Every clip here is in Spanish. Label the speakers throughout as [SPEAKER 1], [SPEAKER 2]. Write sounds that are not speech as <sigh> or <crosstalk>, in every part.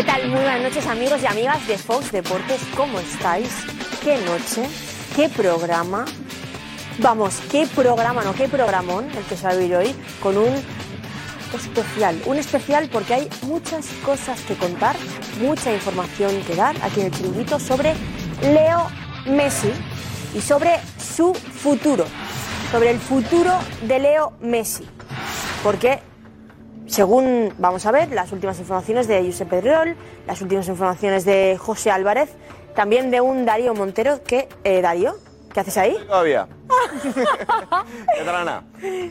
[SPEAKER 1] ¿Qué tal? Muy buenas noches amigos y amigas de Fox Deportes. ¿Cómo estáis? ¿Qué noche? ¿Qué programa? Vamos, qué programa, no, qué programón el que se va a vivir hoy con un especial. Un especial porque hay muchas cosas que contar, mucha información que dar aquí en el chiringuito sobre Leo Messi y sobre su futuro. Sobre el futuro de Leo Messi. Porque según vamos a ver las últimas informaciones de Josep Pedrerol, las últimas informaciones de José Álvarez, también de un Darío Montero que eh, Darío, ¿qué haces ahí?
[SPEAKER 2] Todavía. <laughs> ¿Qué tal, Ana?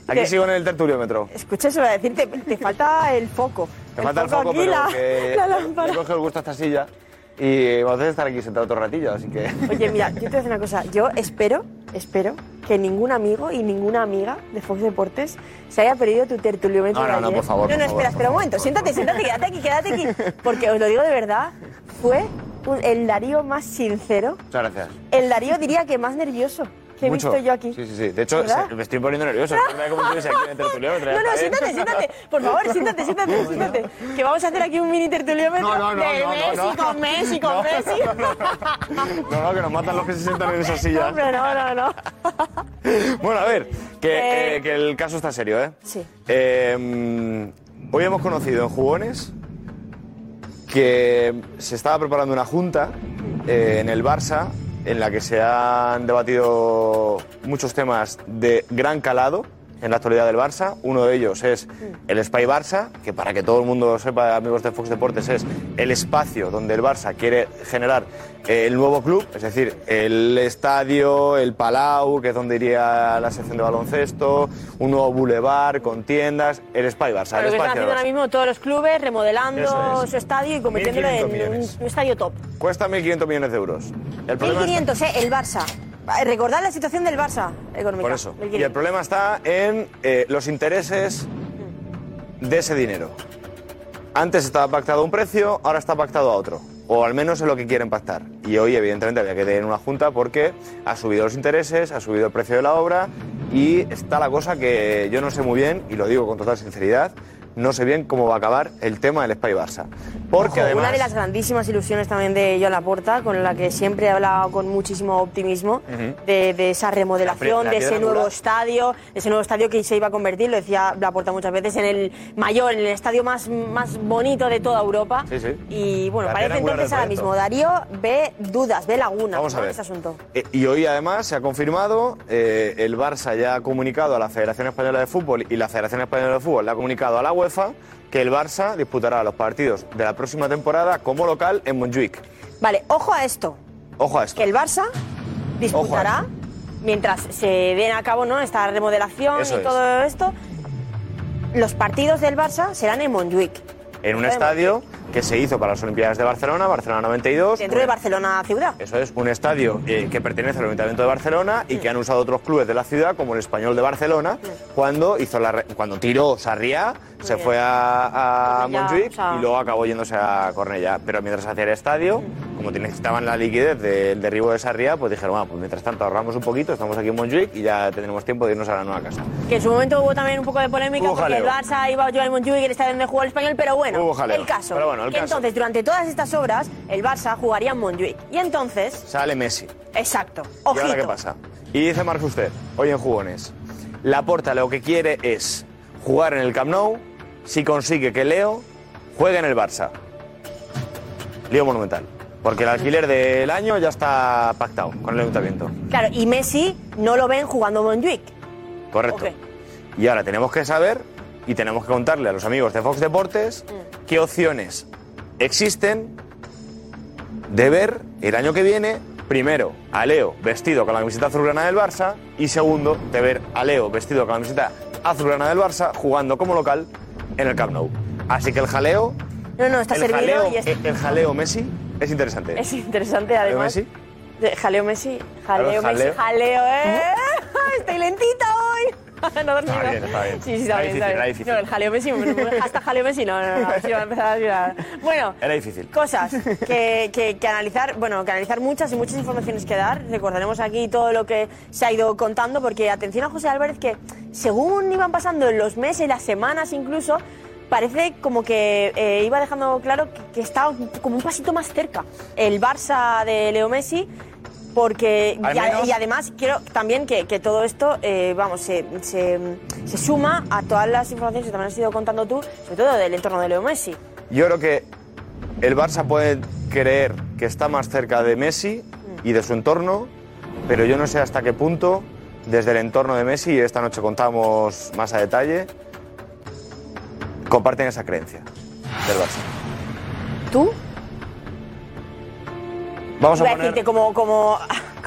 [SPEAKER 2] Aquí
[SPEAKER 1] ¿Qué?
[SPEAKER 2] sigo en el tertuliómetro.
[SPEAKER 1] Escucha, eso voy a decirte, te falta el foco.
[SPEAKER 2] Me falta el foco,
[SPEAKER 1] aquí,
[SPEAKER 2] pero
[SPEAKER 1] la-
[SPEAKER 2] que
[SPEAKER 1] la
[SPEAKER 2] le
[SPEAKER 1] lámpara.
[SPEAKER 2] coge el gusto a esta silla y vamos a estar aquí sentado otro ratillo, así que... <laughs>
[SPEAKER 1] Oye, mira, yo te voy a decir una cosa. Yo espero, espero que ningún amigo y ninguna amiga de Fox Deportes se haya perdido tu tertuliómetro
[SPEAKER 2] No,
[SPEAKER 1] de
[SPEAKER 2] no, no, por favor,
[SPEAKER 1] No, no,
[SPEAKER 2] por favor,
[SPEAKER 1] espera, espera un momento. Siéntate, siéntate, quédate aquí, quédate aquí. Porque os lo digo de verdad, fue un- el Darío más sincero.
[SPEAKER 2] Muchas gracias.
[SPEAKER 1] El Darío diría que más nervioso que he
[SPEAKER 2] Mucho.
[SPEAKER 1] visto yo aquí.
[SPEAKER 2] Sí, sí, sí. De hecho, me estoy poniendo nervioso. Es verdad como estuviese aquí en el tertuliómetro.
[SPEAKER 1] No, no, siéntate, siéntate. Por favor, siéntate, siéntate, siéntate. Que vamos a hacer aquí un mini tertuliómetro
[SPEAKER 2] No, no, no,
[SPEAKER 1] de Messi con Messi con Messi.
[SPEAKER 2] No, no, que nos matan los que se sientan en esa silla.
[SPEAKER 1] hombre, no, no, no.
[SPEAKER 2] Bueno, a ver, que,
[SPEAKER 1] Eh,
[SPEAKER 2] eh, que el caso está serio, ¿eh?
[SPEAKER 1] Sí.
[SPEAKER 2] Eh, mm, hoy hemos conocido en Jugones que se estaba preparando una junta eh, en el Barça en la que se han debatido muchos temas de gran calado en la actualidad del Barça. Uno de ellos es el Spy Barça, que para que todo el mundo lo sepa, amigos de Fox Deportes, es el espacio donde el Barça quiere generar el nuevo club, es decir, el estadio, el Palau, que es donde iría la sección de baloncesto, un nuevo bulevar con tiendas, el Spy Barça.
[SPEAKER 1] Lo
[SPEAKER 2] el
[SPEAKER 1] que están haciendo ahora mismo todos los clubes, remodelando
[SPEAKER 2] es.
[SPEAKER 1] su estadio y convirtiéndolo
[SPEAKER 2] 1.500
[SPEAKER 1] en un,
[SPEAKER 2] millones.
[SPEAKER 1] un estadio top.
[SPEAKER 2] Cuesta 1.500 millones de euros. El problema está-
[SPEAKER 1] 1500, ¿eh? El Barça. Eh, Recordad la situación del Barça económica.
[SPEAKER 2] Por eso. Y
[SPEAKER 1] 1500.
[SPEAKER 2] el problema está en eh, los intereses de ese dinero. Antes estaba pactado un precio, ahora está pactado a otro. O al menos es lo que quieren pactar. Y hoy, evidentemente, había que tener una junta porque ha subido los intereses, ha subido el precio de la obra y está la cosa que yo no sé muy bien, y lo digo con total sinceridad, no sé bien cómo va a acabar el tema del Spy Barça. Porque
[SPEAKER 1] Ojo,
[SPEAKER 2] además...
[SPEAKER 1] Una de las grandísimas ilusiones también de Joan Laporta, con la que siempre he hablado con muchísimo optimismo, de, de esa remodelación,
[SPEAKER 2] La
[SPEAKER 1] de ese nuevo
[SPEAKER 2] angular.
[SPEAKER 1] estadio, de ese nuevo estadio que se iba a convertir, lo decía Laporta muchas veces, en el mayor, en el estadio más, más bonito de toda Europa.
[SPEAKER 2] Sí, sí.
[SPEAKER 1] Y bueno,
[SPEAKER 2] La
[SPEAKER 1] parece entonces ahora mismo, Darío ve dudas, ve lagunas
[SPEAKER 2] Vamos a ver.
[SPEAKER 1] este asunto.
[SPEAKER 2] Eh, y hoy además se ha confirmado, eh, el Barça ya ha comunicado a la Federación Española de Fútbol y la Federación Española de Fútbol le ha comunicado a la UEFA que el Barça disputará los partidos de la próxima temporada como local en Montjuic.
[SPEAKER 1] Vale, ojo a esto.
[SPEAKER 2] Ojo a esto.
[SPEAKER 1] que el Barça disputará, mientras se den a cabo ¿no? esta remodelación
[SPEAKER 2] Eso
[SPEAKER 1] y
[SPEAKER 2] es.
[SPEAKER 1] todo esto, los partidos del Barça serán en Montjuic,
[SPEAKER 2] En un estadio que se hizo para las Olimpiadas de Barcelona, Barcelona 92.
[SPEAKER 1] dentro de
[SPEAKER 2] un-
[SPEAKER 1] Barcelona ciudad.
[SPEAKER 2] Eso es, un estadio eh, que pertenece al Ayuntamiento de Barcelona y que han usado otros clubes de la ciudad, como el Español de Barcelona, cuando hizo la cuando tiró Sarriá, se
[SPEAKER 1] bien.
[SPEAKER 2] fue a, a
[SPEAKER 1] Cornellá,
[SPEAKER 2] Montjuic
[SPEAKER 1] o sea-
[SPEAKER 2] y luego acabó yéndose a Cornellá. Pero mientras hacía el estadio, como necesitaban la liquidez del derribo de Sarriá, pues dijeron, bueno, pues mientras tanto ahorramos un poquito, estamos aquí en Montjuic y ya tendremos tiempo de irnos a la nueva casa.
[SPEAKER 1] Que en su momento hubo también un poco de polémica
[SPEAKER 2] Hubo
[SPEAKER 1] porque el. Barça iba a jugar en Montjuic, el estadio donde jugó el español, pero bueno,
[SPEAKER 2] Hubo jaleo.
[SPEAKER 1] el caso.
[SPEAKER 2] Pero bueno, el
[SPEAKER 1] que
[SPEAKER 2] caso.
[SPEAKER 1] entonces, durante todas estas obras, el Barça jugaría en Montjuic. Y entonces,
[SPEAKER 2] Sale Messi.
[SPEAKER 1] exacto,
[SPEAKER 2] ¿Y
[SPEAKER 1] ojito.
[SPEAKER 2] ahora qué pasa? Y dice Marc usted, hoy en Jugones, Laporta lo que quiere es jugar en el Camp Nou si consigue que Leo juegue en el Barça. Lío monumental. Porque el alquiler del año ya está pactado con el ayuntamiento.
[SPEAKER 1] Claro, y Messi no lo ven jugando Montjuic.
[SPEAKER 2] Correcto. Y ahora tenemos que saber y tenemos que contarle a los amigos de Fox Deportes
[SPEAKER 1] Mm.
[SPEAKER 2] qué opciones existen de ver el año que viene, primero, a Leo vestido con la camiseta azulgrana del Barça y segundo, de ver a Leo vestido con la camiseta azulgrana del Barça jugando como local en el Camp Nou. Así que el jaleo,
[SPEAKER 1] No, no, está
[SPEAKER 2] el
[SPEAKER 1] servido
[SPEAKER 2] jaleo,
[SPEAKER 1] y es,
[SPEAKER 2] el jaleo Messi es interesante.
[SPEAKER 1] es interesante además.
[SPEAKER 2] Messi?
[SPEAKER 1] De- Jaleo Messi, jaleo
[SPEAKER 2] Claro,
[SPEAKER 1] Messi,
[SPEAKER 2] jaleo.
[SPEAKER 1] jaleo, ¿eh? <laughs> Estoy lentita hoy. <laughs> no dormido.
[SPEAKER 2] Está bien, está bien.
[SPEAKER 1] Sí, sí, está
[SPEAKER 2] Era
[SPEAKER 1] bien,
[SPEAKER 2] difícil,
[SPEAKER 1] está bien.
[SPEAKER 2] era difícil.
[SPEAKER 1] No, el jaleo Messi, <laughs> hasta jaleo Messi, no, no, no, va a empezar a. Bueno,
[SPEAKER 2] Era difícil.
[SPEAKER 1] cosas que, que- que analizar, bueno, que analizar muchas y muchas informaciones que dar. Recordaremos aquí todo lo que se ha ido contando, porque atención a José Álvarez, que según iban pasando los meses, las semanas incluso, parece como que eh, iba dejando claro que, que estaba como un pasito más cerca el Barça de Leo Messi. Porque, y, a-
[SPEAKER 2] menos-
[SPEAKER 1] y además quiero también que, que todo esto, eh, vamos, se, se- se suma a todas las informaciones que también has ido contando tú, sobre todo del entorno de Leo Messi.
[SPEAKER 2] Yo creo que el Barça puede creer que está más cerca de Messi y de su entorno, pero yo no sé hasta qué punto, desde el entorno de Messi, y esta noche contamos más a detalle, comparten esa creencia del Barça.
[SPEAKER 1] ¿Tú?
[SPEAKER 2] Vamos a
[SPEAKER 1] a
[SPEAKER 2] poner...
[SPEAKER 1] decirte como, como,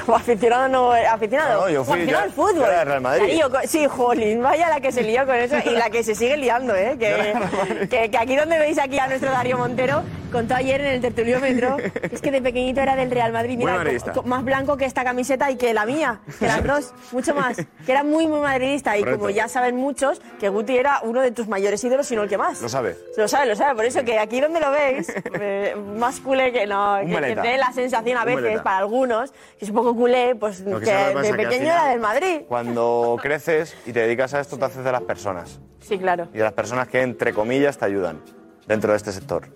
[SPEAKER 1] como aficionado, no aficionado.
[SPEAKER 2] No, yo fui-
[SPEAKER 1] como aficionado
[SPEAKER 2] yo-
[SPEAKER 1] al fútbol.
[SPEAKER 2] yo era de Real Madrid.
[SPEAKER 1] Yo sí, jolín, vaya la que se lió con eso y la que se sigue liando, ¿eh? Que, <laughs> que, que aquí donde veis aquí a nuestro Darío Montero, contó ayer en el tertuliómetro, es que de pequeñito era del Real Madrid, mira,
[SPEAKER 2] madridista.
[SPEAKER 1] co- co- más blanco que esta camiseta y que la mía, que las dos, mucho más, que era muy, muy madridista y
[SPEAKER 2] Correcto.
[SPEAKER 1] como ya saben muchos, que Guti era uno de tus mayores ídolos, si no el que más.
[SPEAKER 2] Lo sabe.
[SPEAKER 1] Lo sabe, lo sabe, por eso que aquí donde lo veis, <laughs> eh, más culé que no,
[SPEAKER 2] Un
[SPEAKER 1] que, que dé la sensación a veces para algunos, que es un poco culé, pues que,
[SPEAKER 2] que que
[SPEAKER 1] de pequeño
[SPEAKER 2] final,
[SPEAKER 1] era del Madrid.
[SPEAKER 2] Cuando creces y te dedicas a esto, te haces de las personas.
[SPEAKER 1] Sí, claro.
[SPEAKER 2] y de las personas que, entre comillas, te ayudan dentro de este sector.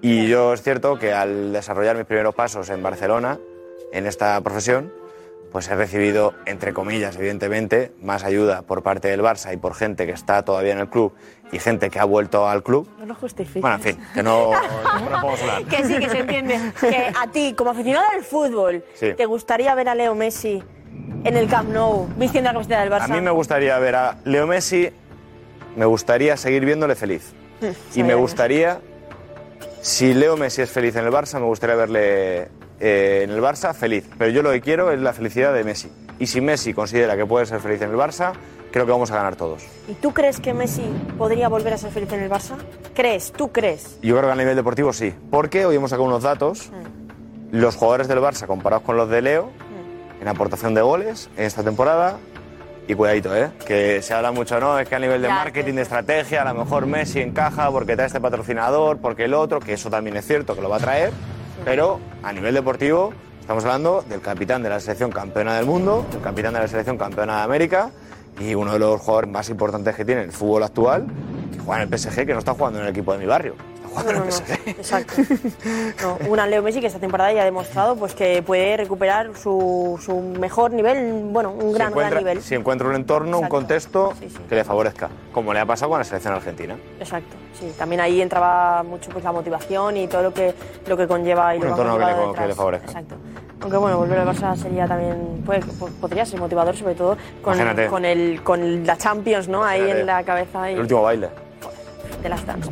[SPEAKER 2] Y yo es cierto que al desarrollar mis primeros pasos en Barcelona, en esta profesión, pues he recibido, entre comillas, evidentemente, más ayuda por parte del Barça y por gente que está todavía en el club y gente que ha vuelto al club.
[SPEAKER 1] No lo justifiques.
[SPEAKER 2] Bueno, en fin, que no, <laughs> no podemos hablar.
[SPEAKER 1] Que sí, que se entiende. Que a ti, como aficionado al fútbol,
[SPEAKER 2] Sí.
[SPEAKER 1] ¿te gustaría ver a Leo Messi en el Camp Nou vistiendo la camiseta del Barça?
[SPEAKER 2] A mí me gustaría ver a Leo Messi, me gustaría seguir viéndole feliz. <laughs> Y me gustaría, si Leo Messi es feliz en el Barça, me gustaría verle eh, en el Barça feliz. Pero yo lo que quiero es la felicidad de Messi. Y si Messi considera que puede ser feliz en el Barça, creo que vamos a ganar todos.
[SPEAKER 1] ¿Y tú crees que Messi podría volver a ser feliz en el Barça? ¿Crees? ¿Tú crees?
[SPEAKER 2] Yo creo que a nivel deportivo sí. Porque hoy hemos sacado unos datos. Los jugadores del Barça comparados con los de Leo, en aportación de goles en esta temporada. Y cuidadito, ¿eh? Que se habla mucho, ¿no? Es que a nivel de marketing, de estrategia, a lo mejor Messi encaja porque trae este patrocinador, porque el otro, que eso también es cierto, que lo va a traer. Pero a nivel deportivo, estamos hablando del capitán de la selección campeona del mundo, el capitán de la selección campeona de América y uno de los jugadores más importantes que tiene el fútbol actual, que juega en el PSG, que no está jugando en el equipo de mi barrio,
[SPEAKER 1] No, no, <laughs> no.
[SPEAKER 2] PSG.
[SPEAKER 1] Exacto. No, una Leo Messi que esta temporada ya ha demostrado pues, que puede recuperar su, su mejor nivel, bueno, un gran, gran nivel.
[SPEAKER 2] si encuentra un entorno, un contexto
[SPEAKER 1] Sí, sí.
[SPEAKER 2] que le favorezca, como le ha pasado con la selección argentina.
[SPEAKER 1] Exacto, sí. También ahí entraba mucho pues, la motivación y todo lo que, lo que conlleva y
[SPEAKER 2] Un
[SPEAKER 1] lo
[SPEAKER 2] entorno que le- que le favorezca.
[SPEAKER 1] Exacto. Aunque bueno, volver al Barça sería también, po- podría ser motivador, sobre todo con, el, con la Champions, ¿no? Ahí
[SPEAKER 2] Imagínate.
[SPEAKER 1] en la cabeza y
[SPEAKER 2] El último baile.
[SPEAKER 1] de las Dance.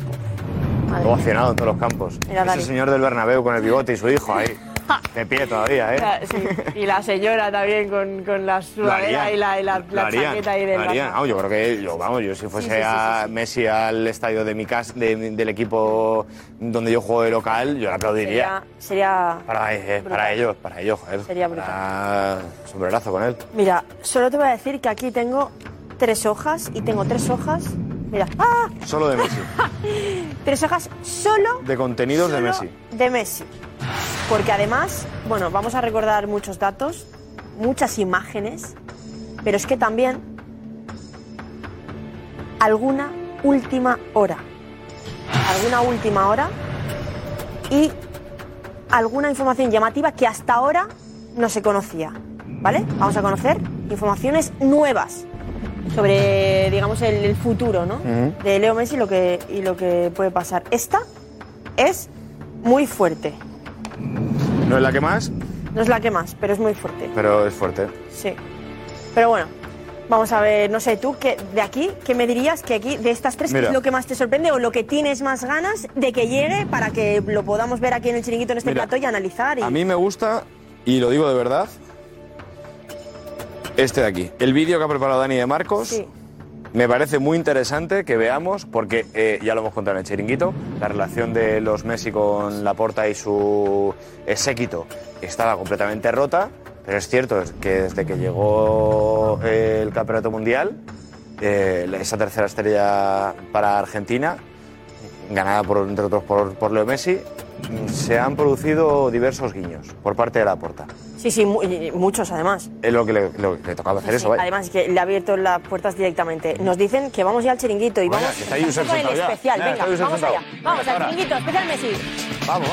[SPEAKER 1] Madre
[SPEAKER 2] Ovacionado en todos los campos. Ese señor del Bernabéu con el bigote y su hijo ahí. <laughs> De pie todavía, ¿eh?
[SPEAKER 1] Sí, Y la señora también con, con la sudadera y la, y la, la chaqueta ahí. Barça.
[SPEAKER 2] Vamos, yo creo que, yo, vamos, yo si fuese
[SPEAKER 1] sí, sí,
[SPEAKER 2] a. Messi al estadio de mi casa, de- del equipo donde yo juego de local, yo le aplaudiría.
[SPEAKER 1] Sería, sería
[SPEAKER 2] Para, eh, para
[SPEAKER 1] brutal.
[SPEAKER 2] ellos, para ellos, joder.
[SPEAKER 1] Sería brutal.
[SPEAKER 2] Para- Sombrerazo con él.
[SPEAKER 1] Mira, solo te voy a decir que aquí tengo tres hojas y tengo tres hojas. Mira, ¡ah!
[SPEAKER 2] Solo de Messi. <laughs>
[SPEAKER 1] Tres hojas solo
[SPEAKER 2] De contenidos de Messi.
[SPEAKER 1] De Messi. Porque además, bueno, vamos a recordar muchos datos, muchas imágenes, pero es que también alguna última hora. Alguna última hora y alguna información llamativa que hasta ahora no se conocía. ¿Vale? Vamos a conocer informaciones nuevas sobre, digamos, el, el futuro, ¿no?
[SPEAKER 2] Ujú.
[SPEAKER 1] De Leo Messi y lo que, y lo que puede pasar. Esta es muy fuerte.
[SPEAKER 2] No es la que más,
[SPEAKER 1] No es la que más, pero es muy fuerte.
[SPEAKER 2] pero es fuerte.
[SPEAKER 1] Sí. Pero bueno, vamos a ver, no sé, tú, que de aquí, ¿qué me dirías que aquí, de estas tres, qué
[SPEAKER 2] Mira.
[SPEAKER 1] es lo que más te sorprende o lo que tienes más ganas de que llegue para que lo podamos ver aquí en el chiringuito en este
[SPEAKER 2] Mira,
[SPEAKER 1] plato y analizar? Y...
[SPEAKER 2] A mí me gusta, y lo digo de verdad, este de aquí. El vídeo que ha preparado Dani de Marcos.
[SPEAKER 1] Sí.
[SPEAKER 2] Me parece muy interesante que veamos, porque eh, ya lo hemos contado en el chiringuito, la relación de los Messi con Laporta y su séquito estaba completamente rota, pero es cierto que desde que llegó el Campeonato Mundial, eh, esa tercera estrella para Argentina, ganada por, entre otros por, por Leo Messi, se han producido diversos guiños por parte de la porta.
[SPEAKER 1] Sí, sí, mu- muchos además.
[SPEAKER 2] Es lo que le, lo que le tocaba hacer
[SPEAKER 1] Sí,
[SPEAKER 2] eso, vaya.
[SPEAKER 1] Además, que le ha abierto las puertas directamente. Nos dicen que vamos ya al chiringuito y
[SPEAKER 2] Vaya,
[SPEAKER 1] vamos con el especial.
[SPEAKER 2] Ya,
[SPEAKER 1] Venga, vamos allá. Vamos
[SPEAKER 2] Venga,
[SPEAKER 1] al chiringuito, especial Messi.
[SPEAKER 2] Vamos,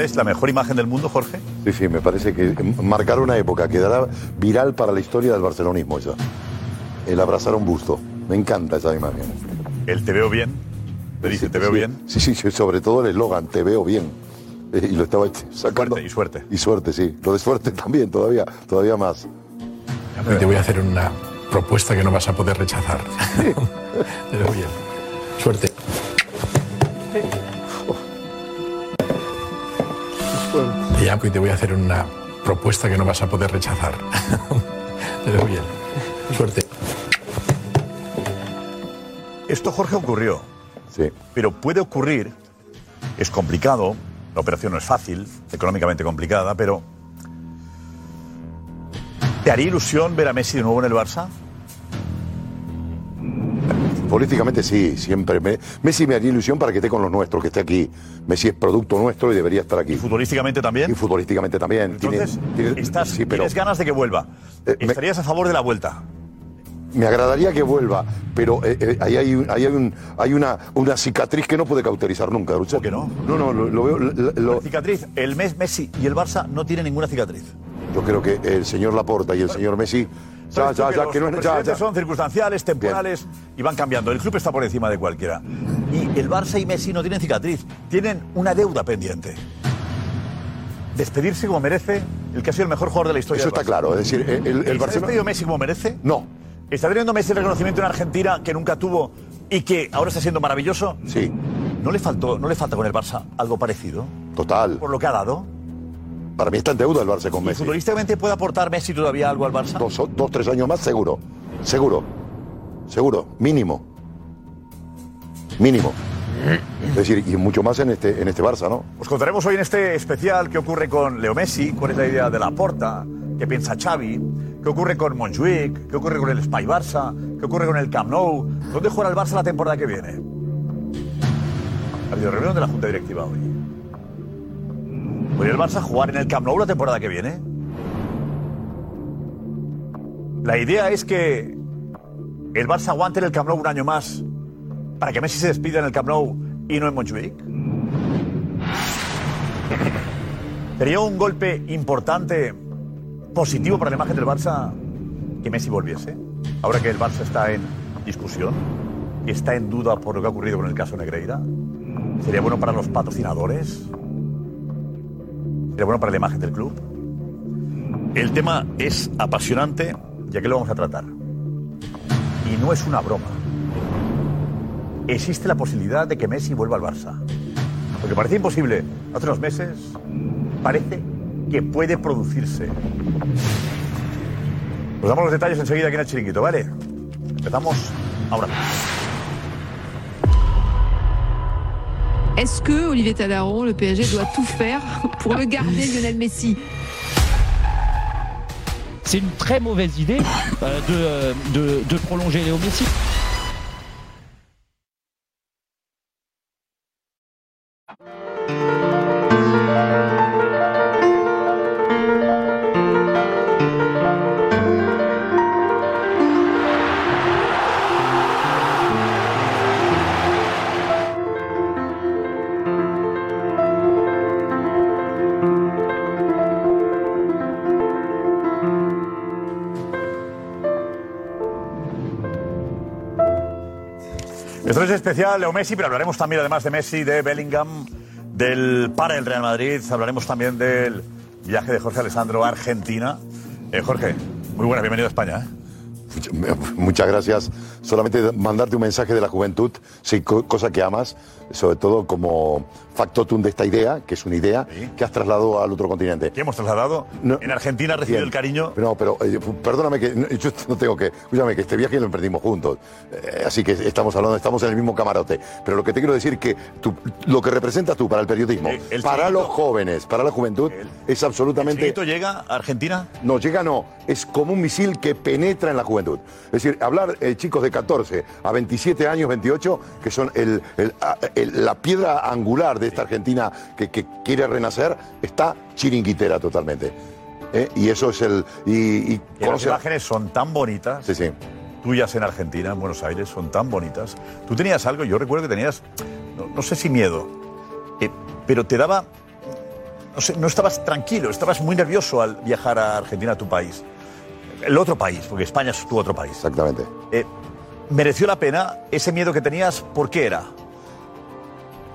[SPEAKER 3] ¿Esa
[SPEAKER 4] es la mejor imagen del mundo, Jorge?
[SPEAKER 3] Sí, sí, me parece que marcará una época, quedará viral para la historia del barcelonismo esa. El abrazar a un busto. Me encanta esa imagen.
[SPEAKER 4] El te veo bien. Le dice, te veo
[SPEAKER 3] Sí,
[SPEAKER 4] bien.
[SPEAKER 3] Sí, sí, sí, sobre todo el eslogan, te veo bien. Eh, Y lo estaba sacando.
[SPEAKER 4] Suerte y suerte.
[SPEAKER 3] Y suerte, sí. Lo de suerte <laughs> también, todavía, todavía más.
[SPEAKER 5] Y te voy a hacer una propuesta que no vas a poder rechazar. <laughs> Te veo bien. Suerte. Y te voy a hacer una propuesta que no vas a poder rechazar. <laughs> Te veo bien. Suerte.
[SPEAKER 4] Esto, Jorge, ocurrió.
[SPEAKER 3] Sí.
[SPEAKER 4] Pero puede ocurrir, es complicado, la operación no es fácil, económicamente complicada, pero ¿te haría ilusión ver a Messi de nuevo en el Barça?
[SPEAKER 3] Políticamente sí, siempre. Me- Messi me haría ilusión para que esté con los nuestros, que esté aquí. Messi es producto nuestro y debería estar aquí.
[SPEAKER 4] ¿Futbolísticamente también?
[SPEAKER 3] Y futbolísticamente también.
[SPEAKER 4] Entonces,
[SPEAKER 3] tiene-
[SPEAKER 4] estás,
[SPEAKER 3] sí, pero
[SPEAKER 4] tienes ganas de que vuelva.
[SPEAKER 3] Eh, me-
[SPEAKER 4] ¿Estarías a favor de la vuelta?
[SPEAKER 3] me agradaría que vuelva, pero eh, eh, ahí hay, un- ahí hay, un- hay una, una cicatriz que no puede cauterizar nunca. ¿Por
[SPEAKER 4] qué no?
[SPEAKER 3] No, no, lo, lo veo. lo- lo-
[SPEAKER 4] Cicatriz, el Mes- Messi y el Barça no tienen ninguna cicatriz.
[SPEAKER 3] yo creo que el señor Laporta y el señor Messi. Ya, ya,
[SPEAKER 4] que
[SPEAKER 3] ya,
[SPEAKER 4] los
[SPEAKER 3] que no es- ya,
[SPEAKER 4] presidentes
[SPEAKER 3] ya.
[SPEAKER 4] son circunstanciales, temporales y van cambiando. El club está por encima de cualquiera. Y el Barça y Messi no tienen cicatriz, tienen una deuda pendiente. Despedirse como merece el que ha sido el mejor jugador de la historia.
[SPEAKER 3] Eso está claro. Es decir, el, el, el
[SPEAKER 4] ¿Está
[SPEAKER 3] Barcelona.
[SPEAKER 4] despedido Messi como merece?
[SPEAKER 3] No,
[SPEAKER 4] ¿Está teniendo Messi el reconocimiento en Argentina que nunca tuvo y que ahora está siendo maravilloso?
[SPEAKER 3] sí,
[SPEAKER 4] ¿No le, faltó, ¿No le falta con el Barça algo parecido?
[SPEAKER 3] total.
[SPEAKER 4] Por lo que ha dado.
[SPEAKER 3] Para mí está en deuda el Barça con
[SPEAKER 4] ¿Y
[SPEAKER 3] Messi.
[SPEAKER 4] futbolísticamente puede aportar Messi todavía algo al Barça?
[SPEAKER 3] Dos, dos, tres años más, seguro. Seguro. Seguro. Mínimo. Mínimo. Es decir, y mucho más en este, en este Barça, ¿no?
[SPEAKER 4] Os contaremos hoy en este especial qué ocurre con Leo Messi, cuál es la idea de la porta, qué piensa Xavi, qué ocurre con Montjuic, qué ocurre con el Spy Barça, qué ocurre con el Camp Nou, dónde juega el Barça la temporada que viene. Ha habido reunión de la Junta Directiva hoy. ¿Podría el Barça jugar en el Camp Nou la temporada que viene? La idea es que el Barça aguante en el Camp Nou un año más para que Messi se despida en el Camp Nou y no en Montjuic. Sería un golpe importante, positivo para la imagen del Barça, que Messi volviese. Ahora que el Barça está en discusión está en duda por lo que ha ocurrido con el caso Negreira. Sería bueno para los patrocinadores. Sería bueno para la imagen del club. El tema es apasionante, ya que lo vamos a tratar. Y no es una broma. Existe la posibilidad de que Messi vuelva al Barça. Lo que parecía imposible hace unos meses, parece que puede producirse. Nos damos los detalles enseguida aquí en el chiringuito, ¿vale? Empezamos ahora.
[SPEAKER 6] Est-ce que Olivier Talaron, le PSG, doit tout faire pour le garder Lionel Messi?
[SPEAKER 7] C'est une très mauvaise idée euh, de, euh, de, de prolonger Léo Messi.
[SPEAKER 4] Leo Messi, pero hablaremos también, además de Messi, de Bellingham, del para el Real Madrid. Hablaremos también del viaje de Jorge Alessandro a Argentina. Eh, Jorge, muy buena, bienvenido a España. ¿eh?
[SPEAKER 3] Muchas gracias. Solamente mandarte un mensaje de la juventud, sí, co- cosa que amas, sobre todo como factotum de esta idea, que es una idea que has trasladado al otro continente.
[SPEAKER 4] ¿Qué hemos trasladado? En Argentina ha recibido el cariño.
[SPEAKER 3] No, pero eh, perdóname que no, yo no tengo que. Escúchame, que este viaje lo perdimos juntos. Eh, así que estamos hablando, estamos en el mismo camarote. Pero lo que te quiero decir que tú- lo que representas tú para el periodismo,
[SPEAKER 4] el
[SPEAKER 3] para
[SPEAKER 4] chiquito-
[SPEAKER 3] los jóvenes, para la juventud, es absolutamente.
[SPEAKER 4] ¿Chiquito llega a Argentina?
[SPEAKER 3] No, llega no. Es como un misil que penetra en la juventud. Es decir, hablar eh, chicos de 14 a 27 años, 28, que son el- el- a- el- la piedra angular de esta Argentina que, que quiere renacer, está chiringuitera totalmente. ¿Eh? Y eso es el. Y, y
[SPEAKER 4] las imágenes son tan bonitas.
[SPEAKER 3] Sí, sí.
[SPEAKER 4] Tuyas en Argentina, en Buenos Aires, son tan bonitas. Tú tenías algo, yo recuerdo que tenías, no, no sé si miedo, eh, pero te daba. No, sé, no estabas tranquilo, estabas muy nervioso al viajar a Argentina, a tu país. El otro país, porque España es tu otro país.
[SPEAKER 3] Exactamente.
[SPEAKER 4] Eh, ¿Mereció la pena ese miedo que tenías? ¿Por qué era?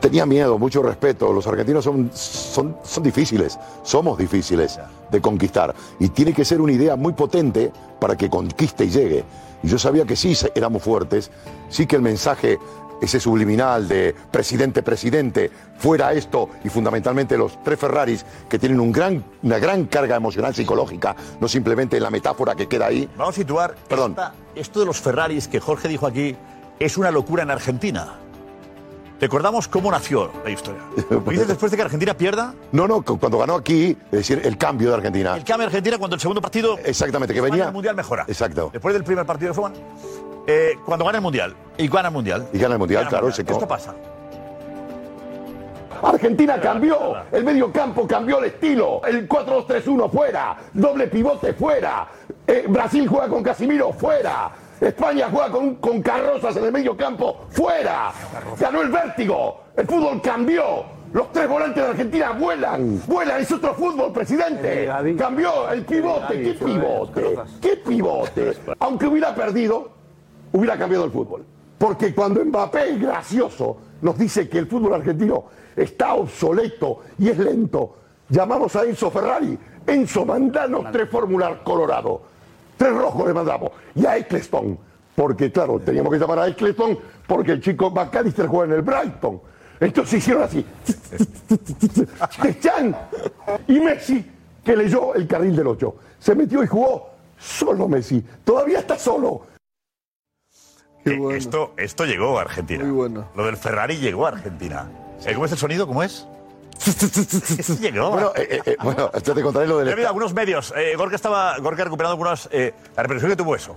[SPEAKER 3] Tenía miedo, mucho respeto. Los argentinos son, son, son difíciles, somos difíciles de conquistar. Y tiene que ser una idea muy potente para que conquiste y llegue. Y yo sabía que sí éramos fuertes, sí que el mensaje, ese subliminal de presidente, presidente, fuera esto y fundamentalmente los tres Ferraris que tienen un gran, una gran carga emocional psicológica, no simplemente la metáfora que queda ahí.
[SPEAKER 4] Vamos a situar. esta- esto de los Ferraris que Jorge dijo aquí es una locura en Argentina. Recordamos cómo nació la historia. <laughs> ¿Lo dices después de que Argentina pierda?
[SPEAKER 3] No, no, cu- cuando ganó aquí, es decir, el cambio de Argentina.
[SPEAKER 4] El cambio de Argentina cuando el segundo partido.
[SPEAKER 3] Exactamente, que
[SPEAKER 4] España
[SPEAKER 3] venía.
[SPEAKER 4] el Mundial mejora.
[SPEAKER 3] Exacto.
[SPEAKER 4] Después del primer partido de Fuma, eh, cuando gana el Mundial. Y gana el Mundial.
[SPEAKER 3] Y gana el Mundial,
[SPEAKER 4] Gana
[SPEAKER 3] claro.
[SPEAKER 4] Mundial.
[SPEAKER 3] se co-
[SPEAKER 4] Esto pasa.
[SPEAKER 3] Argentina cambió, el medio campo cambió el estilo, el 4-2-3-1 fuera, doble pivote fuera, Eh, Brasil juega con Casimiro fuera, España juega con, con Carrozas en el medio campo fuera, ganó el vértigo, el fútbol cambió, los tres volantes de Argentina vuelan, vuelan, es otro fútbol, presidente, cambió el pivote, ¿qué pivote? ¿Qué pivote? Aunque hubiera perdido, hubiera cambiado el fútbol. Porque cuando Mbappé, gracioso, nos dice que el fútbol argentino está obsoleto y es lento, llamamos a Enzo Ferrari. Enzo, mandanos tres Fórmulas Colorado. Tres rojos le mandamos. Y a Eccleston. Porque, claro, teníamos que llamar a Eccleston porque el chico McAllister juega en el Brighton. Entonces hicieron así. De <laughs> Chan y Messi, que leyó el carril del 8. Se metió y jugó solo Messi. Todavía está solo.
[SPEAKER 4] Eh, esto, esto llegó a Argentina. Muy bueno. Lo del Ferrari llegó a Argentina. Eh, ¿Cómo es el sonido? ¿Cómo es? Llegó.
[SPEAKER 3] Bueno, eh, bueno, ya te contaré lo del
[SPEAKER 4] He algunos medios. Eh, Gorka estaba Gorka ha recuperado algunas. eh, la repercusión que tuvo eso.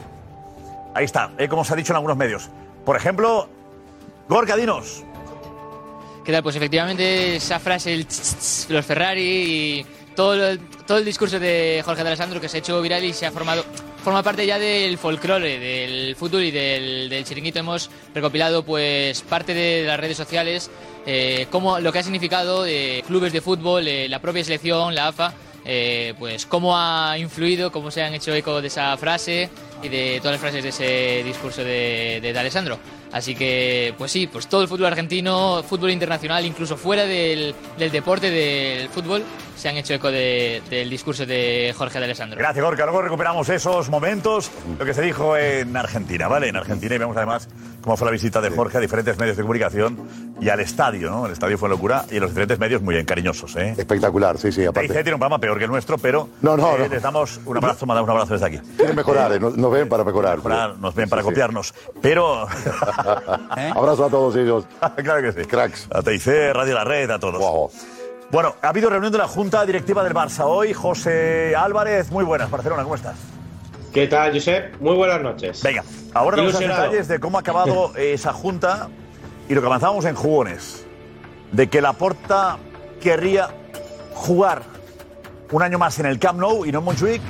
[SPEAKER 4] Ahí está, eh, como se ha dicho en algunos medios. Por ejemplo, Gorka, dinos.
[SPEAKER 8] ¿Qué tal? Pues efectivamente esa frase, el tss, tss, de los Ferrari y todo el, todo el discurso de Jorge de Alessandro que se ha hecho viral y se ha formado, forma parte ya del folclore, del fútbol y del, del chiringuito. Hemos recopilado pues parte de las redes sociales, eh, lo que ha significado eh, clubes de fútbol, eh, la propia selección, la AFA, eh, pues cómo ha influido, cómo se han hecho eco de esa frase y de todas las frases de ese discurso de, de, de Alessandro. Así que, pues sí, pues todo el fútbol argentino, fútbol internacional, incluso fuera del, del deporte del fútbol, se han hecho eco de- del discurso de Jorge de Alessandro.
[SPEAKER 4] Gracias, Gorka. Luego recuperamos esos momentos, lo que se dijo en Argentina, ¿vale? En Argentina y vemos además cómo fue la visita de Jorge a diferentes medios de comunicación y al estadio, ¿no? El estadio fue locura y los diferentes medios muy bien cariñosos, ¿eh?
[SPEAKER 3] Espectacular, sí, sí, aparte.
[SPEAKER 4] TIC tiene un programa peor que el nuestro, pero
[SPEAKER 3] No, no,
[SPEAKER 4] eh,
[SPEAKER 3] no.
[SPEAKER 4] les damos un abrazo, mandamos un abrazo desde aquí.
[SPEAKER 3] Quieren mejorar, eh, nos, nos ven para mejorar.
[SPEAKER 4] Mejorar, nos ven para
[SPEAKER 3] Sí, sí.
[SPEAKER 4] copiarnos. Pero. <laughs>
[SPEAKER 3] Abrazo a todos ellos. <laughs>
[SPEAKER 4] claro que sí.
[SPEAKER 3] Cracks.
[SPEAKER 4] A TIC, Radio La Red, a todos. Bueno, ha habido reunión de la Junta Directiva del Barça hoy. José Álvarez, muy buenas. Barcelona, ¿cómo estás?
[SPEAKER 9] ¿Qué tal, Josep? Muy buenas noches.
[SPEAKER 4] Venga, ahora damos los detalles de cómo ha acabado <laughs> esa Junta y lo que avanzábamos en jugones. De que Laporta querría jugar un año más en el Camp Nou y no en Montjuic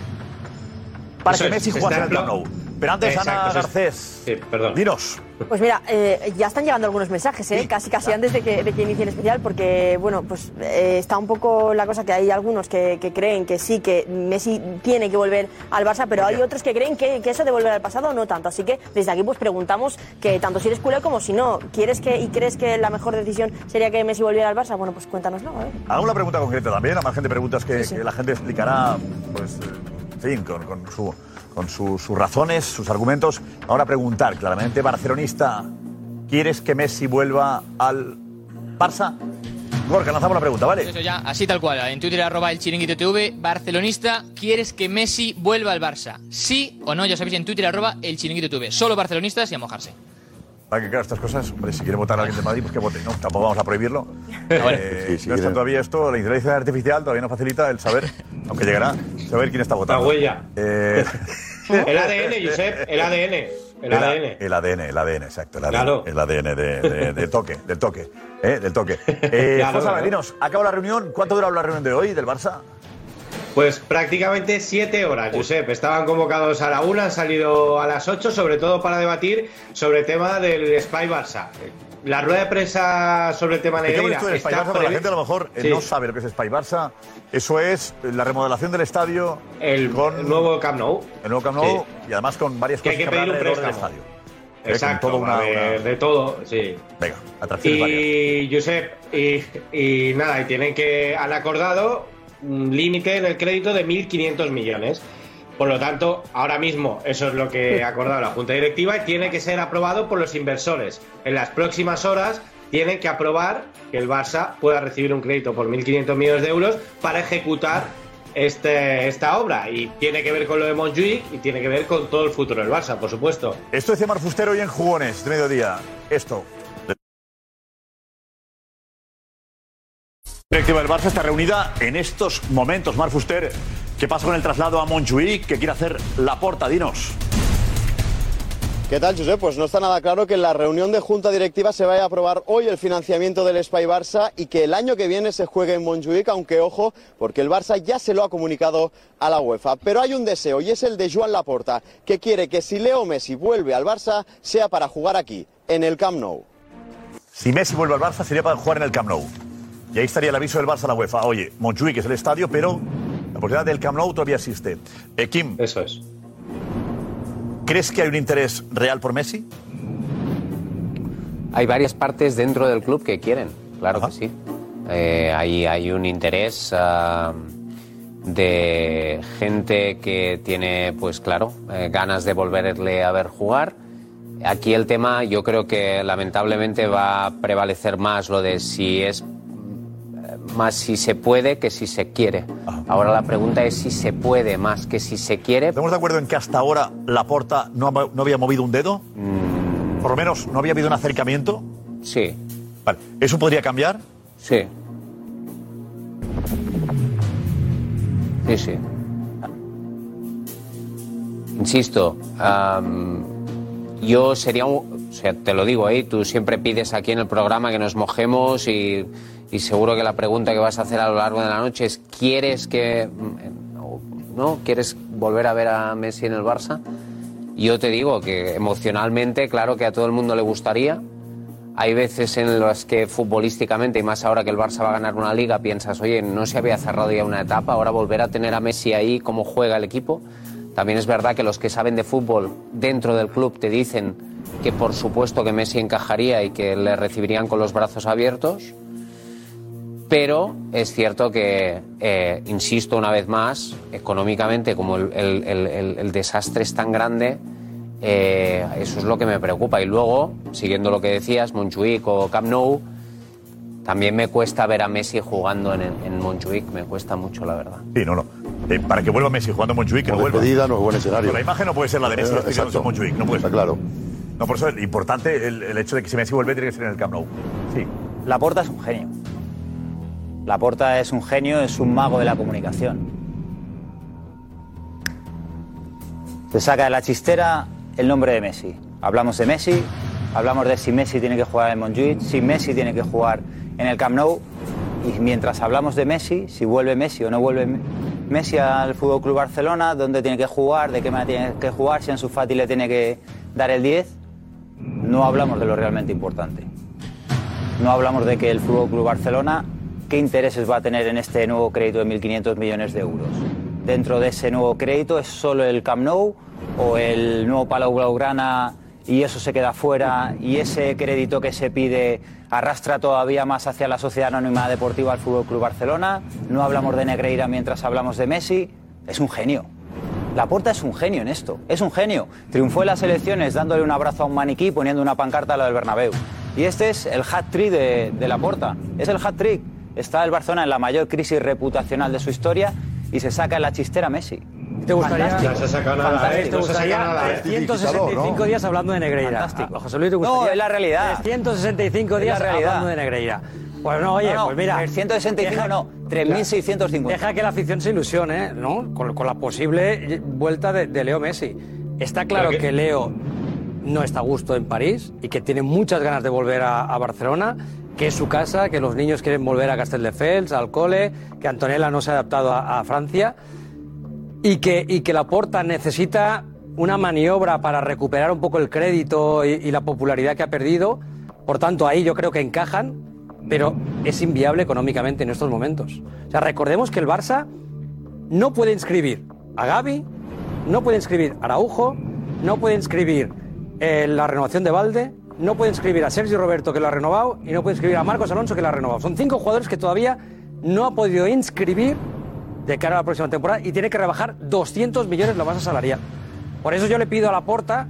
[SPEAKER 4] para
[SPEAKER 9] Eso
[SPEAKER 4] que
[SPEAKER 9] es,
[SPEAKER 4] Messi
[SPEAKER 9] se
[SPEAKER 4] jugase en el Camp Nou. Pero antes, Ana
[SPEAKER 9] Exacto.
[SPEAKER 4] Garcés,
[SPEAKER 9] Sí, perdón.
[SPEAKER 4] dinos.
[SPEAKER 1] Pues mira, eh, ya están llegando algunos mensajes, ¿eh? casi casi antes de que, de que inicie el especial, porque bueno, pues eh, está un poco la cosa que hay algunos que, que creen que sí, que Messi tiene que volver al Barça, pero hay otros que creen que, que eso de volver al pasado no tanto. Así que desde aquí pues preguntamos que tanto si eres culé como si no, ¿quieres que y crees que la mejor decisión sería que Messi volviera al Barça? Bueno, pues cuéntanoslo.
[SPEAKER 4] Hago una pregunta concreta también, a margen de preguntas que, que la gente explicará, pues, eh, en fin, con, con su- con su- sus razones, sus argumentos. Ahora preguntar, claramente, barcelonista, ¿quieres que Messi vuelva al Barça? Gorka, lanzamos la pregunta, ¿vale?
[SPEAKER 8] Eso ya, así tal cual. En Twitter, arroba el chiringuito barcelonista, ¿quieres que Messi vuelva al Barça? ¿Sí o no? Ya sabéis, en Twitter, arroba el chiringuito TV. Solo barcelonistas y a mojarse.
[SPEAKER 4] Para que claro, estas cosas, hombre, si quiere votar a alguien de Madrid, pues que vote, ¿no? Tampoco vamos a prohibirlo. <laughs>
[SPEAKER 8] Vale.
[SPEAKER 4] Eh,
[SPEAKER 3] Sí, sí,
[SPEAKER 4] no está todavía esto, la inteligencia artificial todavía no facilita el saber, aunque llegará, saber quién está votando.
[SPEAKER 9] La huella.
[SPEAKER 4] Eh, <laughs>
[SPEAKER 9] El ADN, Josep, el ADN. El ADN.
[SPEAKER 4] El ADN, el ADN, exacto. El ADN,
[SPEAKER 9] Claro.
[SPEAKER 4] el ADN de- toque, del toque. ¿eh? Del toque. <laughs> Eh,
[SPEAKER 9] Claro,
[SPEAKER 4] José,
[SPEAKER 9] claro.
[SPEAKER 4] dinos, acaba la reunión. ¿Cuánto dura la reunión de hoy del Barça?
[SPEAKER 9] Pues prácticamente siete horas, Josep. Estaban convocados a la una, han salido a las ocho, sobre todo para debatir sobre el tema del Spy Barça. La rueda de prensa sobre el tema
[SPEAKER 4] ¿Qué
[SPEAKER 9] Negreira
[SPEAKER 4] Spy
[SPEAKER 9] está
[SPEAKER 4] Barça? La gente a lo mejor eh,
[SPEAKER 9] Sí.
[SPEAKER 4] no sabe lo que es Spy Barça. Eso es la remodelación del estadio
[SPEAKER 9] el,
[SPEAKER 4] con
[SPEAKER 9] el nuevo Camp Nou.
[SPEAKER 4] el nuevo Camp Nou y además con varias
[SPEAKER 9] Que hay que pedir un
[SPEAKER 4] del
[SPEAKER 9] préstamo.
[SPEAKER 4] estadio. Eh,
[SPEAKER 9] Exacto,
[SPEAKER 4] toda una-
[SPEAKER 9] ver,
[SPEAKER 4] una-
[SPEAKER 9] de todo, sí.
[SPEAKER 4] Venga, atracciones varias.
[SPEAKER 9] Y Josep, y, y nada, y tienen que, han acordado un límite en el crédito de 1.500 millones. Por lo tanto, ahora mismo eso es lo que ha acordado la Junta Directiva y tiene que ser aprobado por los inversores. En las próximas horas tienen que aprobar que el Barça pueda recibir un crédito por 1.500 millones de euros para ejecutar este, esta obra. Y tiene que ver con lo de Montjuic y tiene que ver con todo el futuro del Barça, por supuesto.
[SPEAKER 4] Esto decía Marfustero hoy en Jugones, de mediodía. Esto. Directiva del Barça está reunida en estos momentos. Marc Fuster, ¿qué pasa con el traslado a Montjuic? ¿Qué quiere hacer Laporta? Dinos.
[SPEAKER 10] ¿Qué tal, Josep? Pues no está nada claro que en la reunión de junta directiva se vaya a aprobar hoy el financiamiento del Spy Barça y que el año que viene se juegue en Montjuic, aunque ojo, porque el Barça ya se lo ha comunicado a la UEFA. Pero hay un deseo y es el de Joan Laporta, que quiere que si Leo Messi vuelve al Barça sea para jugar aquí, en el Camp Nou.
[SPEAKER 4] Si Messi vuelve al Barça, sería para jugar en el Camp Nou. Y ahí estaría el aviso del Barça a la UEFA. Oye, Montjuic es el estadio, pero la oportunidad del Camp Nou todavía existe. Eh, Kim.
[SPEAKER 9] Eso es.
[SPEAKER 4] ¿Crees que hay un interés real por Messi?
[SPEAKER 11] Hay varias partes dentro del club que quieren, claro que sí. Eh, hay, hay un interés ah, de gente que tiene, pues claro, eh, ganas de volverle a ver jugar. Aquí el tema, yo creo que lamentablemente va a prevalecer más lo de si es más si se puede que si se quiere. Ahora la pregunta es si se puede más que si se quiere.
[SPEAKER 4] ¿Estamos de acuerdo en que hasta ahora Laporta no, ha no había movido un dedo? Por lo menos no había habido un acercamiento.
[SPEAKER 11] Sí.
[SPEAKER 4] Vale. ¿Eso podría cambiar?
[SPEAKER 11] Sí. Sí, sí. Insisto, am, yo sería un, o sea, te lo digo ahí, tú siempre pides aquí en el programa que nos mojemos y, seguro que la pregunta que vas a hacer a lo largo de la noche es ¿quieres que no quieres volver a ver a Messi en el Barça? Yo te digo que emocionalmente, claro que a todo el mundo le gustaría. Hay veces en las que futbolísticamente, y más ahora que el Barça va a ganar una liga, piensas, oye, no se había cerrado ya una etapa, ahora volver a tener a Messi ahí, cómo juega el equipo. También es verdad que los que saben de fútbol dentro del club te dicen que por supuesto que Messi encajaría y que le recibirían con los brazos abiertos. Pero es cierto que, eh, insisto una vez más, económicamente, como el, el- el- el- desastre es tan grande, eh, eso es lo que me preocupa. Y luego, siguiendo lo que decías, Montjuic o Camp Nou, también me cuesta ver a Messi jugando en, en Montjuic, me cuesta mucho, la verdad.
[SPEAKER 4] Sí, no, no. Eh, para que vuelva Messi jugando en Montjuic, que no vuelva.
[SPEAKER 3] despedida no es buen escenario.
[SPEAKER 4] Pero la imagen no puede ser la de Messi
[SPEAKER 3] Eh,
[SPEAKER 4] Montjuic, no puede ser.
[SPEAKER 3] claro.
[SPEAKER 4] No, por eso es importante el, el hecho de que si Messi vuelve tiene que ser en el Camp Nou. Sí.
[SPEAKER 12] Laporta es un genio. Laporta es un genio, es un mago de la comunicación. Te saca de la chistera el nombre de Messi. Hablamos de Messi, hablamos de si Messi tiene que jugar en Montjuic, si Messi tiene que jugar en el Camp Nou. Y mientras hablamos de Messi, si vuelve Messi o no vuelve Messi al Fútbol Club Barcelona, dónde tiene que jugar, de qué manera tiene que jugar, si Ansu Fati le tiene que dar el 10. No hablamos de lo realmente importante. No hablamos de que el Fútbol Club Barcelona, qué intereses va a tener en este nuevo crédito de 1.500 millones de euros. Dentro de ese nuevo crédito es solo el Camp Nou o el nuevo Palau Blaugrana y eso se queda fuera y ese crédito que se pide arrastra todavía más hacia la sociedad anónima deportiva al Fútbol Club Barcelona. No hablamos de Negreira mientras hablamos de Messi. Es un genio. Laporta es un genio en esto, es un genio. Triunfó en las elecciones dándole un abrazo a un maniquí poniendo una pancarta a la del Bernabéu. Y este es el hat-trick de, de Laporta, es el hat-trick. Está el Barcelona en la mayor crisis reputacional de su historia y se saca en la chistera Messi.
[SPEAKER 13] ¿Te gustaría.
[SPEAKER 9] No se saca nada. ¿eh?
[SPEAKER 13] ¿te
[SPEAKER 9] No se saca
[SPEAKER 13] gustaría
[SPEAKER 9] nada, ¿eh?
[SPEAKER 13] 365 días hablando de Negreira?
[SPEAKER 12] Fantástico.
[SPEAKER 13] A José Luis, ¿te
[SPEAKER 12] No,
[SPEAKER 13] gustaría?
[SPEAKER 12] es la realidad.
[SPEAKER 13] 365
[SPEAKER 12] Es
[SPEAKER 13] días
[SPEAKER 12] la realidad.
[SPEAKER 13] hablando de Negreira. Pues no, oye,
[SPEAKER 12] No, no,
[SPEAKER 13] pues mira.
[SPEAKER 12] 365 no, 3.650.
[SPEAKER 13] Deja que la afición se ilusione, ¿no? Con, con la posible vuelta de, de Leo Messi. Está claro
[SPEAKER 9] que
[SPEAKER 13] Leo no está a gusto en París y que tiene muchas ganas de volver a, a Barcelona, que es su casa, que los niños quieren volver a Castelldefels, al cole, que Antonella no se ha adaptado a, a Francia y que, y que Laporta necesita una maniobra para recuperar un poco el crédito y, la popularidad que ha perdido. Por tanto, ahí yo creo que encajan, pero es inviable económicamente en estos momentos. Recordemos que el Barça no puede inscribir a Gaby, no puede inscribir a Araujo, no puede inscribir eh, la renovación de Valde, no puede inscribir a Sergio Roberto que lo ha renovado y no puede inscribir a Marcos Alonso que lo ha renovado. Son cinco jugadores que todavía no ha podido inscribir de cara a la próxima temporada y tiene que rebajar 200 millones la masa salarial. Por eso yo le pido a la Porta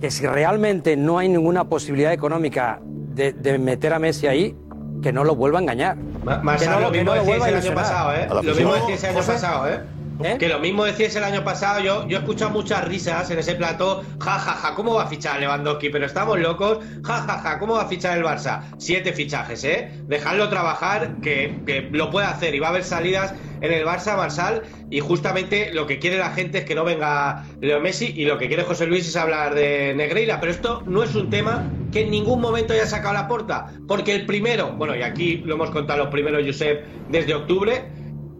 [SPEAKER 13] que si realmente no hay ninguna posibilidad económica de, de meter a Messi ahí, que no lo vuelva a engañar.
[SPEAKER 9] Más
[SPEAKER 13] Que no
[SPEAKER 9] lo,
[SPEAKER 13] que
[SPEAKER 9] mismo
[SPEAKER 13] no lo
[SPEAKER 9] decíais
[SPEAKER 13] vuelva a
[SPEAKER 9] el año pasado, ¿eh? Lo mismo año pasado, ¿eh?
[SPEAKER 13] ¿Eh?
[SPEAKER 9] Que lo mismo decíais el año pasado. Yo, yo he escuchado muchas risas en ese plató. Ja, ja, ja, ¿cómo va a fichar Lewandowski? Pero estamos locos. Ja, ja, ja, ¿cómo va a fichar el Barça? Siete fichajes, ¿eh? Dejadlo trabajar, que, que lo puede hacer. Y va a haber salidas en el Barça, Marsal. Y justamente lo que quiere la gente es que no venga Leo Messi. Y lo que quiere José Luis es hablar de Negreira. Pero esto no es un tema que en ningún momento haya sacado la puerta. Porque el primero, bueno, y aquí lo hemos contado los primeros, Josep, desde octubre,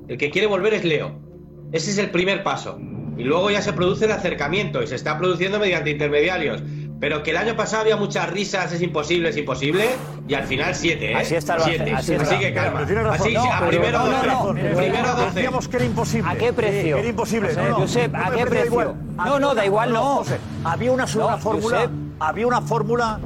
[SPEAKER 9] el que quiere volver es Leo. Ese es el primer paso. Y luego ya se produce el acercamiento y se está produciendo mediante intermediarios. Pero que el año pasado había muchas risas, es imposible, es imposible, y al final siete, ¿eh?
[SPEAKER 12] Así está el
[SPEAKER 9] siete.
[SPEAKER 12] así
[SPEAKER 9] Así, que calma.
[SPEAKER 4] Razón.
[SPEAKER 9] Así,
[SPEAKER 4] No,
[SPEAKER 9] a primero
[SPEAKER 4] no, no,
[SPEAKER 9] 12.
[SPEAKER 4] no,
[SPEAKER 9] primero 12.
[SPEAKER 4] Decíamos que era imposible.
[SPEAKER 12] ¿A qué precio?
[SPEAKER 4] Que era imposible.
[SPEAKER 12] José,
[SPEAKER 4] no, no.
[SPEAKER 12] Josep,
[SPEAKER 4] No
[SPEAKER 12] ¿a qué precio? No, no, da igual, no.
[SPEAKER 4] José, había una sola
[SPEAKER 12] No,
[SPEAKER 4] fórmula.
[SPEAKER 12] Josep.
[SPEAKER 4] Había una fórmula.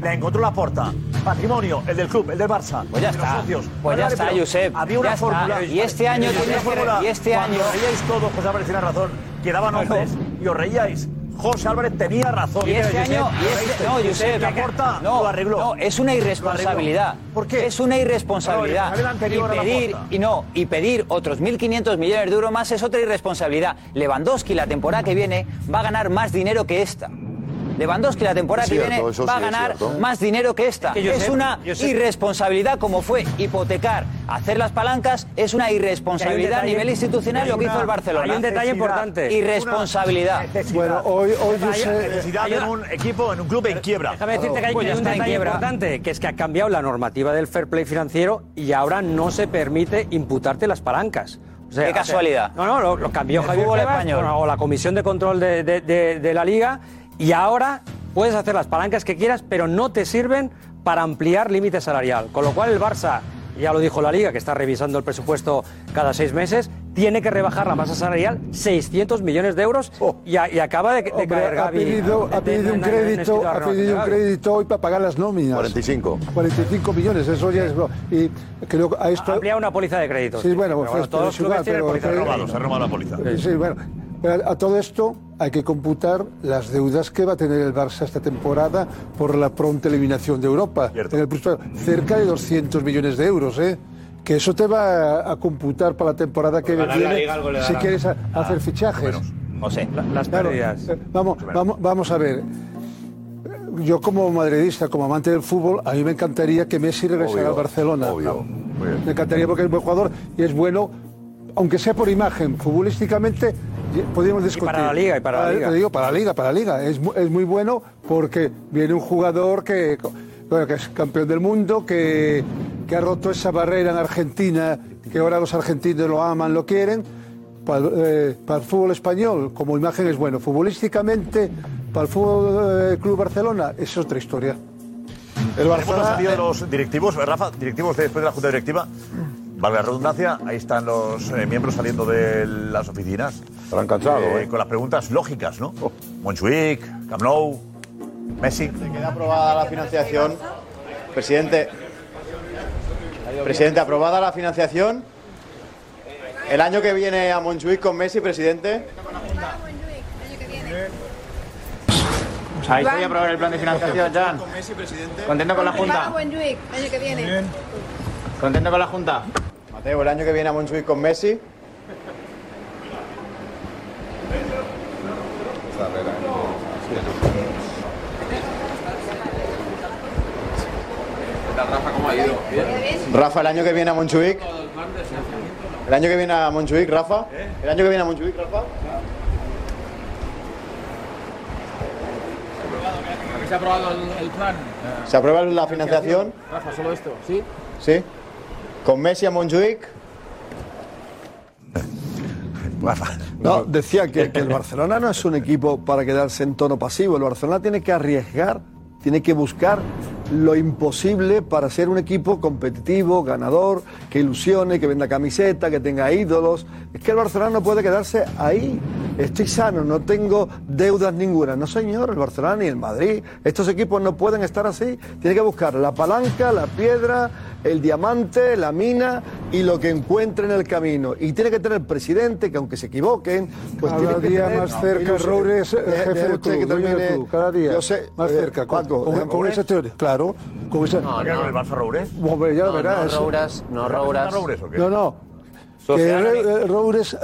[SPEAKER 4] La encontró la porta. Patrimonio, el del club, el del Barça.
[SPEAKER 12] Pues ya está.
[SPEAKER 4] socios.
[SPEAKER 12] Pues ya está, Josep.
[SPEAKER 4] Había una
[SPEAKER 12] Ya está.
[SPEAKER 4] fórmula.
[SPEAKER 12] Y este año
[SPEAKER 4] Había
[SPEAKER 12] tiene
[SPEAKER 4] una
[SPEAKER 12] que-
[SPEAKER 4] fórmula.
[SPEAKER 12] y este año-
[SPEAKER 4] reíais todos, José Álvarez tiene razón. Que daba nombres y os reíais. José Álvarez tenía razón.
[SPEAKER 12] Y este año, y este, no, Josep,
[SPEAKER 4] La porta
[SPEAKER 12] no,
[SPEAKER 4] lo arregló.
[SPEAKER 12] no, es una irresponsabilidad.
[SPEAKER 4] ¿Por qué?
[SPEAKER 12] Es una irresponsabilidad. Y pedir, y no, y pedir otros 1.500 millones de euros más es otra irresponsabilidad. Lewandowski la temporada que viene va a ganar más dinero que esta. Lewandowski la temporada
[SPEAKER 3] Es
[SPEAKER 12] que
[SPEAKER 3] cierto,
[SPEAKER 12] viene va a
[SPEAKER 3] sí
[SPEAKER 12] ganar más dinero que esta.
[SPEAKER 13] Es que
[SPEAKER 12] es
[SPEAKER 13] Josep-
[SPEAKER 12] una irresponsabilidad como fue hipotecar, hacer las palancas, es una irresponsabilidad a nivel institucional lo que hizo el Barcelona.
[SPEAKER 13] hay un detalle importante.
[SPEAKER 12] Irresponsabilidad.
[SPEAKER 4] Bueno,
[SPEAKER 14] hoy, hoy yo
[SPEAKER 13] Vaya,
[SPEAKER 14] sé.
[SPEAKER 4] Necesidad
[SPEAKER 13] Hay
[SPEAKER 4] en un equipo, en un club en quiebra.
[SPEAKER 13] Déjame decirte que hay,
[SPEAKER 12] Pues
[SPEAKER 13] hay un detalle
[SPEAKER 12] quiebra.
[SPEAKER 13] importante, que es que ha cambiado la normativa del fair play financiero y ahora no se permite imputarte las palancas. O sea,
[SPEAKER 12] Qué
[SPEAKER 13] o sea,
[SPEAKER 12] casualidad.
[SPEAKER 13] no, no, lo, lo cambió
[SPEAKER 12] El
[SPEAKER 13] Javier Tebas,
[SPEAKER 12] español.
[SPEAKER 13] o la Comisión de Control de, de- de- de la Liga y ahora puedes hacer las palancas que quieras, pero no te sirven para ampliar límite salarial. Con lo cual el Barça, ya lo dijo la Liga, que está revisando el presupuesto cada seis meses, tiene que rebajar la masa salarial 600 millones de euros y, a- y acaba de, de
[SPEAKER 14] Hombre,
[SPEAKER 13] caer
[SPEAKER 14] ha
[SPEAKER 13] Gavi.
[SPEAKER 14] pedido, ha pedido un crédito, ha pedido un crédito hoy para pagar las nóminas.
[SPEAKER 2] 45.
[SPEAKER 14] 45 millones, eso ya es. Y creo que a esto.
[SPEAKER 13] Ha ampliado una póliza de créditos.
[SPEAKER 14] Sí, bueno,
[SPEAKER 13] Pero
[SPEAKER 14] pues,
[SPEAKER 13] todos los clubes tienen póliza
[SPEAKER 4] ha se ha robado la póliza.
[SPEAKER 14] Sí, bueno. Pero a todo esto hay que computar las deudas que va a tener el Barça esta temporada por la pronta eliminación de Europa.
[SPEAKER 4] Cierto.
[SPEAKER 14] En el presupuesto, cerca de 200 millones de euros, ¿eh? Que eso te va a, a computar para la temporada que
[SPEAKER 9] la
[SPEAKER 14] viene si quieres a- hacer fichajes.
[SPEAKER 12] José.
[SPEAKER 13] Las
[SPEAKER 14] Claro,
[SPEAKER 13] pérdidas.
[SPEAKER 14] eh, vamos, vamos, vamos a ver. Yo como madridista, como amante del fútbol, a mí me encantaría que Messi regresara al Barcelona.
[SPEAKER 3] obvio.
[SPEAKER 14] Me encantaría porque es buen jugador y es bueno, aunque sea por imagen, futbolísticamente podríamos discutir.
[SPEAKER 13] para la Liga, y para la Liga.
[SPEAKER 14] te digo, para la Liga, para la Liga. Es, es muy bueno porque viene un jugador que, bueno, que es campeón del mundo, que, que ha roto esa barrera en Argentina, que ahora los argentinos lo aman, lo quieren. para, el- eh, para el fútbol español, como imagen es bueno. Futbolísticamente, para el Fútbol eh, Club Barcelona, es otra historia.
[SPEAKER 4] El Barcelona ha salido de los directivos, Rafa, directivos de- después de la Junta Directiva. Valga la redundancia, ahí están los eh, miembros saliendo de las oficinas.
[SPEAKER 3] Estarán cansados,
[SPEAKER 4] Eh,
[SPEAKER 3] ¿eh?
[SPEAKER 4] Con las preguntas lógicas, ¿no? Montjuic, Camp Nou, Messi.
[SPEAKER 10] Queda aprobada la financiación. Presidente. Presidente, aprobada la financiación. El año que viene a Montjuic con Messi, presidente.
[SPEAKER 15] Ahí se a aprobar el plan de financiación, Jan. ¿Contento con la Junta?
[SPEAKER 16] Montjuic, año que viene.
[SPEAKER 15] ¿Contento con la Junta?
[SPEAKER 10] Mateo, el año que viene a Montjuic con Messi.
[SPEAKER 17] Rafa, ¿cómo ha ido?
[SPEAKER 10] Rafa, el año que viene a Montjuic. El año que viene a Montjuic, Rafa. El año que viene a Montjuic, Rafa.
[SPEAKER 17] ¿Se ha aprobado el, el plan?
[SPEAKER 10] ¿Se aprueba la financiación?
[SPEAKER 17] Rafa, solo esto, ¿sí?
[SPEAKER 10] Sí. Con Messi a Montjuic.
[SPEAKER 18] No, decía que, que el Barcelona no es un equipo para quedarse en tono pasivo. El Barcelona tiene que arriesgar, tiene que buscar lo imposible para ser un equipo competitivo, ganador, que ilusione, que venda camiseta, que tenga ídolos. Es que el Barcelona no puede quedarse ahí. Estoy sano, no tengo deudas ninguna. No, señor, el Barcelona ni el Madrid. Estos equipos no pueden estar así. Tiene que buscar la palanca, la piedra, el diamante, la mina y lo que encuentre en el camino. Y tiene que tener presidente que aunque se equivoquen, pues
[SPEAKER 14] Cada
[SPEAKER 18] tiene que
[SPEAKER 14] día
[SPEAKER 18] tener-
[SPEAKER 14] más cerca,
[SPEAKER 18] ilusión.
[SPEAKER 14] Roures, jefe del
[SPEAKER 18] usted
[SPEAKER 14] club,
[SPEAKER 18] que termine.
[SPEAKER 14] club, cada día
[SPEAKER 18] Yo sé,
[SPEAKER 14] más
[SPEAKER 18] eh,
[SPEAKER 14] cerca, con,
[SPEAKER 18] Paco,
[SPEAKER 14] con-
[SPEAKER 18] eh,
[SPEAKER 14] con
[SPEAKER 18] Roures.
[SPEAKER 14] esa teoría, claro, con esa...
[SPEAKER 4] ¿Por qué con el Barça Roures?
[SPEAKER 14] Hombre, ya lo
[SPEAKER 11] No,
[SPEAKER 14] verás.
[SPEAKER 11] no
[SPEAKER 14] eso.
[SPEAKER 11] Rouras, no.
[SPEAKER 4] Roures?
[SPEAKER 14] No, no. Que eh, Roures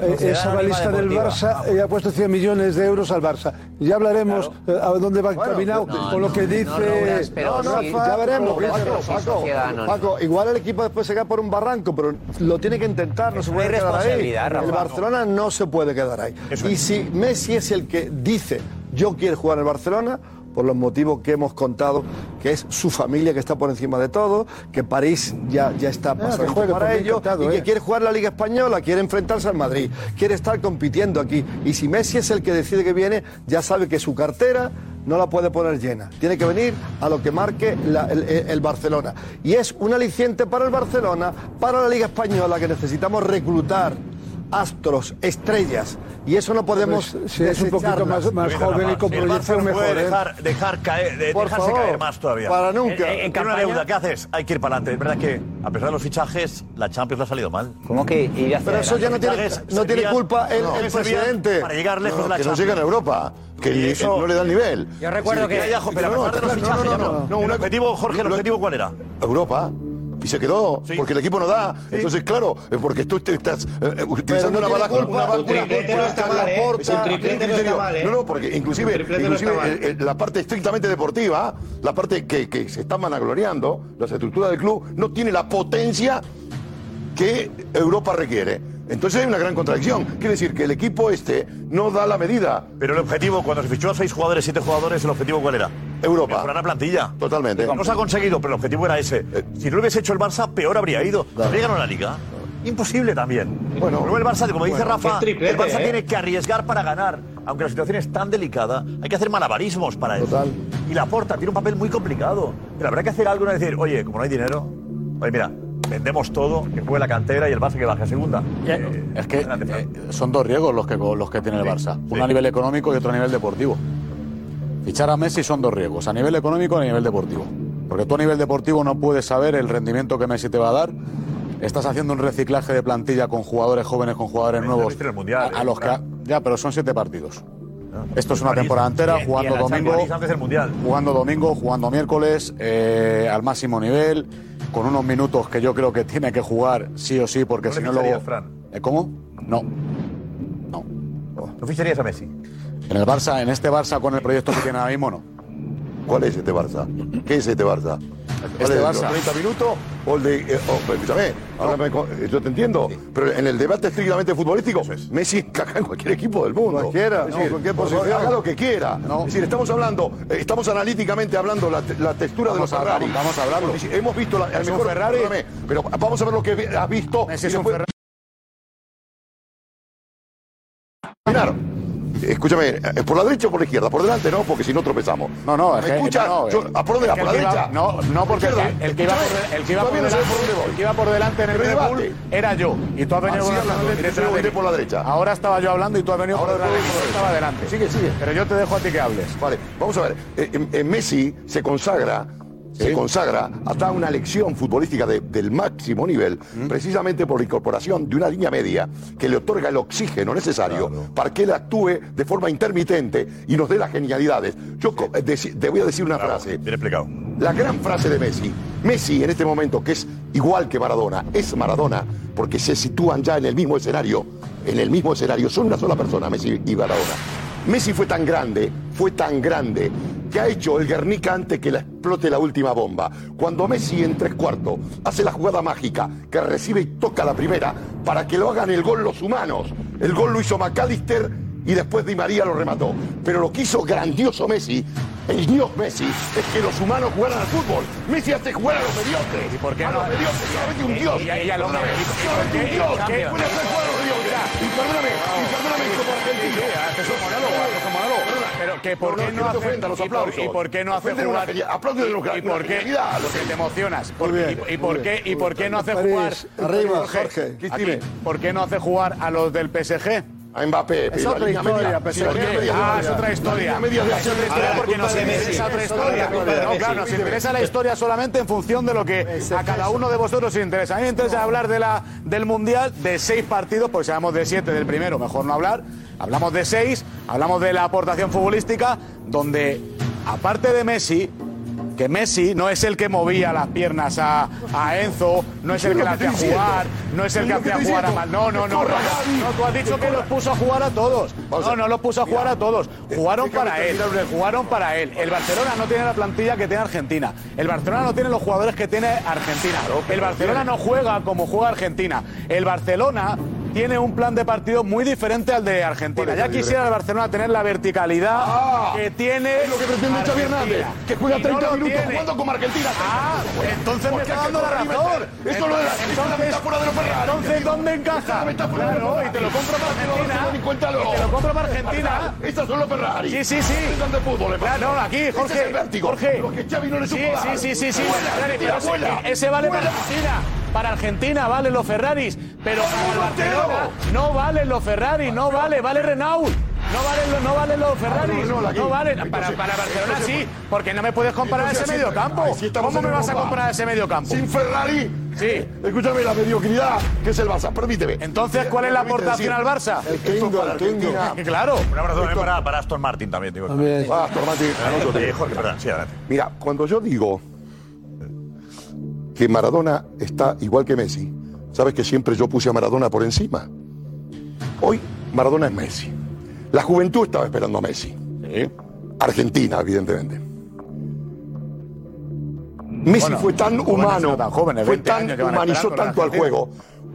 [SPEAKER 14] eh,
[SPEAKER 4] Sociedad
[SPEAKER 14] es
[SPEAKER 4] Anónima
[SPEAKER 14] avalista del. Barça y ha puesto 100 millones de euros al Barça. Ya hablaremos eh, a dónde va encaminado
[SPEAKER 18] no,
[SPEAKER 14] con lo que dice...
[SPEAKER 18] no, Rouras, pero sí, ya veremos, Paco, Paco, Paco, igual el equipo después se cae por un barranco, pero lo tiene que intentar, no se puede quedar ahí.
[SPEAKER 12] Rafa.
[SPEAKER 18] El Barcelona no se puede quedar ahí. y si Messi es el que dice, yo quiero jugar en el Barcelona, por los motivos que hemos contado, que es su familia que está por encima de todo, que París ya, ya está pasando
[SPEAKER 14] juegue
[SPEAKER 18] para
[SPEAKER 14] por mí,
[SPEAKER 18] ello,
[SPEAKER 14] encantado,
[SPEAKER 18] y que
[SPEAKER 14] eh.
[SPEAKER 18] quiere jugar la Liga Española, quiere enfrentarse al Madrid, quiere estar compitiendo aquí. Y si Messi es el que decide que viene, ya sabe que su cartera no la puede poner llena. Tiene que venir a lo que marque la- el- el Barcelona. Y es un aliciente para el Barcelona, para la Liga Española, que necesitamos reclutar astros, estrellas. Y eso no podemos.
[SPEAKER 14] Pues, si es un poquito más- más joven y con proyección
[SPEAKER 4] no puede
[SPEAKER 14] mejor, ¿eh?
[SPEAKER 4] dejar, dejar caer, de-
[SPEAKER 18] Por
[SPEAKER 4] dejarse
[SPEAKER 18] favor,
[SPEAKER 4] caer más todavía.
[SPEAKER 18] para nunca.
[SPEAKER 4] En, en-
[SPEAKER 18] En
[SPEAKER 4] tiene una deuda, ¿qué haces? Hay que ir para adelante. Es verdad que, a pesar de los fichajes, la Champions le ha salido mal.
[SPEAKER 12] ¿Cómo que ir hacia
[SPEAKER 18] Pero eso ya no tiene, no culpa el,
[SPEAKER 4] no,
[SPEAKER 18] el presidente.
[SPEAKER 4] Para llegar lejos
[SPEAKER 3] No,
[SPEAKER 4] de la
[SPEAKER 3] que no
[SPEAKER 4] Champions.
[SPEAKER 3] llega en Europa, que
[SPEAKER 4] eso-
[SPEAKER 3] no le da el nivel.
[SPEAKER 12] Yo recuerdo que...
[SPEAKER 4] Ya, ya, pero a
[SPEAKER 3] No, no,
[SPEAKER 4] pesar de los
[SPEAKER 3] no, no,
[SPEAKER 4] fichajes,
[SPEAKER 3] no, no,
[SPEAKER 4] no.
[SPEAKER 3] no, una-
[SPEAKER 4] objetivo, Jorge, ¿el objetivo cuál era?
[SPEAKER 3] Europa. Y se quedó, porque el equipo no da. Entonces, claro, es porque tú te estás eh, utilizando una bala
[SPEAKER 18] culpa,
[SPEAKER 3] una
[SPEAKER 18] no no
[SPEAKER 3] porque inclusive,
[SPEAKER 18] no
[SPEAKER 3] eh, eh, la parte estrictamente deportiva, la parte que, que se está vanagloriando, las estructuras del club, no tiene la potencia que Europa requiere. Entonces hay una gran contradicción. Quiere decir que el equipo este no da la medida.
[SPEAKER 4] Pero el objetivo, cuando se fichó a seis jugadores, siete jugadores, ¿el objetivo cuál era?
[SPEAKER 3] Europa.
[SPEAKER 4] Mejorar la plantilla.
[SPEAKER 3] Totalmente.
[SPEAKER 4] No se ha conseguido, pero el objetivo era ese. Si no lo hubiese hecho el Barça, peor habría ido. Habría ganado la Liga. Imposible también. Bueno, Luego el Barça, como dice
[SPEAKER 9] bueno,
[SPEAKER 4] Rafa,
[SPEAKER 9] triplete,
[SPEAKER 4] el Barça
[SPEAKER 9] ¿eh?
[SPEAKER 4] tiene que arriesgar para ganar. Aunque la situación es tan delicada, hay que hacer malabarismos para eso. Y la Porta tiene un papel muy complicado. Pero habrá que hacer algo, no decir, oye, como no hay dinero, oye, mira, vendemos todo, que juegue la cantera y el Barça que baje a segunda. Eh,
[SPEAKER 19] Es que eh, son dos riesgos los que, los que tiene el Barça. Uno a nivel económico y otro a nivel deportivo. Fichar a Messi son dos riesgos, a nivel económico y a nivel deportivo. Porque tú a nivel deportivo no puedes saber el rendimiento que Messi te va a dar. Estás haciendo un reciclaje de plantilla con jugadores jóvenes, con jugadores nuevos.
[SPEAKER 4] Mundial,
[SPEAKER 19] a, a
[SPEAKER 4] eh,
[SPEAKER 19] los que, ya, pero son siete partidos. Esto es una
[SPEAKER 4] París.
[SPEAKER 19] temporada entera, jugando domingo,
[SPEAKER 4] Champions antes del Mundial.
[SPEAKER 19] jugando domingo, jugando miércoles, eh, al máximo nivel, con unos minutos que yo creo que tiene que jugar sí o sí, porque
[SPEAKER 4] ¿No
[SPEAKER 19] si no luego. ¿Eh, ¿Cómo? No.
[SPEAKER 4] ¿No ficharías a Messi?
[SPEAKER 19] En el Barça, en este Barça con el proyecto que tiene ahora mismo, no.
[SPEAKER 3] ¿Cuál es este Barça? ¿Qué es este Barça?
[SPEAKER 19] Este
[SPEAKER 3] ¿Cuál es,
[SPEAKER 19] Barça.
[SPEAKER 3] ¿Los 30 minutos o el de.? eh, oh, escúchame, ahora me yo te entiendo, pero en el debate estrictamente futbolístico, Messi encaja en cualquier equipo del mundo.
[SPEAKER 18] Cualquiera,
[SPEAKER 3] Es
[SPEAKER 18] no,
[SPEAKER 3] decir,
[SPEAKER 18] cualquier
[SPEAKER 3] por favor,
[SPEAKER 18] posición.
[SPEAKER 3] Haga lo que quiera. Es decir, estamos hablando, eh, estamos analíticamente hablando la, te- la textura
[SPEAKER 19] Vamos
[SPEAKER 3] de los Ferrari.
[SPEAKER 19] vamos a hablarlo.
[SPEAKER 3] Porque si hemos visto la, el
[SPEAKER 19] Es un
[SPEAKER 3] mejor
[SPEAKER 19] Ferrari.
[SPEAKER 3] perdóname, pero vamos a ver lo que has visto.
[SPEAKER 19] Messi
[SPEAKER 3] y
[SPEAKER 19] es un
[SPEAKER 3] después-
[SPEAKER 19] Ferrari.
[SPEAKER 3] Escúchame, eh, ¿por la derecha o por la izquierda? Por delante no, porque si no tropezamos.
[SPEAKER 19] No, no, es
[SPEAKER 3] ¿Me
[SPEAKER 19] que-
[SPEAKER 3] escuchas?
[SPEAKER 19] no,
[SPEAKER 3] Yo-
[SPEAKER 19] eh,
[SPEAKER 3] ¿A por dónde va?
[SPEAKER 19] es
[SPEAKER 3] ¿Por la derecha?
[SPEAKER 19] no, no, porque el que, el que iba por, el que iba por delante,
[SPEAKER 3] por
[SPEAKER 19] el que iba por delante en el Liverpool
[SPEAKER 3] debate.
[SPEAKER 19] era yo. Y tú has venido y detrás
[SPEAKER 3] yo
[SPEAKER 19] de
[SPEAKER 3] por la derecha.
[SPEAKER 19] Ahora estaba yo hablando y tú has venido por
[SPEAKER 3] Ahora
[SPEAKER 19] detrás de mí.
[SPEAKER 3] tú-
[SPEAKER 19] Yo estaba delante.
[SPEAKER 3] Sigue, sigue.
[SPEAKER 19] Pero yo te dejo a ti que hables.
[SPEAKER 3] Vale, vamos a ver. Eh, eh, Messi se consagra, se consagra hasta una lección futbolística de- del máximo nivel, precisamente por la incorporación de una línea media que le otorga el oxígeno necesario para que él actúe de forma intermitente y nos dé las genialidades. Yo co- eh, deci- te voy a decir una frase.
[SPEAKER 4] Bien explicado.
[SPEAKER 3] La gran frase de Messi. Messi en este momento, que es igual que Maradona, es Maradona, porque se sitúan ya en el mismo escenario, en el mismo escenario, son una sola persona, Messi y Maradona. Messi fue tan grande, fue tan grande, que ha hecho el Guernica antes que la explote la última bomba. Cuando Messi en tres cuartos hace la jugada mágica, que recibe y toca la primera, para que lo hagan el gol los humanos. El gol lo hizo McAllister y después Di María lo remató. Pero lo que hizo grandioso Messi, el dios Messi, es que los humanos jugaran al fútbol. Messi hace jugar a los mediocres. ¿Y por
[SPEAKER 19] qué
[SPEAKER 3] a
[SPEAKER 19] no?
[SPEAKER 3] los mediocres, solamente un dios.
[SPEAKER 19] y- y ¿y- y
[SPEAKER 3] solamente un dios.
[SPEAKER 19] Y
[SPEAKER 3] perdóname, y perdóname
[SPEAKER 19] Pero que por qué no hace
[SPEAKER 3] los aplausos.
[SPEAKER 19] y por qué no hace jugar
[SPEAKER 3] genia- aplauden una-
[SPEAKER 19] y por qué te emocionas y, por qué y por qué no hace jugar
[SPEAKER 18] arriba,
[SPEAKER 19] Jorge, ¿por qué no hace jugar a los del PSG?
[SPEAKER 3] A Mbappé,
[SPEAKER 18] Es otra historia,
[SPEAKER 19] Ah, es otra historia. es otra historia porque nos interesa otra historia. No, claro, nos interesa la historia solamente en función de lo que a cada uno de vosotros os interesa. A mí me interesa hablar de la, del Mundial de seis partidos, pues sabemos de siete del primero, mejor no hablar. Hablamos de seis, hablamos de la aportación futbolística, donde aparte de Messi, que Messi no es el que movía las piernas a, a Enzo, no es el que le hacía jugar, no es el que hacía jugar a Mal. No, no, no, no, no, tú has dicho que los puso a jugar a todos. No, no los puso a jugar a todos. Jugaron para él, jugaron para él. El Barcelona no tiene la plantilla que tiene Argentina. El Barcelona no tiene los jugadores que tiene Argentina. El Barcelona no juega como juega Argentina. El Barcelona tiene un plan de partido muy diferente al de Argentina. Ya quisiera el Barcelona tener la verticalidad
[SPEAKER 3] Ah,
[SPEAKER 19] que tiene
[SPEAKER 3] es lo que pretende Xavi. Hernández, que juega
[SPEAKER 19] Y no
[SPEAKER 3] 30
[SPEAKER 19] lo
[SPEAKER 3] minutos
[SPEAKER 19] tiene.
[SPEAKER 3] jugando como Argentina.
[SPEAKER 19] Ah, entonces me está dando la razón.
[SPEAKER 3] meter. Esto no es la- esto es la metáfora de los Ferrari.
[SPEAKER 19] Entonces, ¿dónde encaja?
[SPEAKER 3] la
[SPEAKER 19] Claro, y te lo compro para Argentina. Y te lo compro para Argentina.
[SPEAKER 3] Estos son los Ferrari.
[SPEAKER 19] Sí, sí, sí.
[SPEAKER 3] De fútbol,
[SPEAKER 19] Claro, no, aquí,
[SPEAKER 3] Este
[SPEAKER 19] Jorge. Jorge.
[SPEAKER 3] Lo que Xavi no le supo
[SPEAKER 19] sí, sí, sí, sí. Ese vale para. Argentina. Para Argentina valen los Ferraris, pero para el Barcelona no valen los Ferraris, no vale, vale Renault. No valen los, no valen los Ferraris,
[SPEAKER 3] Ah, no, no,
[SPEAKER 19] valen. Para, para Barcelona sí, porque no me puedes comparar ese medio campo. ¿Cómo me vas a comparar ese medio campo?
[SPEAKER 3] Sin Ferrari.
[SPEAKER 19] Sí.
[SPEAKER 3] Escúchame, la mediocridad que es el Barça. Permíteme.
[SPEAKER 19] Entonces, ¿cuál es la aportación al Barça?
[SPEAKER 3] El Twingo. <laughs>
[SPEAKER 19] Claro.
[SPEAKER 4] Un abrazo también para, para Aston Martin también, digo.
[SPEAKER 14] También.
[SPEAKER 3] Ah, Aston Martin,
[SPEAKER 4] Jorge, perdón, sí, adelante.
[SPEAKER 3] Mira, cuando yo digo que Maradona está igual que Messi, sabes que siempre yo puse a Maradona por encima. Hoy Maradona es Messi. La juventud estaba esperando a Messi. Argentina, evidentemente. Messi
[SPEAKER 19] Bueno,
[SPEAKER 3] fue tan humano,
[SPEAKER 19] no tan jóvenes,
[SPEAKER 3] fue
[SPEAKER 19] 20
[SPEAKER 3] tan humanizó tanto al juego,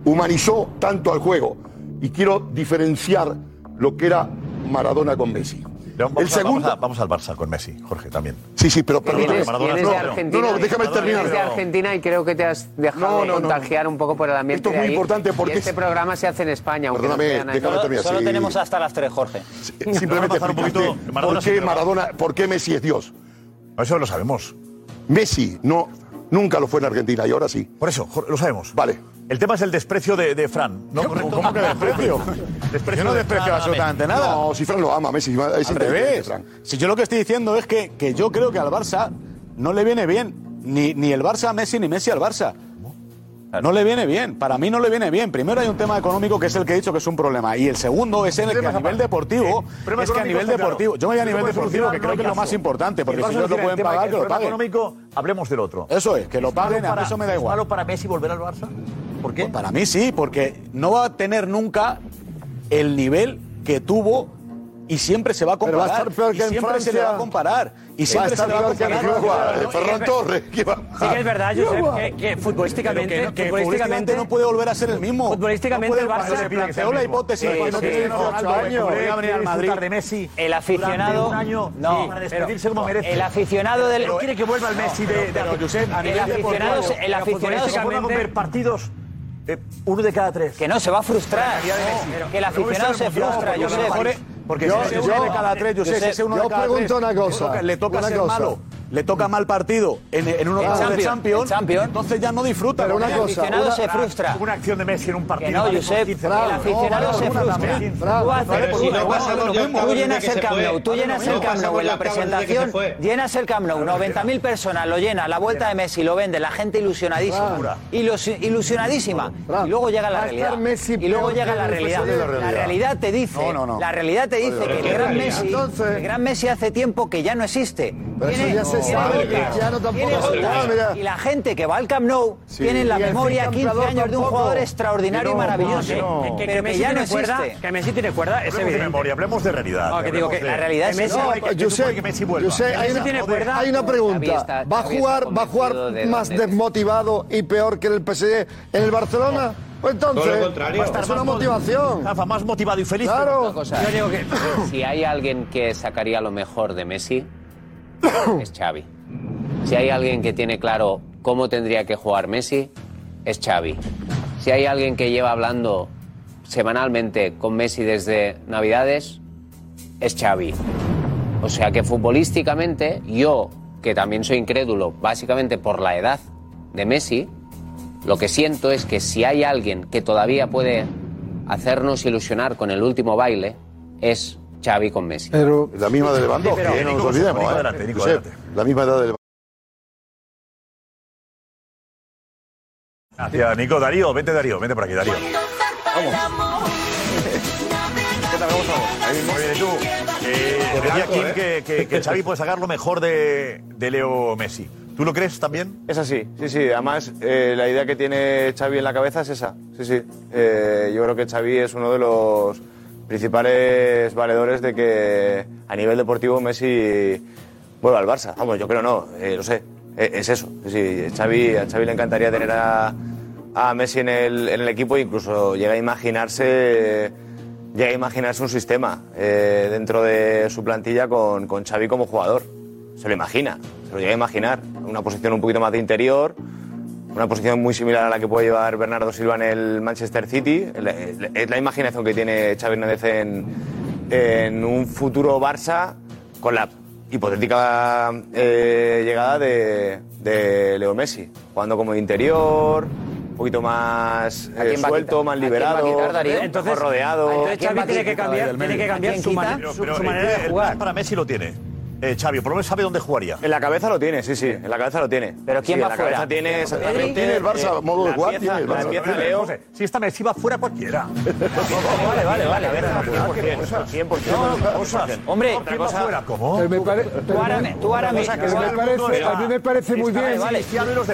[SPEAKER 3] humanizó tanto al juego. Y quiero diferenciar lo que era Maradona con Messi.
[SPEAKER 4] Vamos,
[SPEAKER 3] El
[SPEAKER 4] a-
[SPEAKER 3] segundo,
[SPEAKER 4] vamos, a- vamos al Barça con Messi, Jorge, también.
[SPEAKER 3] Sí, sí, pero perdóname.
[SPEAKER 4] Vienes-
[SPEAKER 3] Maradona,
[SPEAKER 4] vienes
[SPEAKER 3] no,
[SPEAKER 4] de
[SPEAKER 3] no,
[SPEAKER 4] Argentina.
[SPEAKER 3] no, no, déjame terminar.
[SPEAKER 16] Vienes de Argentina y creo que te has dejado
[SPEAKER 3] No, no, no,
[SPEAKER 16] contagiar un poco por el ambiente
[SPEAKER 3] Esto es
[SPEAKER 16] de
[SPEAKER 3] muy
[SPEAKER 16] ahí.
[SPEAKER 3] importante porque
[SPEAKER 16] Y este
[SPEAKER 3] es-
[SPEAKER 16] programa se hace en España. aunque
[SPEAKER 3] Perdóname,
[SPEAKER 16] no sean ahí.
[SPEAKER 3] déjame
[SPEAKER 12] Solo,
[SPEAKER 3] terminar.
[SPEAKER 12] solo
[SPEAKER 3] sí.
[SPEAKER 12] tenemos hasta las 3, Jorge.
[SPEAKER 3] Simplemente
[SPEAKER 4] a bajar un poquito. Maradona
[SPEAKER 3] por
[SPEAKER 4] sí,
[SPEAKER 3] qué Maradona, por qué Messi es Dios.
[SPEAKER 4] Eso lo sabemos.
[SPEAKER 3] Messi no, nunca lo fue en Argentina y ahora sí.
[SPEAKER 4] Por eso, lo sabemos.
[SPEAKER 3] Vale.
[SPEAKER 4] El tema es el desprecio de, de Fran. ¿no? ¿Correcto?
[SPEAKER 19] ¿Cómo que desprecio? <laughs>
[SPEAKER 4] Desprecio
[SPEAKER 19] Yo no
[SPEAKER 4] de
[SPEAKER 19] desprecio absolutamente nada.
[SPEAKER 3] No, si Fran lo ama, Messi es
[SPEAKER 19] Al revés.
[SPEAKER 3] Fran.
[SPEAKER 19] Si yo lo que estoy diciendo es que, que yo creo que al Barça no le viene bien. Ni, ni el Barça a Messi, ni Messi al Barça. No le viene bien. Para mí no le viene bien. Primero hay un tema económico que es el que he dicho que es un problema. Y el segundo es el que a nivel deportivo.
[SPEAKER 4] Problema
[SPEAKER 19] Es que a nivel deportivo. Yo me voy a nivel deportivo, que creo que es lo más importante. Porque si
[SPEAKER 4] el
[SPEAKER 19] no
[SPEAKER 4] Barça
[SPEAKER 19] lo pueden pagar,
[SPEAKER 4] que
[SPEAKER 19] lo paguen.
[SPEAKER 4] económico, hablemos del otro.
[SPEAKER 19] Eso es, que lo
[SPEAKER 4] ¿Es
[SPEAKER 19] paguen, a mí eso me da
[SPEAKER 4] ¿Es
[SPEAKER 19] igual.
[SPEAKER 4] malo para Messi volver al Barça? ¿Por qué?
[SPEAKER 19] Pues para mí sí, porque no va a tener nunca el nivel que tuvo y siempre se va a
[SPEAKER 18] Pero va a
[SPEAKER 19] comparar.
[SPEAKER 18] estar peor
[SPEAKER 19] y
[SPEAKER 18] que en
[SPEAKER 19] siempre se le va a comparar. Y
[SPEAKER 18] a
[SPEAKER 19] siempre se le va a comparar.
[SPEAKER 3] Eh, Ferran Torres.
[SPEAKER 13] Sí que es verdad, Josep, que, que futbolísticamente,
[SPEAKER 19] que, no-
[SPEAKER 13] futbolísticamente,
[SPEAKER 19] no puede volver a ser el mismo.
[SPEAKER 13] futbolísticamente
[SPEAKER 19] no
[SPEAKER 13] el Barça-
[SPEAKER 19] cuando se planteó la hipótesis no
[SPEAKER 13] sí.
[SPEAKER 19] tiene Ronaldo,
[SPEAKER 13] Ocho
[SPEAKER 19] que
[SPEAKER 13] años.
[SPEAKER 19] podría venir al Madrid.
[SPEAKER 4] de Messi.
[SPEAKER 12] El aficionado. no,
[SPEAKER 4] para despedirse como merece.
[SPEAKER 12] El aficionado del.
[SPEAKER 4] Pero quiere que vuelva el Messi de,
[SPEAKER 19] Josep, a
[SPEAKER 12] El aficionado, el aficionado
[SPEAKER 4] se pueden ver partidos uno de cada tres.
[SPEAKER 12] Que no, se va a frustrar. Que el
[SPEAKER 4] No
[SPEAKER 12] aficionado se frustra,
[SPEAKER 4] yo porque
[SPEAKER 12] sé.
[SPEAKER 4] es-
[SPEAKER 19] Yo-
[SPEAKER 4] si ese
[SPEAKER 19] yo-
[SPEAKER 4] uno de cada tres, yo sé,
[SPEAKER 19] yo
[SPEAKER 4] si ese uno de
[SPEAKER 19] yo
[SPEAKER 4] cada
[SPEAKER 19] pregunto
[SPEAKER 4] tres,
[SPEAKER 19] una cosa,
[SPEAKER 4] le toca- Le toca
[SPEAKER 19] una
[SPEAKER 4] ser
[SPEAKER 19] cosa.
[SPEAKER 4] malo, le toca mal partido en, en uno
[SPEAKER 12] En
[SPEAKER 4] de
[SPEAKER 12] Champions,
[SPEAKER 4] Champions,
[SPEAKER 12] en Champions.
[SPEAKER 4] entonces ya no disfruta.
[SPEAKER 19] Pero una
[SPEAKER 4] el
[SPEAKER 19] cosa,
[SPEAKER 4] aficionado
[SPEAKER 19] una-
[SPEAKER 4] se frustra. Una acción de Messi en un partido.
[SPEAKER 12] Que no, Josep,
[SPEAKER 4] 15
[SPEAKER 12] el aficionado
[SPEAKER 4] No,
[SPEAKER 12] se frustra. Tú haces-
[SPEAKER 4] por
[SPEAKER 12] tú-
[SPEAKER 4] una,
[SPEAKER 12] tú-. Tú llenas el Camp. Nou, tú llenas
[SPEAKER 9] no
[SPEAKER 12] el Camp
[SPEAKER 9] pasa
[SPEAKER 12] Nou en la presentación, llenas el Camp Nou, 90.000 personas, lo llena, la vuelta de Messi lo vende, la gente ilusionadísima, ilusionadísima. Y luego llega la realidad. Y luego llega la realidad. La realidad te dice,
[SPEAKER 19] No, no, no.
[SPEAKER 12] la realidad te dice que
[SPEAKER 19] ¿qué
[SPEAKER 12] el gran? Messi, el gran Messi hace tiempo que ya no existe.
[SPEAKER 19] Pero eso ya se ya no tampoco.
[SPEAKER 12] Y la gente que va al Camp Nou
[SPEAKER 19] Sí.
[SPEAKER 12] tiene en la memoria 15
[SPEAKER 19] campeador
[SPEAKER 12] años de un
[SPEAKER 19] tampoco.
[SPEAKER 12] jugador extraordinario
[SPEAKER 19] Que
[SPEAKER 12] y
[SPEAKER 19] no,
[SPEAKER 12] maravilloso.
[SPEAKER 19] no.
[SPEAKER 13] Que, que
[SPEAKER 12] Pero que
[SPEAKER 13] Messi
[SPEAKER 12] ya no
[SPEAKER 13] tiene cuerda,
[SPEAKER 12] existe.
[SPEAKER 13] que Messi tiene cuerda, es
[SPEAKER 4] Hablemos de
[SPEAKER 13] evidente.
[SPEAKER 4] memoria, hablemos de realidad.
[SPEAKER 13] No, que digo que la
[SPEAKER 12] realidad es
[SPEAKER 4] de
[SPEAKER 12] que
[SPEAKER 4] Messi,
[SPEAKER 12] no,
[SPEAKER 4] hay que-
[SPEAKER 19] yo sé,
[SPEAKER 4] que Messi
[SPEAKER 19] yo sé, hay una, pregunta. ¿Va a jugar, va a jugar más desmotivado y peor que el PSG en el Barcelona? Pues entonces,
[SPEAKER 9] Todo lo contrario.
[SPEAKER 19] va a estar
[SPEAKER 4] Más
[SPEAKER 19] una
[SPEAKER 4] mo-
[SPEAKER 19] motivación.
[SPEAKER 4] Rafa, más motivado y feliz.
[SPEAKER 19] Claro.
[SPEAKER 11] Cosa,
[SPEAKER 13] Yo digo que
[SPEAKER 11] si hay alguien que sacaría lo mejor de Messi, es Xavi. Si hay alguien que tiene claro cómo tendría que jugar Messi, es Xavi. Si hay alguien que lleva hablando semanalmente con Messi desde Navidades, es Xavi. O sea que futbolísticamente, yo, que también soy incrédulo, básicamente por la edad de Messi, lo que siento es que si hay alguien que todavía puede hacernos ilusionar con el último baile, es Xavi con Messi.
[SPEAKER 14] Pero
[SPEAKER 3] La misma de Lewandowski,
[SPEAKER 4] pero-
[SPEAKER 3] eh, no nos olvidemos. Eh.
[SPEAKER 4] adelante, Nico,
[SPEAKER 3] Josep,
[SPEAKER 4] adelante.
[SPEAKER 3] La misma edad de Lewandowski.
[SPEAKER 4] Gracias, Nico. Darío, vente, Darío, vente por aquí, Darío. ¿Qué tal? ¿Cómo estamos? Muy bien, ¿y tú? Eh, decía Kim que, que, que Xavi puede sacar lo mejor de, de Leo Messi. ¿Tú lo crees también?
[SPEAKER 2] Es así, sí, sí. Además, eh, la idea que tiene Xavi en la cabeza es esa. Sí, sí. Eh, yo creo que Xavi es uno de los principales valedores de que a nivel deportivo Messi vuelva al Barça. Vamos, yo creo no, eh, lo sé. Eh, es eso. Sí. Xavi, a Xavi le encantaría tener a, a Messi en el, en el equipo e incluso llega a imaginarse llega a imaginarse un sistema eh, dentro de su plantilla con, con Xavi como jugador. Se lo imagina, se lo llega a imaginar. Una posición un poquito más de interior, una posición muy similar a la que puede llevar Bernardo Silva en el Manchester City. Es la, imaginación que tiene Xavi Hernández en, en un futuro Barça con la hipotética eh, llegada de, de Leo Messi, jugando como interior, un poquito más
[SPEAKER 16] ¿A
[SPEAKER 2] eh, suelto, más
[SPEAKER 16] ¿A quién va a
[SPEAKER 2] liberado,
[SPEAKER 16] quitar,
[SPEAKER 2] entonces, rodeado.
[SPEAKER 13] Entonces Xavi tiene que cambiar, tiene que cambiar su, su-
[SPEAKER 4] pero
[SPEAKER 13] su
[SPEAKER 4] el-
[SPEAKER 13] manera
[SPEAKER 4] el
[SPEAKER 13] de jugar.
[SPEAKER 4] para Messi lo tiene. Eh, Xavi, por lo menos sabe dónde jugaría.
[SPEAKER 2] En la cabeza lo tiene, sí, sí, en la cabeza lo tiene.
[SPEAKER 12] Pero ¿quién
[SPEAKER 2] Sí,
[SPEAKER 12] va
[SPEAKER 2] en la
[SPEAKER 12] fuera?
[SPEAKER 2] cabeza tiene exactamente.
[SPEAKER 3] Tiene el Barça
[SPEAKER 2] eh,
[SPEAKER 3] modo de jugar,
[SPEAKER 2] pieza-
[SPEAKER 3] tiene el
[SPEAKER 2] La
[SPEAKER 3] Barça.
[SPEAKER 2] pieza Leo.
[SPEAKER 4] José, si esta Messi va fuera cualquiera. <laughs>
[SPEAKER 12] Vale, vale, vale. a ver,
[SPEAKER 2] 100%.
[SPEAKER 4] Cosas.
[SPEAKER 12] Hombre,
[SPEAKER 4] Otra cosa fuera, ¿cómo?
[SPEAKER 14] Eh,
[SPEAKER 12] tú ahora, me-
[SPEAKER 14] parece, a mí me parece muy bien.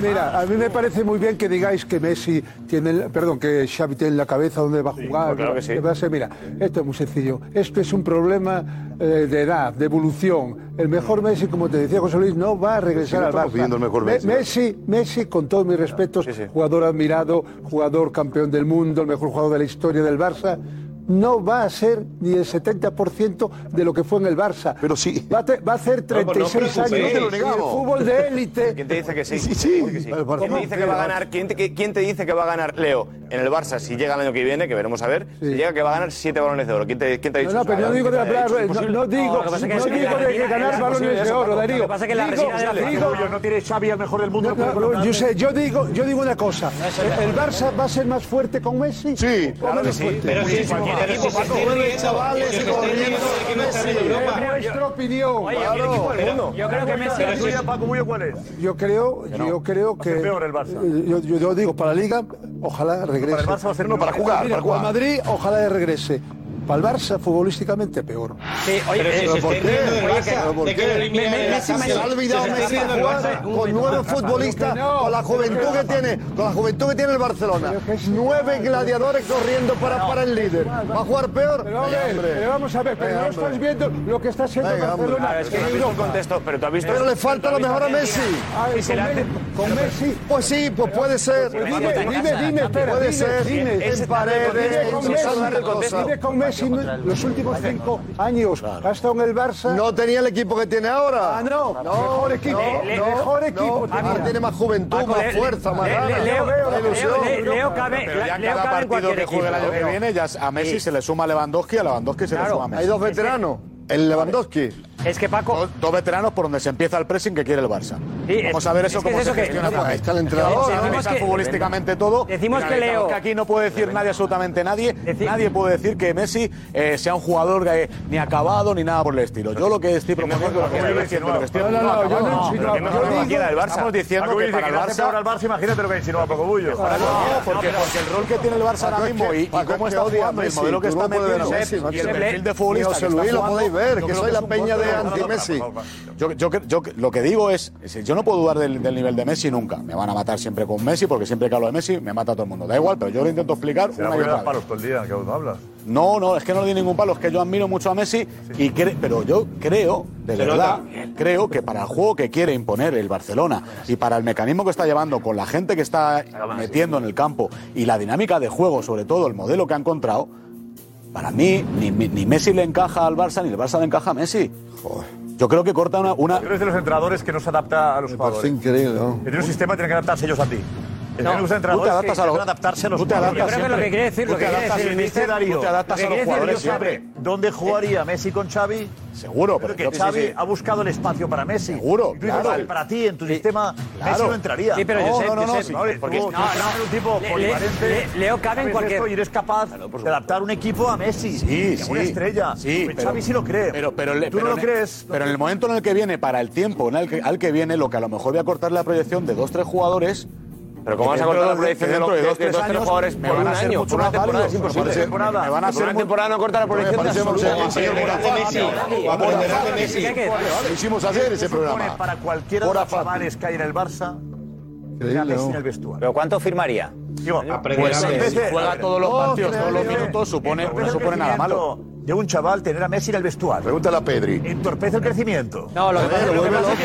[SPEAKER 14] Mira, a mí me parece muy bien que digáis que Messi tiene, perdón, que Xavi tiene en la cabeza dónde va a jugar.
[SPEAKER 2] claro que sí.
[SPEAKER 14] Mira, esto es muy sencillo. Esto es un problema eh, de edad, de evolución. El mejor Messi, como te decía José Luis, no va a regresar
[SPEAKER 3] no
[SPEAKER 14] al Barça.
[SPEAKER 3] pidiendo el mejor
[SPEAKER 14] Me-
[SPEAKER 3] Messi.
[SPEAKER 14] Messi, Messi, con todos mis respetos, jugador admirado, jugador campeón del mundo, el mejor jugador de la historia del Barça. No va a ser ni el 70% de lo que fue en el Barça.
[SPEAKER 3] Pero sí.
[SPEAKER 14] Va a, te- va a hacer
[SPEAKER 9] No, pues no os
[SPEAKER 14] 36 años.
[SPEAKER 9] No te lo
[SPEAKER 14] el fútbol de élite.
[SPEAKER 2] ¿Quién te dice que sí?
[SPEAKER 3] Sí, sí.
[SPEAKER 2] ¿Quién te dice que va a ganar? ¿Quién te, quién te dice que va a ganar Leo en el Barça si llega el año que viene, que veremos a ver? Si llega que va a ganar siete balones de oro. ¿Quién te, quién te ha
[SPEAKER 14] No,
[SPEAKER 2] dicho
[SPEAKER 14] no,
[SPEAKER 2] eso?
[SPEAKER 14] pero no digo de
[SPEAKER 2] ¿Quién te ha
[SPEAKER 14] hablar,
[SPEAKER 2] dicho?
[SPEAKER 14] no, no digo, no digo
[SPEAKER 13] la
[SPEAKER 14] de ganar
[SPEAKER 13] es
[SPEAKER 14] balones de oro,
[SPEAKER 13] lo que
[SPEAKER 14] Darío.
[SPEAKER 13] pasa es que la de la
[SPEAKER 14] digo-
[SPEAKER 4] no tiene Xavi el mejor del mundo.
[SPEAKER 14] No,
[SPEAKER 4] no
[SPEAKER 14] no, yo sé, yo digo, yo digo una cosa. ¿El Barça va a ser más fuerte con Messi?
[SPEAKER 3] Sí,
[SPEAKER 14] ¿O
[SPEAKER 2] claro que
[SPEAKER 14] menos
[SPEAKER 2] sí.
[SPEAKER 9] Pero
[SPEAKER 3] chavales,
[SPEAKER 9] que no está en Europa.
[SPEAKER 14] Es vuestra opinión.
[SPEAKER 13] Yo creo que Messi
[SPEAKER 4] ¿La tuya, Paco Muyo, cuál es?
[SPEAKER 14] Yo creo, yo creo que.
[SPEAKER 4] peor el Barça.
[SPEAKER 14] eh, Yo, digo, para la Liga, ojalá regrese.
[SPEAKER 4] Para el Barça va a ser
[SPEAKER 3] No, para jugar,
[SPEAKER 14] Mira,
[SPEAKER 3] para jugar.
[SPEAKER 14] para Madrid, ojalá regrese. Para el Barça, futbolísticamente, peor.
[SPEAKER 13] Sí, oye,
[SPEAKER 9] Pero si
[SPEAKER 13] eh,
[SPEAKER 9] se
[SPEAKER 3] ¿por
[SPEAKER 9] esté
[SPEAKER 3] qué?
[SPEAKER 13] Messi me-
[SPEAKER 3] Se ha olvidado
[SPEAKER 9] Se
[SPEAKER 3] Messi jugar
[SPEAKER 9] Barça.
[SPEAKER 3] con nueve futbolistas, con la juventud que tiene, con la juventud que tiene el Barcelona. Nueve gladiadores corriendo para, para el líder. ¿Va a jugar peor?
[SPEAKER 14] Pero, hombre, pero vamos a ver, pero no estás viendo lo que está haciendo. Barcelona.
[SPEAKER 2] Es que no visto el contexto, pero tú has visto.
[SPEAKER 3] Pero le falta lo mejor a Messi.
[SPEAKER 14] Con, Me- con Messi.
[SPEAKER 3] Pues sí, pues puede ser.
[SPEAKER 14] Dime, dime, dime, espera,
[SPEAKER 3] Puede
[SPEAKER 14] dime,
[SPEAKER 3] ser
[SPEAKER 14] dime,
[SPEAKER 3] en paredes,
[SPEAKER 14] Dime con los últimos cinco años ha estado en el Barça.
[SPEAKER 18] No tenía el equipo que tiene ahora.
[SPEAKER 14] Ah, no. no mejor equipo.
[SPEAKER 18] Le,
[SPEAKER 14] mejor equipo.
[SPEAKER 18] No, tiene más juventud, más fuerza, más ganas.
[SPEAKER 14] Leo, Leo, Leo, cabe.
[SPEAKER 19] Pero ya
[SPEAKER 14] Leo
[SPEAKER 19] cada partido que juegue el año que viene, ya a Messi se le suma Lewandowski, a Lewandowski se le suma Messi.
[SPEAKER 18] Hay dos veteranos. El Lewandowski
[SPEAKER 13] es que Paco.
[SPEAKER 19] Dos, dos, veteranos por donde se empieza el pressing que quiere el Barça.
[SPEAKER 13] Sí,
[SPEAKER 19] Vamos a ver eso
[SPEAKER 13] es
[SPEAKER 19] cómo
[SPEAKER 13] es eso se
[SPEAKER 19] gestiona. Que, ahí
[SPEAKER 18] está el entrenador,
[SPEAKER 19] decimos
[SPEAKER 13] que,
[SPEAKER 19] futbolísticamente todo.
[SPEAKER 13] Decimos que Leo.
[SPEAKER 19] Que aquí no puede decir nadie, absolutamente nadie. Decimos. nadie puede decir que Messi eh, sea un jugador eh, ni acabado ni nada por el estilo. Yo lo que estoy proponiendo lo que estoy. Lo que estoy
[SPEAKER 18] diciendo no, no, yo no,
[SPEAKER 19] no, no, no, no, Estamos diciendo que para el Barça.
[SPEAKER 4] Ahora el Barça, imagínate lo que insinúa Paco Bullo.
[SPEAKER 19] No, porque el rol que tiene el Barça ahora mismo y cómo está jugando el modelo que está metiendo y el perfil de futbolista.
[SPEAKER 18] Lo podéis ver, que soy la peña de
[SPEAKER 19] yo, lo que digo es, yo no puedo dudar del, nivel de Messi nunca. Me van a matar siempre con Messi, porque siempre que hablo de Messi me mata a todo el mundo. Da igual, pero yo lo intento explicar una y
[SPEAKER 4] palos. No,
[SPEAKER 19] no, es que no le di ningún palo, es que yo admiro mucho a Messi, y pero yo creo, de verdad, creo que para el juego que quiere imponer el Barcelona y para el mecanismo que está llevando con la gente que está metiendo en el campo y la dinámica de juego, sobre todo el modelo que ha encontrado, para mí, ni, ni Messi le encaja al Barça, ni el Barça le encaja a Messi. Joder. Yo creo que corta una. una...
[SPEAKER 4] Yo de los entrenadores que no se adapta a los jugadores.
[SPEAKER 18] Es increíble, ¿no?
[SPEAKER 4] Tiene un sistema que tiene que adaptarse ellos a ti.
[SPEAKER 19] No,
[SPEAKER 4] que gusta
[SPEAKER 19] entrenadores te adaptas
[SPEAKER 4] que
[SPEAKER 19] a
[SPEAKER 4] los... adaptarse a los jugadores.
[SPEAKER 19] Yo creo que lo que quiere decir, lo que quiere decir el te a los jugadores siempre.
[SPEAKER 4] ¿Dónde jugaría eh, Messi con Xavi?
[SPEAKER 19] Seguro, pero
[SPEAKER 4] que Xavi ha buscado el espacio para Messi.
[SPEAKER 19] Seguro,
[SPEAKER 4] Para ti, en tu sistema, Messi no entraría.
[SPEAKER 13] Sí, pero
[SPEAKER 4] no, no, no,
[SPEAKER 13] porque no,
[SPEAKER 4] un tipo polivalente.
[SPEAKER 13] Leo cabe en cualquier...
[SPEAKER 4] Y eres capaz de adaptar un equipo a Messi.
[SPEAKER 19] Sí,
[SPEAKER 4] sí. Una estrella.
[SPEAKER 19] Sí,
[SPEAKER 4] pues Xavi sí lo cree.
[SPEAKER 19] Pero, pero,
[SPEAKER 4] Tú no lo crees.
[SPEAKER 19] Pero en el momento en el que viene, para el tiempo al que viene, lo que a lo mejor voy a cortar la proyección de dos, tres jugadores
[SPEAKER 2] pero ¿cómo vas a cortar la proyección de, los, de,
[SPEAKER 19] dos, tres
[SPEAKER 2] jugadores por un año? Por una temporada, es imposible.
[SPEAKER 19] temporada. Me van a hacer
[SPEAKER 2] una temporada no cortar la proyección de absoluto.
[SPEAKER 18] Hicimos hacer ese programa.
[SPEAKER 4] Para cualquiera de los chavales que hay en el Barça, en el vestuario.
[SPEAKER 12] ¿Pero cuánto firmaría?
[SPEAKER 4] Digo,
[SPEAKER 19] pues si juega todos los partidos, todos los minutos, supone, no supone nada malo.
[SPEAKER 4] De un chaval tener a Messi en el vestuario.
[SPEAKER 18] Pregúntale a Pedri.
[SPEAKER 4] ¿Entorpece el crecimiento?
[SPEAKER 13] No, lo que pasa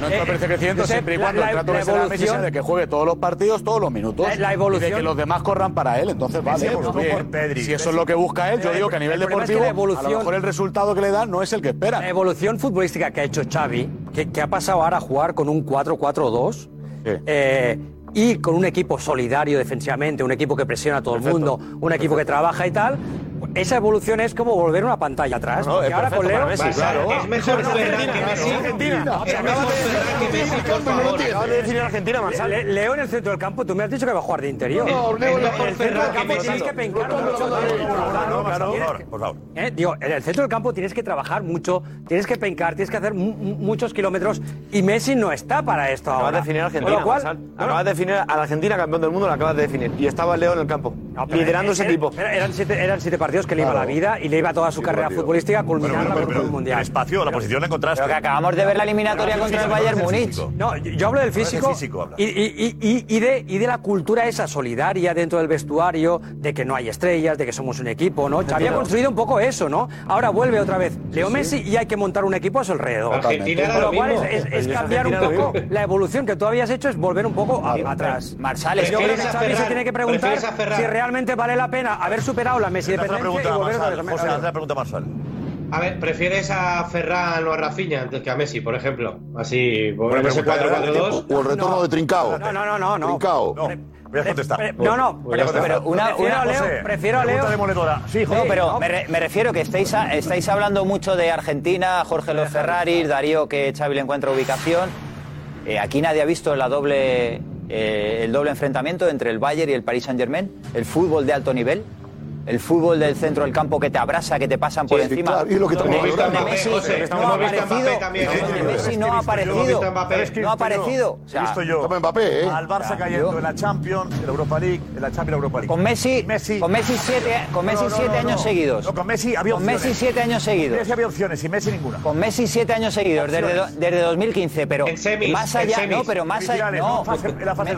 [SPEAKER 19] no entorpece el eh, crecimiento
[SPEAKER 13] eh,
[SPEAKER 19] siempre y cuando
[SPEAKER 13] la,
[SPEAKER 19] el trato
[SPEAKER 13] la evolución,
[SPEAKER 19] de que juegue todos los partidos, todos los minutos.
[SPEAKER 13] La, la evolución.
[SPEAKER 19] Y de que los demás corran para él. Entonces, vale. Pues, bien,
[SPEAKER 4] por Pedri,
[SPEAKER 19] si eso es lo que busca él, yo digo que a nivel
[SPEAKER 13] deportivo, es que
[SPEAKER 19] a lo mejor el resultado que le dan no es el que espera.
[SPEAKER 13] La evolución futbolística que ha hecho Xavi, que, ha pasado ahora a jugar con un 4-4-2, sí. eh, y con un equipo solidario defensivamente, un equipo que presiona a todo el mundo, un equipo que trabaja y tal, esa evolución es como volver una pantalla atrás.
[SPEAKER 2] No, no,
[SPEAKER 13] ahora con Leo
[SPEAKER 2] Messi, claro.
[SPEAKER 9] Es mejor que Messi. Argentina.
[SPEAKER 2] Acabas de decir Argentina,
[SPEAKER 13] Leo en el centro del campo, tú me has dicho que va a jugar de interior.
[SPEAKER 9] No, Leo
[SPEAKER 13] en el centro del campo tienes que pencar.
[SPEAKER 4] Por favor.
[SPEAKER 13] Eh, digo, en el centro del campo tienes que trabajar mucho, tienes que pencar, tienes que hacer muchos kilómetros y Messi no está para esto ahora.
[SPEAKER 2] Acabas de definir a Argentina, Acabas de definir a la Argentina campeón del mundo, la acabas de definir. Y estaba Leo en el campo, liderando ese equipo.
[SPEAKER 13] Eran siete partidos que le iba la vida y le iba toda su carrera futbolística culminando
[SPEAKER 4] bueno,
[SPEAKER 13] con
[SPEAKER 4] un
[SPEAKER 13] mundial.
[SPEAKER 4] Espacio, la posición la encontraste.
[SPEAKER 12] Pero que acabamos de ver la eliminatoria contra el Bayern Múnich.
[SPEAKER 13] No, yo hablo del físico, y, y, y, de, y, de, la cultura esa solidaria dentro del vestuario, de que no hay estrellas, de que somos un equipo, ¿no? Había construido un poco eso, ¿no? Ahora vuelve otra vez Leo Messi y hay que montar un equipo a su alrededor.
[SPEAKER 9] Argentina
[SPEAKER 13] Con lo, cual es, cambiar un poco. La evolución que tú habías hecho es volver un poco atrás.
[SPEAKER 12] Marsales,
[SPEAKER 13] yo creo que Xavi se tiene que preguntar si realmente vale la pena haber superado la Messi dependencia
[SPEAKER 4] pregunta a Marsal. José, haz la pregunta a Marsal.
[SPEAKER 9] A ver, ¿prefieres a Ferran o a Rafinha antes que a Messi, por ejemplo? Así, por ese 4-4-2.
[SPEAKER 3] O el retorno no, de Trincao.
[SPEAKER 13] No, no, no, no.
[SPEAKER 3] Trincao.
[SPEAKER 4] No. Voy a contestar.
[SPEAKER 13] No, no, pero, pero
[SPEAKER 12] una,
[SPEAKER 13] prefiero,
[SPEAKER 12] una,
[SPEAKER 13] Leo, prefiero a Leo.
[SPEAKER 4] Sí,
[SPEAKER 12] no, pero. Me, re, me, refiero que estáis, a, estáis hablando mucho de Argentina, Jorge Los Ferraris, Darío que Xavi le encuentra ubicación. Eh, aquí nadie ha visto la doble, eh, el doble enfrentamiento entre el Bayern y el Paris Saint Germain, el fútbol de alto nivel el fútbol del centro del campo que te abrasa, que te pasan por
[SPEAKER 3] sí,
[SPEAKER 12] encima.
[SPEAKER 3] Claro, y lo que
[SPEAKER 12] también
[SPEAKER 3] de
[SPEAKER 12] Messi no ha aparecido. Messi no ha aparecido. No ha aparecido.
[SPEAKER 4] Visto yo. Al Barça cayendo en la Champions, en la Europa League, en la Champions Europa League.
[SPEAKER 12] Con Messi, con Messi siete, con Messi siete años seguidos.
[SPEAKER 4] con Messi había opciones.
[SPEAKER 12] Con Messi siete años seguidos.
[SPEAKER 4] Messi había opciones y Messi ninguna.
[SPEAKER 12] Con Messi siete años seguidos desde 2015, pero más allá no, pero más
[SPEAKER 4] allá
[SPEAKER 12] no.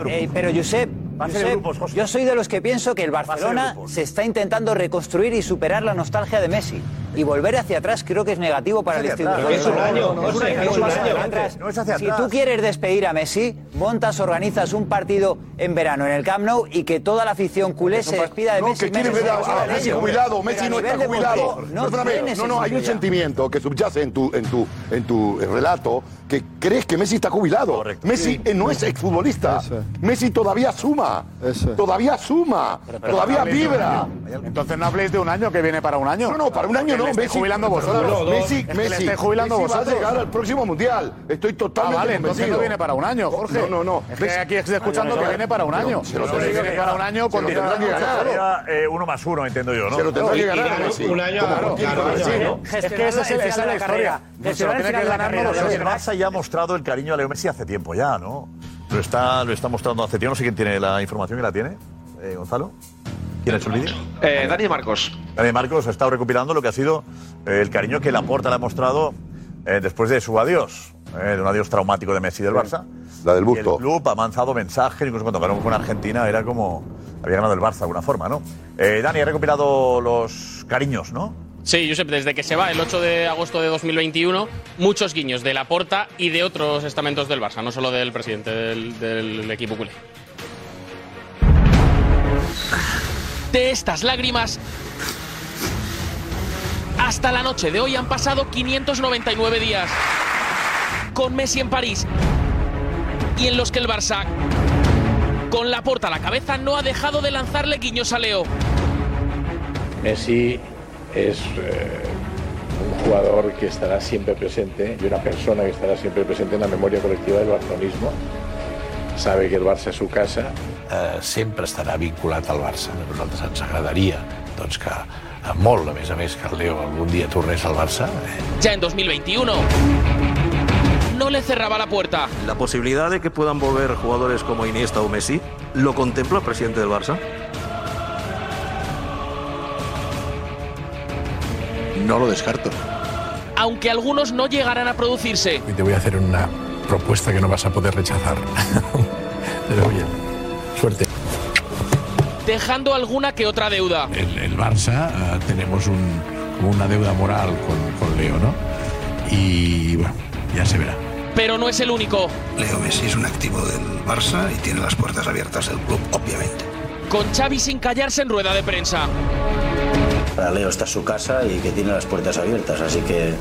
[SPEAKER 12] Eh, pero Josep
[SPEAKER 4] grupos,
[SPEAKER 12] yo soy de los que pienso que el Barcelona se está intentando reconstruir y superar la nostalgia de Messi. Y volver hacia atrás creo que es negativo para el instituto.
[SPEAKER 4] Es un año,
[SPEAKER 12] No, no,
[SPEAKER 4] es
[SPEAKER 12] no, no, no, hacia atrás.
[SPEAKER 4] No
[SPEAKER 12] Si tú quieres despedir a Messi, montas, organizas un partido en verano en el Camp Nou y que toda la afición culé se despida de
[SPEAKER 3] No,
[SPEAKER 12] Messi.
[SPEAKER 3] que quieren
[SPEAKER 12] meses
[SPEAKER 3] ver a, Messi jubilado. Messi no está jubilado.
[SPEAKER 12] No,
[SPEAKER 3] no, no, hay un sentimiento que subyace en tu, en tu, en tu relato que crees que Messi está jubilado. Messi no es exfutbolista. Messi todavía suma. Todavía suma. todavía vibra.
[SPEAKER 19] Entonces no habléis de un año que viene para un año.
[SPEAKER 3] No, no, para un año
[SPEAKER 19] Que
[SPEAKER 3] no.
[SPEAKER 19] Le estáis
[SPEAKER 3] Messi,
[SPEAKER 19] jubilando vosotros.
[SPEAKER 3] Messi,
[SPEAKER 19] Es que le
[SPEAKER 3] Messi,
[SPEAKER 19] estáis jubilando
[SPEAKER 3] Messi va a
[SPEAKER 19] vosotros.
[SPEAKER 3] llegar al próximo mundial. Estoy
[SPEAKER 19] Ah,
[SPEAKER 3] totalmente
[SPEAKER 19] vale, entonces no viene para un año, Jorge.
[SPEAKER 3] No, no, no.
[SPEAKER 19] Es que aquí estoy escuchando que viene para un año.
[SPEAKER 3] Se lo
[SPEAKER 19] Si
[SPEAKER 3] tendrá
[SPEAKER 19] viene
[SPEAKER 3] que
[SPEAKER 19] para un año,
[SPEAKER 4] eh, uno más uno, entiendo yo, ¿no?
[SPEAKER 3] Se lo tendrá que ganar Messi.
[SPEAKER 4] Un año claro. Es que esa es, la historia.
[SPEAKER 12] carrera.
[SPEAKER 4] Se lo tiene que ganar. El Barça ya ha mostrado el cariño a Leo Messi hace tiempo ya, ¿no? Lo está, lo está mostrando hace tiempo. No sé quién tiene la información que la tiene. Eh, Gonzalo. ¿Quién ha hecho el vídeo?
[SPEAKER 20] Eh, Dani Marcos.
[SPEAKER 4] Dani Marcos ha estado recopilando lo que ha sido eh, el cariño que Laporta le ha mostrado eh, después de su adiós, eh, de un adiós traumático de Messi del Barça.
[SPEAKER 3] La del
[SPEAKER 4] Y el club ha lanzado mensajes, incluso cuando ganó con Argentina era como había ganado el Barça de alguna forma, ¿no? Eh, Dani ha recopilado los cariños, ¿no?
[SPEAKER 20] Sí, Josep, desde que se va el 8 de agosto de 2021, muchos guiños de Laporta y de otros estamentos del Barça, no solo del presidente del, del equipo culé. De estas lágrimas, hasta la noche de hoy han pasado 599 días. Con Messi en París y en los que el Barça, con Laporta a la cabeza, no ha dejado de lanzarle guiños a Leo.
[SPEAKER 21] Messi es eh, un jugador que estará siempre presente y una persona que estará siempre presente en la memoria colectiva del barcelonismo. Sabe que el Barça és su casa.
[SPEAKER 5] Eh, sempre estarà vinculat al Barça. A nosaltres ens agradaria doncs, que eh, molt, a més a més, que el Leo algun dia tornés al Barça. Eh,
[SPEAKER 20] Ya en 2021, no le cerraba la puerta.
[SPEAKER 22] La posibilidad de que puedan volver jugadores como Iniesta o Messi, ¿lo contempla el presidente del Barça?
[SPEAKER 5] No lo descarto.
[SPEAKER 20] aunque algunos no llegarán a producirse.
[SPEAKER 5] Y te voy a hacer una propuesta que no vas a poder rechazar. <laughs> Pero bien.
[SPEAKER 20] Dejando alguna que otra deuda.
[SPEAKER 5] El, el Barça eh, tenemos un, una deuda moral con, con Leo, ¿no? Y bueno, ya se verá.
[SPEAKER 20] Pero no es el único.
[SPEAKER 23] Leo Messi es un activo del Barça y tiene las puertas abiertas del club, obviamente.
[SPEAKER 20] Con Xavi sin callarse en rueda de prensa.
[SPEAKER 24] Para Leo está es su casa y que tiene las puertas abiertas, así que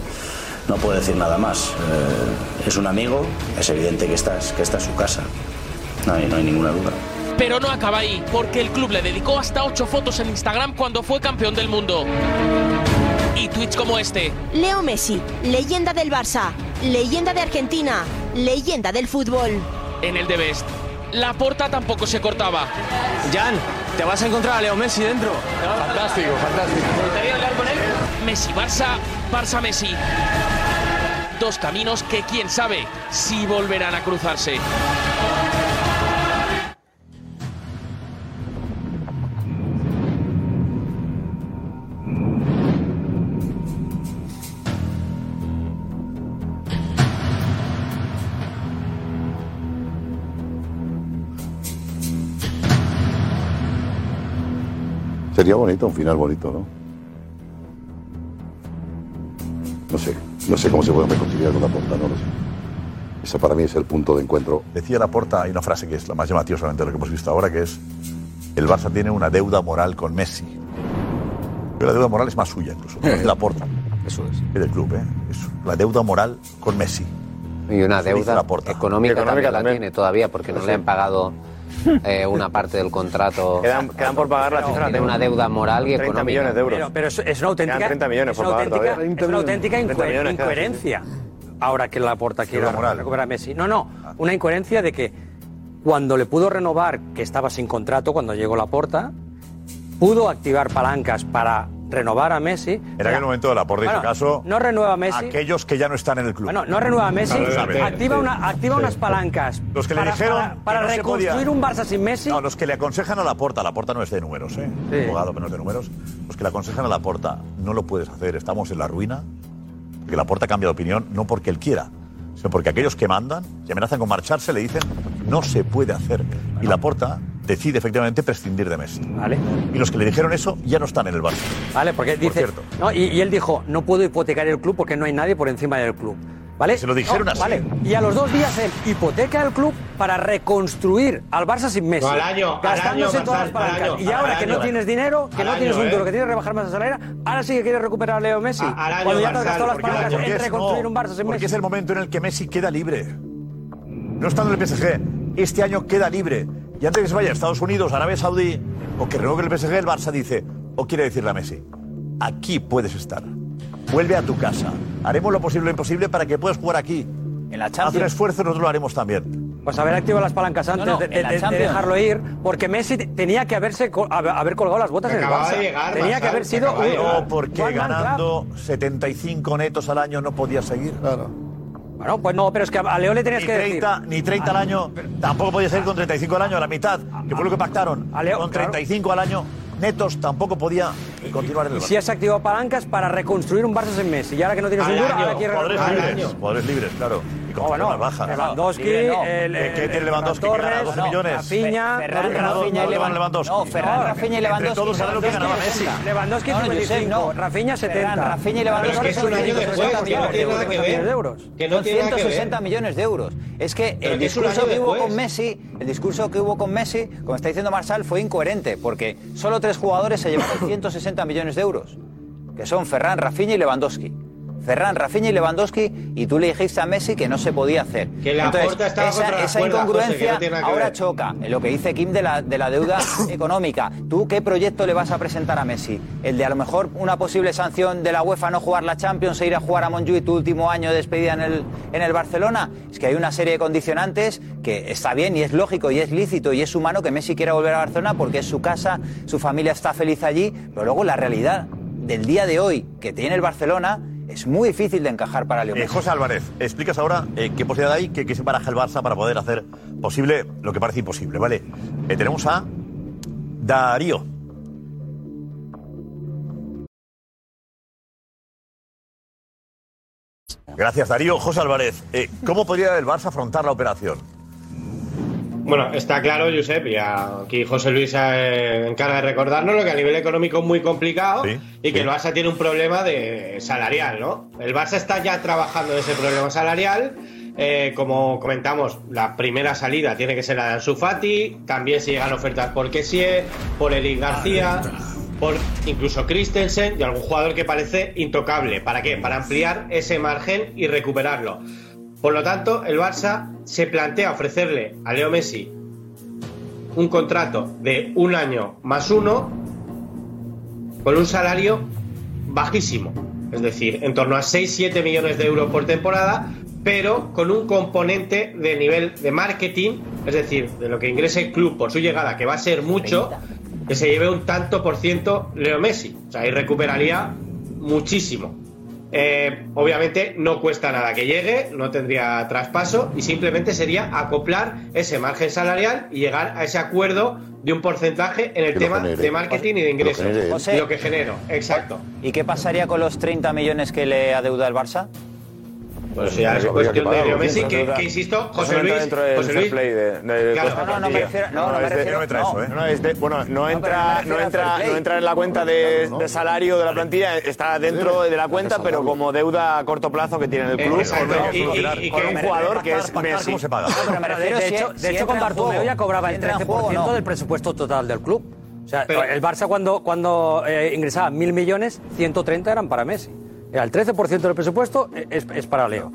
[SPEAKER 24] no puedo decir nada más. Eh, es un amigo, es evidente que esta es, que esta es su casa. No hay, no hay ninguna duda.
[SPEAKER 20] Pero no acaba ahí, porque el club le dedicó hasta ocho fotos en Instagram cuando fue campeón del mundo. Y tweets como este.
[SPEAKER 25] Leo Messi, leyenda del Barça, leyenda de Argentina, leyenda del fútbol.
[SPEAKER 20] En el de Best. La porta tampoco se cortaba.
[SPEAKER 17] Jan, te vas a encontrar a Leo Messi dentro.
[SPEAKER 20] Fantástico, fantástico. ¿Te hablar con él? Messi Barça, Barça Messi. Dos caminos que quién sabe si volverán a cruzarse.
[SPEAKER 3] Sería bonito, un final bonito, ¿no? No sé, no sé cómo se puede reconciliar con la porta, no lo sé. Ese para mí es el punto de encuentro.
[SPEAKER 4] Decía Laporta, hay una frase que es la más llamativa solamente de lo que hemos visto ahora, que es el Barça tiene una deuda moral con Messi. Pero la deuda moral es más suya incluso, de Laporta. Eso es. Que del club, ¿eh? Es la deuda moral con Messi.
[SPEAKER 11] Y una
[SPEAKER 4] Eso
[SPEAKER 11] deuda económica,
[SPEAKER 4] Económica
[SPEAKER 11] también, la
[SPEAKER 4] también.
[SPEAKER 11] tiene todavía porque no
[SPEAKER 4] Sí.
[SPEAKER 11] le han pagado eh, una parte del contrato.
[SPEAKER 2] Quedan- quedan por pagar la cifra,
[SPEAKER 11] Tiene una deuda moral y
[SPEAKER 2] 30
[SPEAKER 11] económica.
[SPEAKER 2] millones de euros.
[SPEAKER 13] Pero, pero es, es una auténtica,
[SPEAKER 2] Quedan 30 millones
[SPEAKER 13] es
[SPEAKER 2] por pagar
[SPEAKER 13] auténtica,
[SPEAKER 2] todavía.
[SPEAKER 13] es una auténtica
[SPEAKER 2] 30
[SPEAKER 13] incue-
[SPEAKER 2] millones quedan,
[SPEAKER 13] incoherencia. Ahora que la porta quiere recuperar a Messi. No, no, una incoherencia de que cuando le pudo renovar, que estaba sin contrato cuando llegó la porta, pudo activar palancas para renovar a Messi.
[SPEAKER 4] En aquel momento Laporta hizo
[SPEAKER 13] Bueno,
[SPEAKER 4] caso
[SPEAKER 13] no renueva a Messi.
[SPEAKER 4] aquellos que ya no están en el club.
[SPEAKER 13] Bueno, no renueva a Messi, activa,
[SPEAKER 4] Sí.
[SPEAKER 13] una, activa
[SPEAKER 4] Sí.
[SPEAKER 13] unas palancas
[SPEAKER 4] Los que le
[SPEAKER 13] para,
[SPEAKER 4] dijeron
[SPEAKER 13] para,
[SPEAKER 4] que
[SPEAKER 13] para
[SPEAKER 4] no se
[SPEAKER 13] reconstruir un Barça sin Messi.
[SPEAKER 4] No, los que le aconsejan a Laporta, Laporta no es de números, ¿eh?
[SPEAKER 13] Sí.
[SPEAKER 4] Abogado, pero no es de números. Los que le aconsejan a Laporta, no lo puedes hacer, estamos en la ruina. Porque Laporta cambia de opinión, no porque él quiera, sino porque aquellos que mandan y amenazan con marcharse le dicen, no se puede hacer. Y Laporta decide efectivamente prescindir de Messi.
[SPEAKER 13] Vale.
[SPEAKER 4] Y los que le dijeron eso ya no están en el Barça.
[SPEAKER 13] Vale, porque
[SPEAKER 4] Por
[SPEAKER 13] dice.
[SPEAKER 4] cierto.
[SPEAKER 13] No, y, y él dijo: No puedo hipotecar el club porque no hay nadie por encima del club. ¿Vale?
[SPEAKER 4] Se lo dijeron
[SPEAKER 13] No,
[SPEAKER 4] así.
[SPEAKER 13] Vale. Y a los dos días él hipoteca el club para reconstruir al Barça sin Messi.
[SPEAKER 9] No, al año, al
[SPEAKER 13] gastándose
[SPEAKER 9] año,
[SPEAKER 13] todas las
[SPEAKER 9] al
[SPEAKER 13] palancas.
[SPEAKER 9] año,
[SPEAKER 13] y ahora
[SPEAKER 9] al
[SPEAKER 13] que no tienes dinero, que
[SPEAKER 9] Al
[SPEAKER 13] no tienes
[SPEAKER 9] año,
[SPEAKER 13] un duro,
[SPEAKER 9] ¿eh?
[SPEAKER 13] que tienes que rebajar masa salarial, ahora sí que quieres recuperar a Leo Messi.
[SPEAKER 9] al año,
[SPEAKER 13] cuando ya te has gastado las palancas en
[SPEAKER 4] es-
[SPEAKER 13] reconstruir
[SPEAKER 4] no,
[SPEAKER 13] un Barça sin
[SPEAKER 4] porque
[SPEAKER 13] Messi.
[SPEAKER 4] es el momento en el que Messi queda libre. No estando en el PSG, este año queda libre. Y antes de que se vaya a Estados Unidos, Arabia Saudí, o que renueve el PSG, el Barça dice, o quiere decirle a Messi, aquí puedes estar. Vuelve a tu casa. Haremos lo posible e imposible para que puedas jugar aquí.
[SPEAKER 12] En la
[SPEAKER 4] Haz un
[SPEAKER 12] Champions.
[SPEAKER 4] esfuerzo, nosotros lo haremos también.
[SPEAKER 13] Pues haber activado las palancas antes
[SPEAKER 12] No, no,
[SPEAKER 13] de, de-
[SPEAKER 12] la
[SPEAKER 13] de- de
[SPEAKER 12] Champions.
[SPEAKER 13] dejarlo ir, porque Messi te- tenía que haberse co- haber colgado las botas en el Barça.
[SPEAKER 9] de llegar,
[SPEAKER 13] tenía que haber sido.
[SPEAKER 4] No, porque ganando 75 netos al año no podía seguir.
[SPEAKER 18] Claro.
[SPEAKER 13] Bueno, pues no, pero es que a Leo le tenías que
[SPEAKER 4] 30,
[SPEAKER 13] decir.
[SPEAKER 4] ni 30 al año, tampoco podía seguir con 35 al año, a la mitad, que fue lo que pactaron.
[SPEAKER 13] A Leo,
[SPEAKER 4] con
[SPEAKER 13] claro.
[SPEAKER 4] 35 al año, netos tampoco podía continuar en el Barça.
[SPEAKER 13] si has activado palancas para reconstruir un Barça sin Messi. Y ahora que no tienes un duro, ahora quieres recuperar.
[SPEAKER 4] libres, jugadores libres, claro.
[SPEAKER 13] No, bueno,
[SPEAKER 4] más bajas.
[SPEAKER 13] Lewandowski,
[SPEAKER 12] no.
[SPEAKER 13] el,
[SPEAKER 4] ¿Qué- qué tiene Lewandowski que gana? 12 millones?
[SPEAKER 13] Rafinha,
[SPEAKER 12] Ferran,
[SPEAKER 13] no, no,
[SPEAKER 12] Rafinha
[SPEAKER 13] no,
[SPEAKER 12] y Lewandowski.
[SPEAKER 4] Lewandowski.
[SPEAKER 12] No, Ferran,
[SPEAKER 4] No,
[SPEAKER 12] Rafinha y Lewandowski.
[SPEAKER 4] todos saben lo que ganaba
[SPEAKER 12] Lewandowski
[SPEAKER 4] Messi.
[SPEAKER 12] 60.
[SPEAKER 13] Lewandowski
[SPEAKER 12] No, no,
[SPEAKER 13] 55,
[SPEAKER 12] Josep, no.
[SPEAKER 13] Rafinha 70.
[SPEAKER 12] Ferran, Rafinha y Lewandowski
[SPEAKER 9] es un
[SPEAKER 12] son
[SPEAKER 9] año
[SPEAKER 12] 160
[SPEAKER 9] después, que no
[SPEAKER 12] millones
[SPEAKER 9] tiene nada que ver.
[SPEAKER 13] de euros.
[SPEAKER 9] Que no
[SPEAKER 12] Son
[SPEAKER 9] tiene nada que ver.
[SPEAKER 12] 160 millones de euros. Es que el discurso que hubo con Messi, el discurso que hubo con Messi, como está diciendo Marsal, fue incoherente, porque solo tres jugadores se llevaron 160 millones de euros, que son Ferran, Rafinha y Lewandowski. Ferran, Rafinha y Lewandowski, y tú le dijiste a Messi que no se podía hacer.
[SPEAKER 9] Que la Porta estaba
[SPEAKER 12] esa,
[SPEAKER 9] contra la
[SPEAKER 12] esa
[SPEAKER 9] cuerda,
[SPEAKER 12] incongruencia
[SPEAKER 9] José, no
[SPEAKER 12] ahora
[SPEAKER 9] ver.
[SPEAKER 12] choca en lo que dice Kim de la, de la deuda <coughs> económica. ¿Tú qué proyecto le vas a presentar a Messi? ¿El de a lo mejor una posible sanción de la UEFA no jugar la Champions e ir a jugar a Montjuic tu último año de despedida en el, en el Barcelona? Es que hay una serie de condicionantes que está bien y es lógico y es lícito y es humano que Messi quiera volver a Barcelona porque es su casa, su familia está feliz allí, pero luego la realidad del día de hoy que tiene el Barcelona es muy difícil de encajar para Leo
[SPEAKER 4] Eh. José Álvarez, explicas ahora eh, qué posibilidad hay que, que se baraja el Barça para poder hacer posible lo que parece imposible, ¿vale? Eh, tenemos a Darío. Gracias, Darío. José Álvarez, ¿cómo podría el Barça afrontar la operación?
[SPEAKER 9] Bueno, está claro, Josep, y aquí José Luis se encarga de recordárnoslo, que a nivel económico es muy complicado
[SPEAKER 4] Sí,
[SPEAKER 9] y que
[SPEAKER 4] sí.
[SPEAKER 9] el Barça tiene un problema de salarial, ¿no? El Barça está ya trabajando en ese problema salarial. eh, como comentamos, la primera salida tiene que ser la de Ansu Fati. También se llegan ofertas por Kessie, por Eric García, por incluso Christensen y algún jugador que parece intocable. ¿Para qué? Para ampliar ese margen y recuperarlo. Por lo tanto, el Barça se plantea ofrecerle a Leo Messi un contrato de un año más uno con un salario bajísimo. Es decir, en torno a 6-7 millones de euros por temporada, pero con un componente de nivel de marketing, es decir, de lo que ingrese el club por su llegada, que va a ser mucho, que se lleve un tanto por ciento Leo Messi. O sea, ahí recuperaría muchísimo. Eh, obviamente no cuesta nada que llegue, no tendría traspaso y simplemente sería acoplar ese margen salarial y llegar a ese acuerdo de un porcentaje en el
[SPEAKER 12] Que
[SPEAKER 9] tema
[SPEAKER 12] genere.
[SPEAKER 9] de marketing y de
[SPEAKER 12] lo
[SPEAKER 9] ingresos. lo que genero, exacto.
[SPEAKER 12] ¿Y qué pasaría con los 30 millones que le adeuda el Barça?
[SPEAKER 9] Pues ya es cuestión de Leo Messi, que, que insisto, José
[SPEAKER 2] Eso no entra
[SPEAKER 9] Luis,
[SPEAKER 2] dentro del
[SPEAKER 9] José Luis, no, no, no me
[SPEAKER 2] ¿eh? Bueno, no entra, no entra, no entra en la cuenta de, de salario de la plantilla, está dentro de la cuenta, pero como deuda a corto plazo que tiene el club
[SPEAKER 9] y- y
[SPEAKER 2] un
[SPEAKER 9] que-
[SPEAKER 2] jugador que es Messi.
[SPEAKER 13] De, hecho, con Bartomeu ya cobraba el
[SPEAKER 12] entra en
[SPEAKER 13] 13%
[SPEAKER 12] juego, no.
[SPEAKER 13] del presupuesto total del club. O sea,
[SPEAKER 9] Pero-
[SPEAKER 13] el Barça cuando, cuando eh, ingresaba mil millones, 130 eran para Messi. Era el 13% del presupuesto eh, es, es para Leo.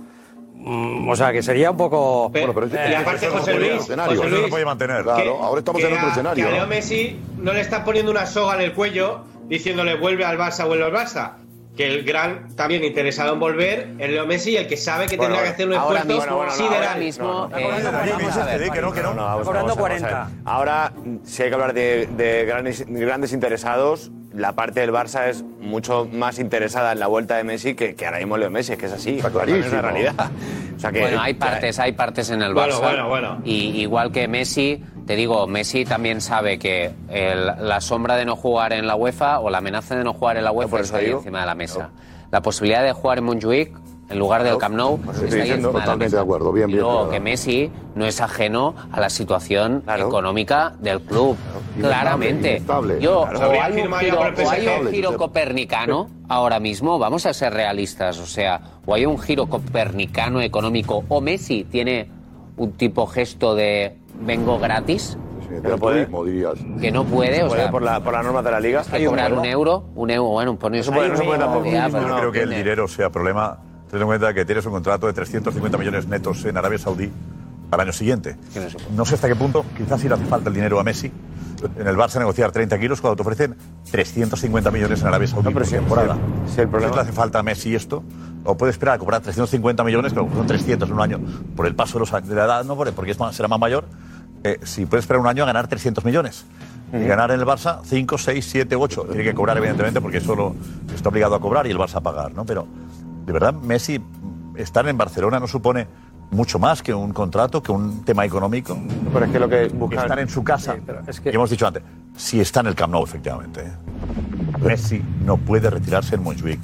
[SPEAKER 13] Mm, o sea, que sería un poco...
[SPEAKER 9] Pero-
[SPEAKER 13] Bueno,
[SPEAKER 9] y aparte, José Luis, José
[SPEAKER 4] Eso no
[SPEAKER 9] Luis,
[SPEAKER 4] se puede mantener.
[SPEAKER 9] que-
[SPEAKER 3] ahora estamos en otro
[SPEAKER 9] a-
[SPEAKER 3] escenario,
[SPEAKER 9] Que a
[SPEAKER 3] ¿no?
[SPEAKER 9] Leo Messi no le está poniendo una soga en el cuello diciéndole vuelve al Barça, vuelve al Barça. Que el gran también interesado en volver es Leo Messi y el que sabe que
[SPEAKER 2] Bueno,
[SPEAKER 9] tendrá que hacer un esfuerzo
[SPEAKER 2] mismo, bueno, no,
[SPEAKER 9] sideral.
[SPEAKER 2] ahora mismo,
[SPEAKER 9] No, no,
[SPEAKER 2] eh,
[SPEAKER 4] no, no.
[SPEAKER 2] No, no,
[SPEAKER 13] Cobrando
[SPEAKER 2] vamos, vamos a ver.
[SPEAKER 13] 40.
[SPEAKER 2] Ahora, si hay que hablar de, de grandes, grandes interesados, la parte del Barça es mucho más interesada en la vuelta de Messi que, que ahora mismo Leo Messi, es que es así.
[SPEAKER 3] Está
[SPEAKER 2] Es la realidad. O sea que,
[SPEAKER 11] Bueno, hay partes, hay partes en el
[SPEAKER 9] Bueno,
[SPEAKER 11] Barça.
[SPEAKER 9] bueno, bueno.
[SPEAKER 11] Y igual que Messi, te digo, Messi también sabe que el- la sombra de no jugar en la UEFA o la amenaza de no jugar en la UEFA
[SPEAKER 2] por eso
[SPEAKER 11] está ahí
[SPEAKER 2] digo.
[SPEAKER 11] encima de la mesa. La posibilidad de jugar en Montjuic en lugar del Camp Nou.
[SPEAKER 3] estoy diciendo,
[SPEAKER 11] de la
[SPEAKER 3] totalmente de acuerdo, bien,
[SPEAKER 11] Y
[SPEAKER 3] bien,
[SPEAKER 11] luego
[SPEAKER 3] bien.
[SPEAKER 11] que Messi no es ajeno a la situación económica del club. Claramente.
[SPEAKER 3] inestable.
[SPEAKER 11] Yo,
[SPEAKER 3] Claro.
[SPEAKER 11] o hay un giro, o hay un copernicano ahora mismo, vamos a ser realistas, o sea, o hay un giro copernicano económico, o Messi tiene un tipo gesto de vengo gratis,
[SPEAKER 3] Del turismo, dirías.
[SPEAKER 11] que no puede, o
[SPEAKER 2] puede
[SPEAKER 11] sea,
[SPEAKER 2] por, la, por las normas de la liga.
[SPEAKER 11] hay que cobrar un euro, un euro, bueno,
[SPEAKER 2] No se puede- no se puede tampoco.
[SPEAKER 4] No creo que el dinero sea problema. Ten en cuenta que tienes un contrato de 350 millones netos en Arabia Saudí al año siguiente. No sé hasta qué punto, quizás si le hace falta el dinero a Messi. En el Barça negociar 30 kilos cuando te ofrecen 350 millones en Arabia Saudí por temporada. Si el problema le hace falta a Messi esto, o puede esperar a cobrar 350 millones, pero son 300 en un año, por el paso de, los, de la edad, no porque es más- será más mayor. eh, si puede esperar un año a ganar 300 millones. Y ganar en el Barça 5, 6, 7, 8. Tiene que cobrar, evidentemente, porque solo está obligado a cobrar y el Barça a pagar, ¿no? Pero, de verdad, Messi, estar en Barcelona no supone mucho más que un contrato, que un tema económico.
[SPEAKER 2] Pero es que lo que
[SPEAKER 4] Estar en su casa. Y hemos dicho antes, si está en el Camp Nou, efectivamente. ¿eh? Messi no puede retirarse en Montjuic.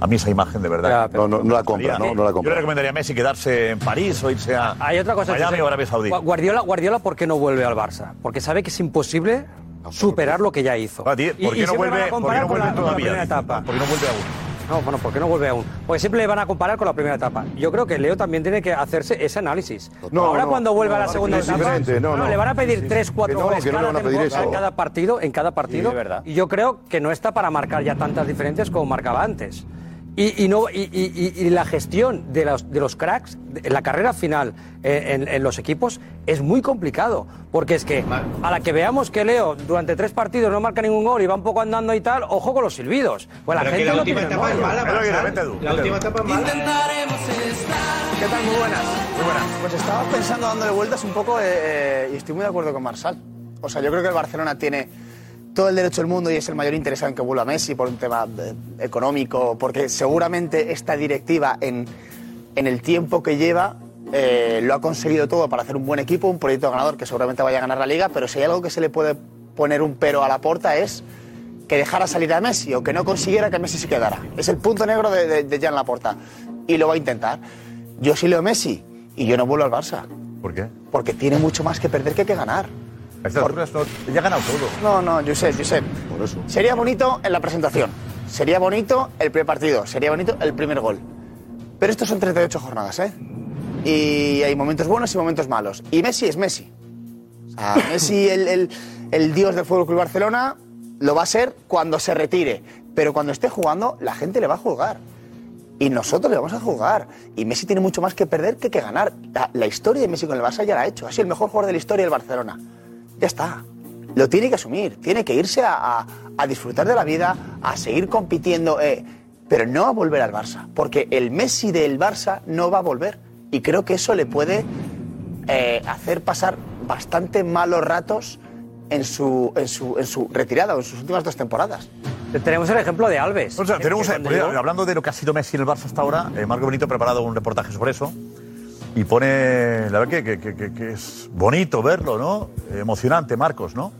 [SPEAKER 4] A mí esa imagen de verdad.
[SPEAKER 3] No, no, no la compra, no, no la
[SPEAKER 4] Yo
[SPEAKER 3] compra.
[SPEAKER 4] le recomendaría a Messi quedarse en París o irse a
[SPEAKER 13] Hay otra cosa.
[SPEAKER 4] Miami o Arabia Saudí.
[SPEAKER 13] Gua- Guardiola, Guardiola, ¿por qué no vuelve al Barça? Porque sabe que es imposible superar lo que ya hizo.
[SPEAKER 4] ¿Por qué no vuelve, por qué no vuelve todavía? ¿Por qué no vuelve aún?
[SPEAKER 13] No, bueno, ¿por qué no vuelve aún? Porque siempre le van a comparar con la primera etapa. Yo creo que Leo también tiene que hacerse ese análisis.
[SPEAKER 3] No,
[SPEAKER 13] Ahora
[SPEAKER 3] no,
[SPEAKER 13] cuando vuelva a la segunda
[SPEAKER 3] es
[SPEAKER 13] etapa, le van a pedir
[SPEAKER 3] Sí, sí.
[SPEAKER 13] tres, cuatro
[SPEAKER 3] Que no,
[SPEAKER 13] goles cada, cada partido, en cada partido.
[SPEAKER 3] Sí, de verdad.
[SPEAKER 13] Y yo creo que no está para marcar ya tantas diferencias como marcaba antes. Y, y no, y, y- y- y la gestión de los, de los cracks, de- la carrera final eh, en, en los equipos, es muy complicado. Porque es que a la que veamos que Leo durante tres partidos no marca ningún gol y va un poco andando y tal, ojo con los silbidos. Pues la
[SPEAKER 9] Pero que
[SPEAKER 13] gente
[SPEAKER 9] la
[SPEAKER 13] no
[SPEAKER 9] última
[SPEAKER 13] tiene
[SPEAKER 9] etapa es mala, Marcel. La última etapa es mala.
[SPEAKER 26] ¿Qué tal? Muy buenas. Muy buenas. Pues estaba pensando dándole vueltas un poco eh, eh, y estoy muy de acuerdo con Marsal. O sea, yo creo que el Barcelona tiene todo el derecho del mundo y es el mayor interesado en que vuelva Messi por un tema eh, económico, porque seguramente esta directiva en, en el tiempo que lleva eh, lo ha conseguido todo para hacer un buen equipo, un proyecto ganador que seguramente vaya a ganar la liga, pero si hay algo que se le puede poner un pero a la puerta es que dejara salir a Messi o que no consiguiera que Messi se quedara. Es el punto negro de, de, de Jan Laporta. Y lo va a intentar. Yo sí leo Messi y yo no vuelvo al Barça.
[SPEAKER 4] ¿Por qué?
[SPEAKER 26] Porque tiene mucho más que perder que que ganar.
[SPEAKER 4] A estas alturas no- ya ha ganado todo.
[SPEAKER 26] No, no, Josep, Josep. Sería bonito en la presentación. Sería bonito el primer partido. Sería bonito el primer gol. Pero estos son 38 jornadas, ¿eh? Y hay momentos buenos y momentos malos. Y Messi es Messi. O sea, <laughs> Messi, el, el- el dios del Fútbol Club Barcelona, lo va a ser cuando se retire. Pero cuando esté jugando, la gente le va a juzgar. Y nosotros le vamos a jugar. Y Messi tiene mucho más que perder que que ganar. La, la historia de Messi con el Barça ya la ha hecho. Ha sido el mejor jugador de la historia del Barcelona. Ya está. Lo tiene que asumir. Tiene que irse a, a- a disfrutar de la vida, a seguir compitiendo. eh, pero no a volver al Barça. Porque el Messi del Barça no va a volver. Y creo que eso le puede eh, hacer pasar bastante malos ratos en su, en, su, en su retirada o en sus últimas dos temporadas.
[SPEAKER 13] Tenemos el ejemplo de Alves.
[SPEAKER 4] O sea, tenemos, eh, hablando de lo que ha sido Messi en el Barça hasta ahora, eh, Marco Benito ha preparado un reportaje sobre eso y pone, la verdad que, que- es bonito verlo, ¿no? Emocionante, Marcos, ¿no?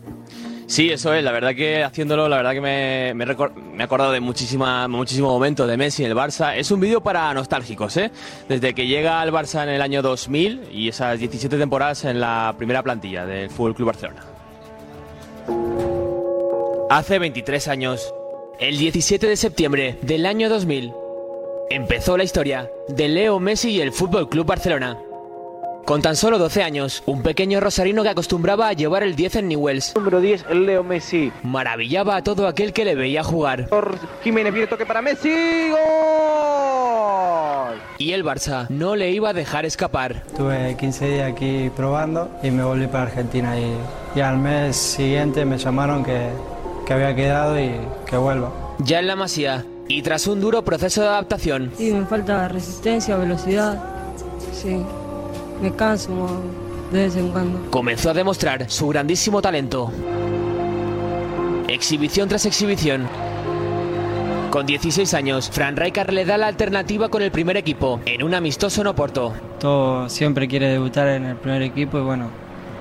[SPEAKER 17] Sí, eso es. La verdad que haciéndolo, la verdad que me, me he acordado de muchísima, muchísimos momentos de Messi en el Barça. Es un vídeo para nostálgicos, ¿eh? Desde que llega al Barça en el año 2000 y esas 17 temporadas en la primera plantilla del Fútbol Club Barcelona. Hace 23 años, el 17 de septiembre del año 2000, empezó la historia de Leo Messi y el Fútbol Club Barcelona. Con tan solo 12 años, un pequeño rosarino que acostumbraba a llevar el 10 en Newells. Número 10, el Leo Messi. Maravillaba a todo aquel que le veía jugar. Jiménez viene toque para Messi. ¡Gol! Y el Barça no le iba a dejar escapar.
[SPEAKER 27] Estuve 15 días aquí probando y me volví para Argentina y, y al mes siguiente me llamaron que, que había quedado y que vuelva.
[SPEAKER 17] Ya en la Masía, y tras un duro proceso de adaptación,
[SPEAKER 28] Sí, me falta resistencia, velocidad. Sí, me canso de vez en cuando.
[SPEAKER 17] comenzó a demostrar su grandísimo talento. Exhibición tras exhibición. Con 16 años, Fran Rijkaard le da la alternativa con el primer equipo, en un amistoso en Oporto.
[SPEAKER 27] Todo siempre quiere debutar en el primer equipo y bueno,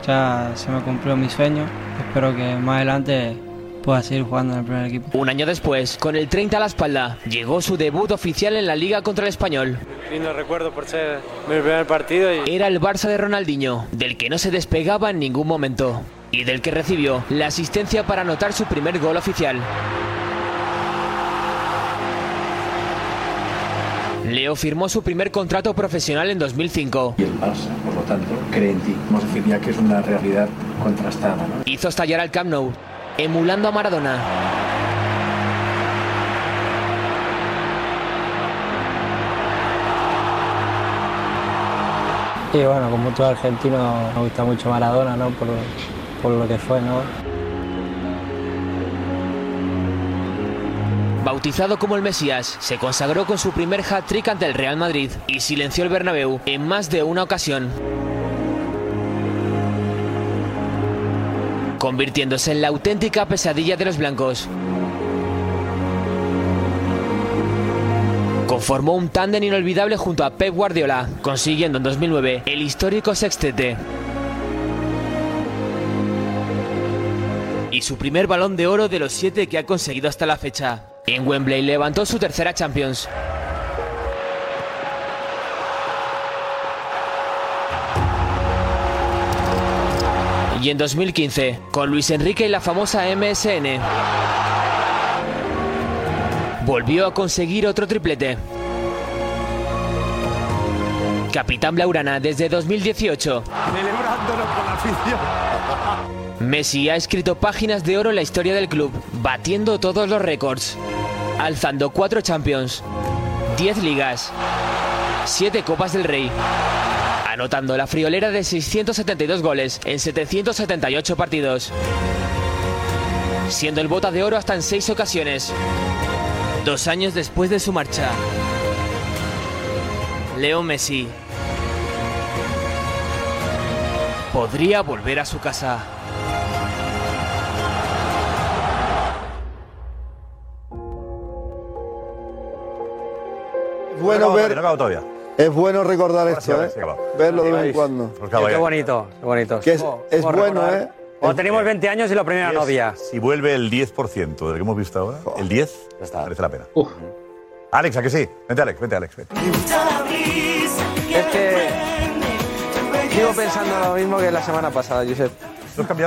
[SPEAKER 27] ya se me cumplió mi sueño. Espero que más adelante pueda seguir jugando en el primer equipo.
[SPEAKER 17] Un año después, con el 30 a la espalda, llegó su debut oficial en la liga contra el español.
[SPEAKER 27] Lindo recuerdo por ser mi primer partido y
[SPEAKER 17] Era el Barça de Ronaldinho, del que no se despegaba en ningún momento, y del que recibió la asistencia para anotar su primer gol oficial. Leo firmó su primer contrato profesional en 2005.
[SPEAKER 21] Y el Barça, por lo tanto, cree en ti. Hemos decir ya que es una realidad contrastada. ¿no?
[SPEAKER 17] Hizo estallar al Camp Nou, emulando a Maradona.
[SPEAKER 27] Y bueno, como todo argentino, me gusta mucho Maradona, ¿no? Por, por lo que fue, ¿no?
[SPEAKER 17] Bautizado como el Mesías, se consagró con su primer hat-trick ante el Real Madrid y silenció el Bernabéu en más de una ocasión. Convirtiéndose en la auténtica pesadilla de los blancos. Conformó un tándem inolvidable junto a Pep Guardiola, consiguiendo en 2009 el histórico sextete. Y su primer balón de oro de los siete que ha conseguido hasta la fecha. En Wembley levantó su tercera Champions. Y en 2015, con Luis Enrique y la famosa MSN, volvió a conseguir otro triplete. Capitán Blaurana desde 2018.
[SPEAKER 4] Celebrándolo con la afición.
[SPEAKER 17] Messi ha escrito páginas de oro en la historia del club, batiendo todos los récords, alzando cuatro Champions, 10 ligas, 7 Copas del Rey, anotando la friolera de 672 goles en 778 partidos, siendo el bota de oro hasta en 6 ocasiones. Dos años después de su marcha, Leo Messi podría volver a su casa.
[SPEAKER 18] Bueno
[SPEAKER 4] No,
[SPEAKER 18] ver.
[SPEAKER 4] no acabo todavía.
[SPEAKER 18] Es bueno recordar esto, ¿eh? Verlo de vez en cuando.
[SPEAKER 4] Pues
[SPEAKER 13] Qué bonito, qué bonito.
[SPEAKER 18] Que es,
[SPEAKER 13] ¿Cómo-
[SPEAKER 18] es
[SPEAKER 13] cómo
[SPEAKER 18] bueno,
[SPEAKER 13] recordar?
[SPEAKER 18] ¿eh?
[SPEAKER 13] Cuando teníamos 20 años y la primera novia.
[SPEAKER 4] Si vuelve el 10% del que hemos visto ahora, el 10, merece la pena. Alex, ¿a que sí? Vente, Alex, vente, Alex. vente.
[SPEAKER 29] Es que sigo pensando lo mismo que la semana pasada, Josep.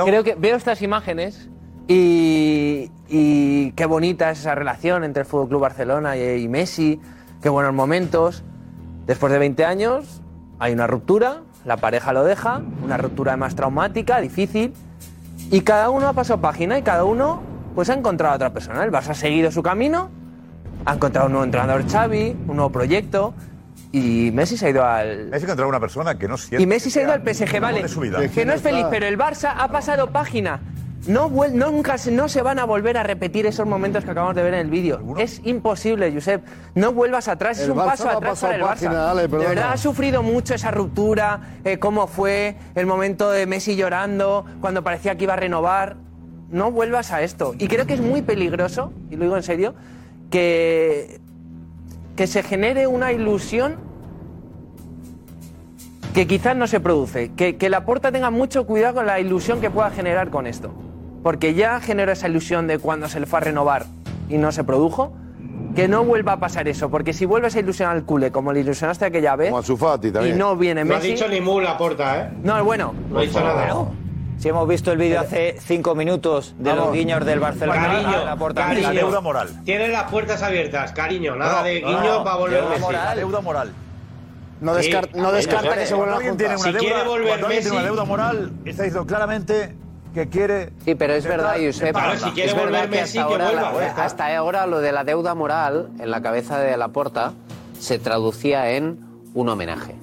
[SPEAKER 29] Creo que veo estas imágenes y, y qué bonita es esa relación entre el Fútbol Club Barcelona y, y Messi, qué buenos momentos. Después de 20 años hay una ruptura, la pareja lo deja, una ruptura además traumática, difícil, y cada uno ha pasado página y cada uno pues ha encontrado a otra persona. El Barça ha seguido su camino, ha encontrado un nuevo entrenador Xavi, un nuevo proyecto y Messi se ha ido al
[SPEAKER 4] Messi encontrado una persona que no siente.
[SPEAKER 29] y Messi se ha ido al PSG, vale. Que no es feliz, pero el Barça ha pasado página. No, nunca se, no se van a volver a repetir esos momentos que acabamos de ver en el vídeo. Es imposible, Josep. No vuelvas atrás, es un
[SPEAKER 18] Barça
[SPEAKER 29] paso atrás para el Barça.
[SPEAKER 18] página, Ale,
[SPEAKER 29] de verdad ha sufrido mucho esa ruptura, eh, cómo fue el momento de Messi llorando cuando parecía que iba a renovar. No vuelvas a esto. Y creo que es muy peligroso, y lo digo en serio, que, que se genere una ilusión que quizás no se produce. Que, que la Porta tenga mucho cuidado con la ilusión que pueda generar con esto. Porque ya generó esa ilusión de cuando se le fue a renovar y no se produjo. Que no vuelva a pasar eso, porque si vuelves a ilusionar al culé como le ilusionaste aquella vez
[SPEAKER 3] Como a Sufati
[SPEAKER 29] y
[SPEAKER 3] también.
[SPEAKER 29] no viene
[SPEAKER 9] No ha
[SPEAKER 29] Messi.
[SPEAKER 9] dicho ni mu la porta, ¿eh?
[SPEAKER 29] No, bueno.
[SPEAKER 9] No ha dicho nada.
[SPEAKER 29] Pero-
[SPEAKER 12] Si hemos visto el vídeo hace cinco minutos de los guiños del Barcelona.
[SPEAKER 9] Cariño,
[SPEAKER 12] a la puerta
[SPEAKER 9] cariño.
[SPEAKER 12] Messi.
[SPEAKER 9] Tienen las puertas abiertas, cariño. Nada
[SPEAKER 4] No,
[SPEAKER 9] de
[SPEAKER 4] no,
[SPEAKER 9] guiño
[SPEAKER 4] no.
[SPEAKER 9] para volver
[SPEAKER 4] Deuda
[SPEAKER 9] Messi.
[SPEAKER 4] moral. Deuda moral.
[SPEAKER 26] No,
[SPEAKER 9] Sí,
[SPEAKER 26] descar- no descarta que se vuelvan a juntar.
[SPEAKER 4] tiene una
[SPEAKER 9] Si
[SPEAKER 4] deuda,
[SPEAKER 9] quiere volver
[SPEAKER 4] alguien tiene una
[SPEAKER 9] Messi-
[SPEAKER 4] deuda moral, está diciendo claramente que quiere.
[SPEAKER 30] Sí, pero es verdad, Josep.
[SPEAKER 9] Claro, si quiere
[SPEAKER 30] es verdad
[SPEAKER 9] volver
[SPEAKER 30] que
[SPEAKER 9] Messi,
[SPEAKER 30] hasta
[SPEAKER 9] que
[SPEAKER 30] ahora,
[SPEAKER 9] vuelva,
[SPEAKER 30] la- hasta ahora lo de la deuda moral en la cabeza de Laporta se traducía en un homenaje.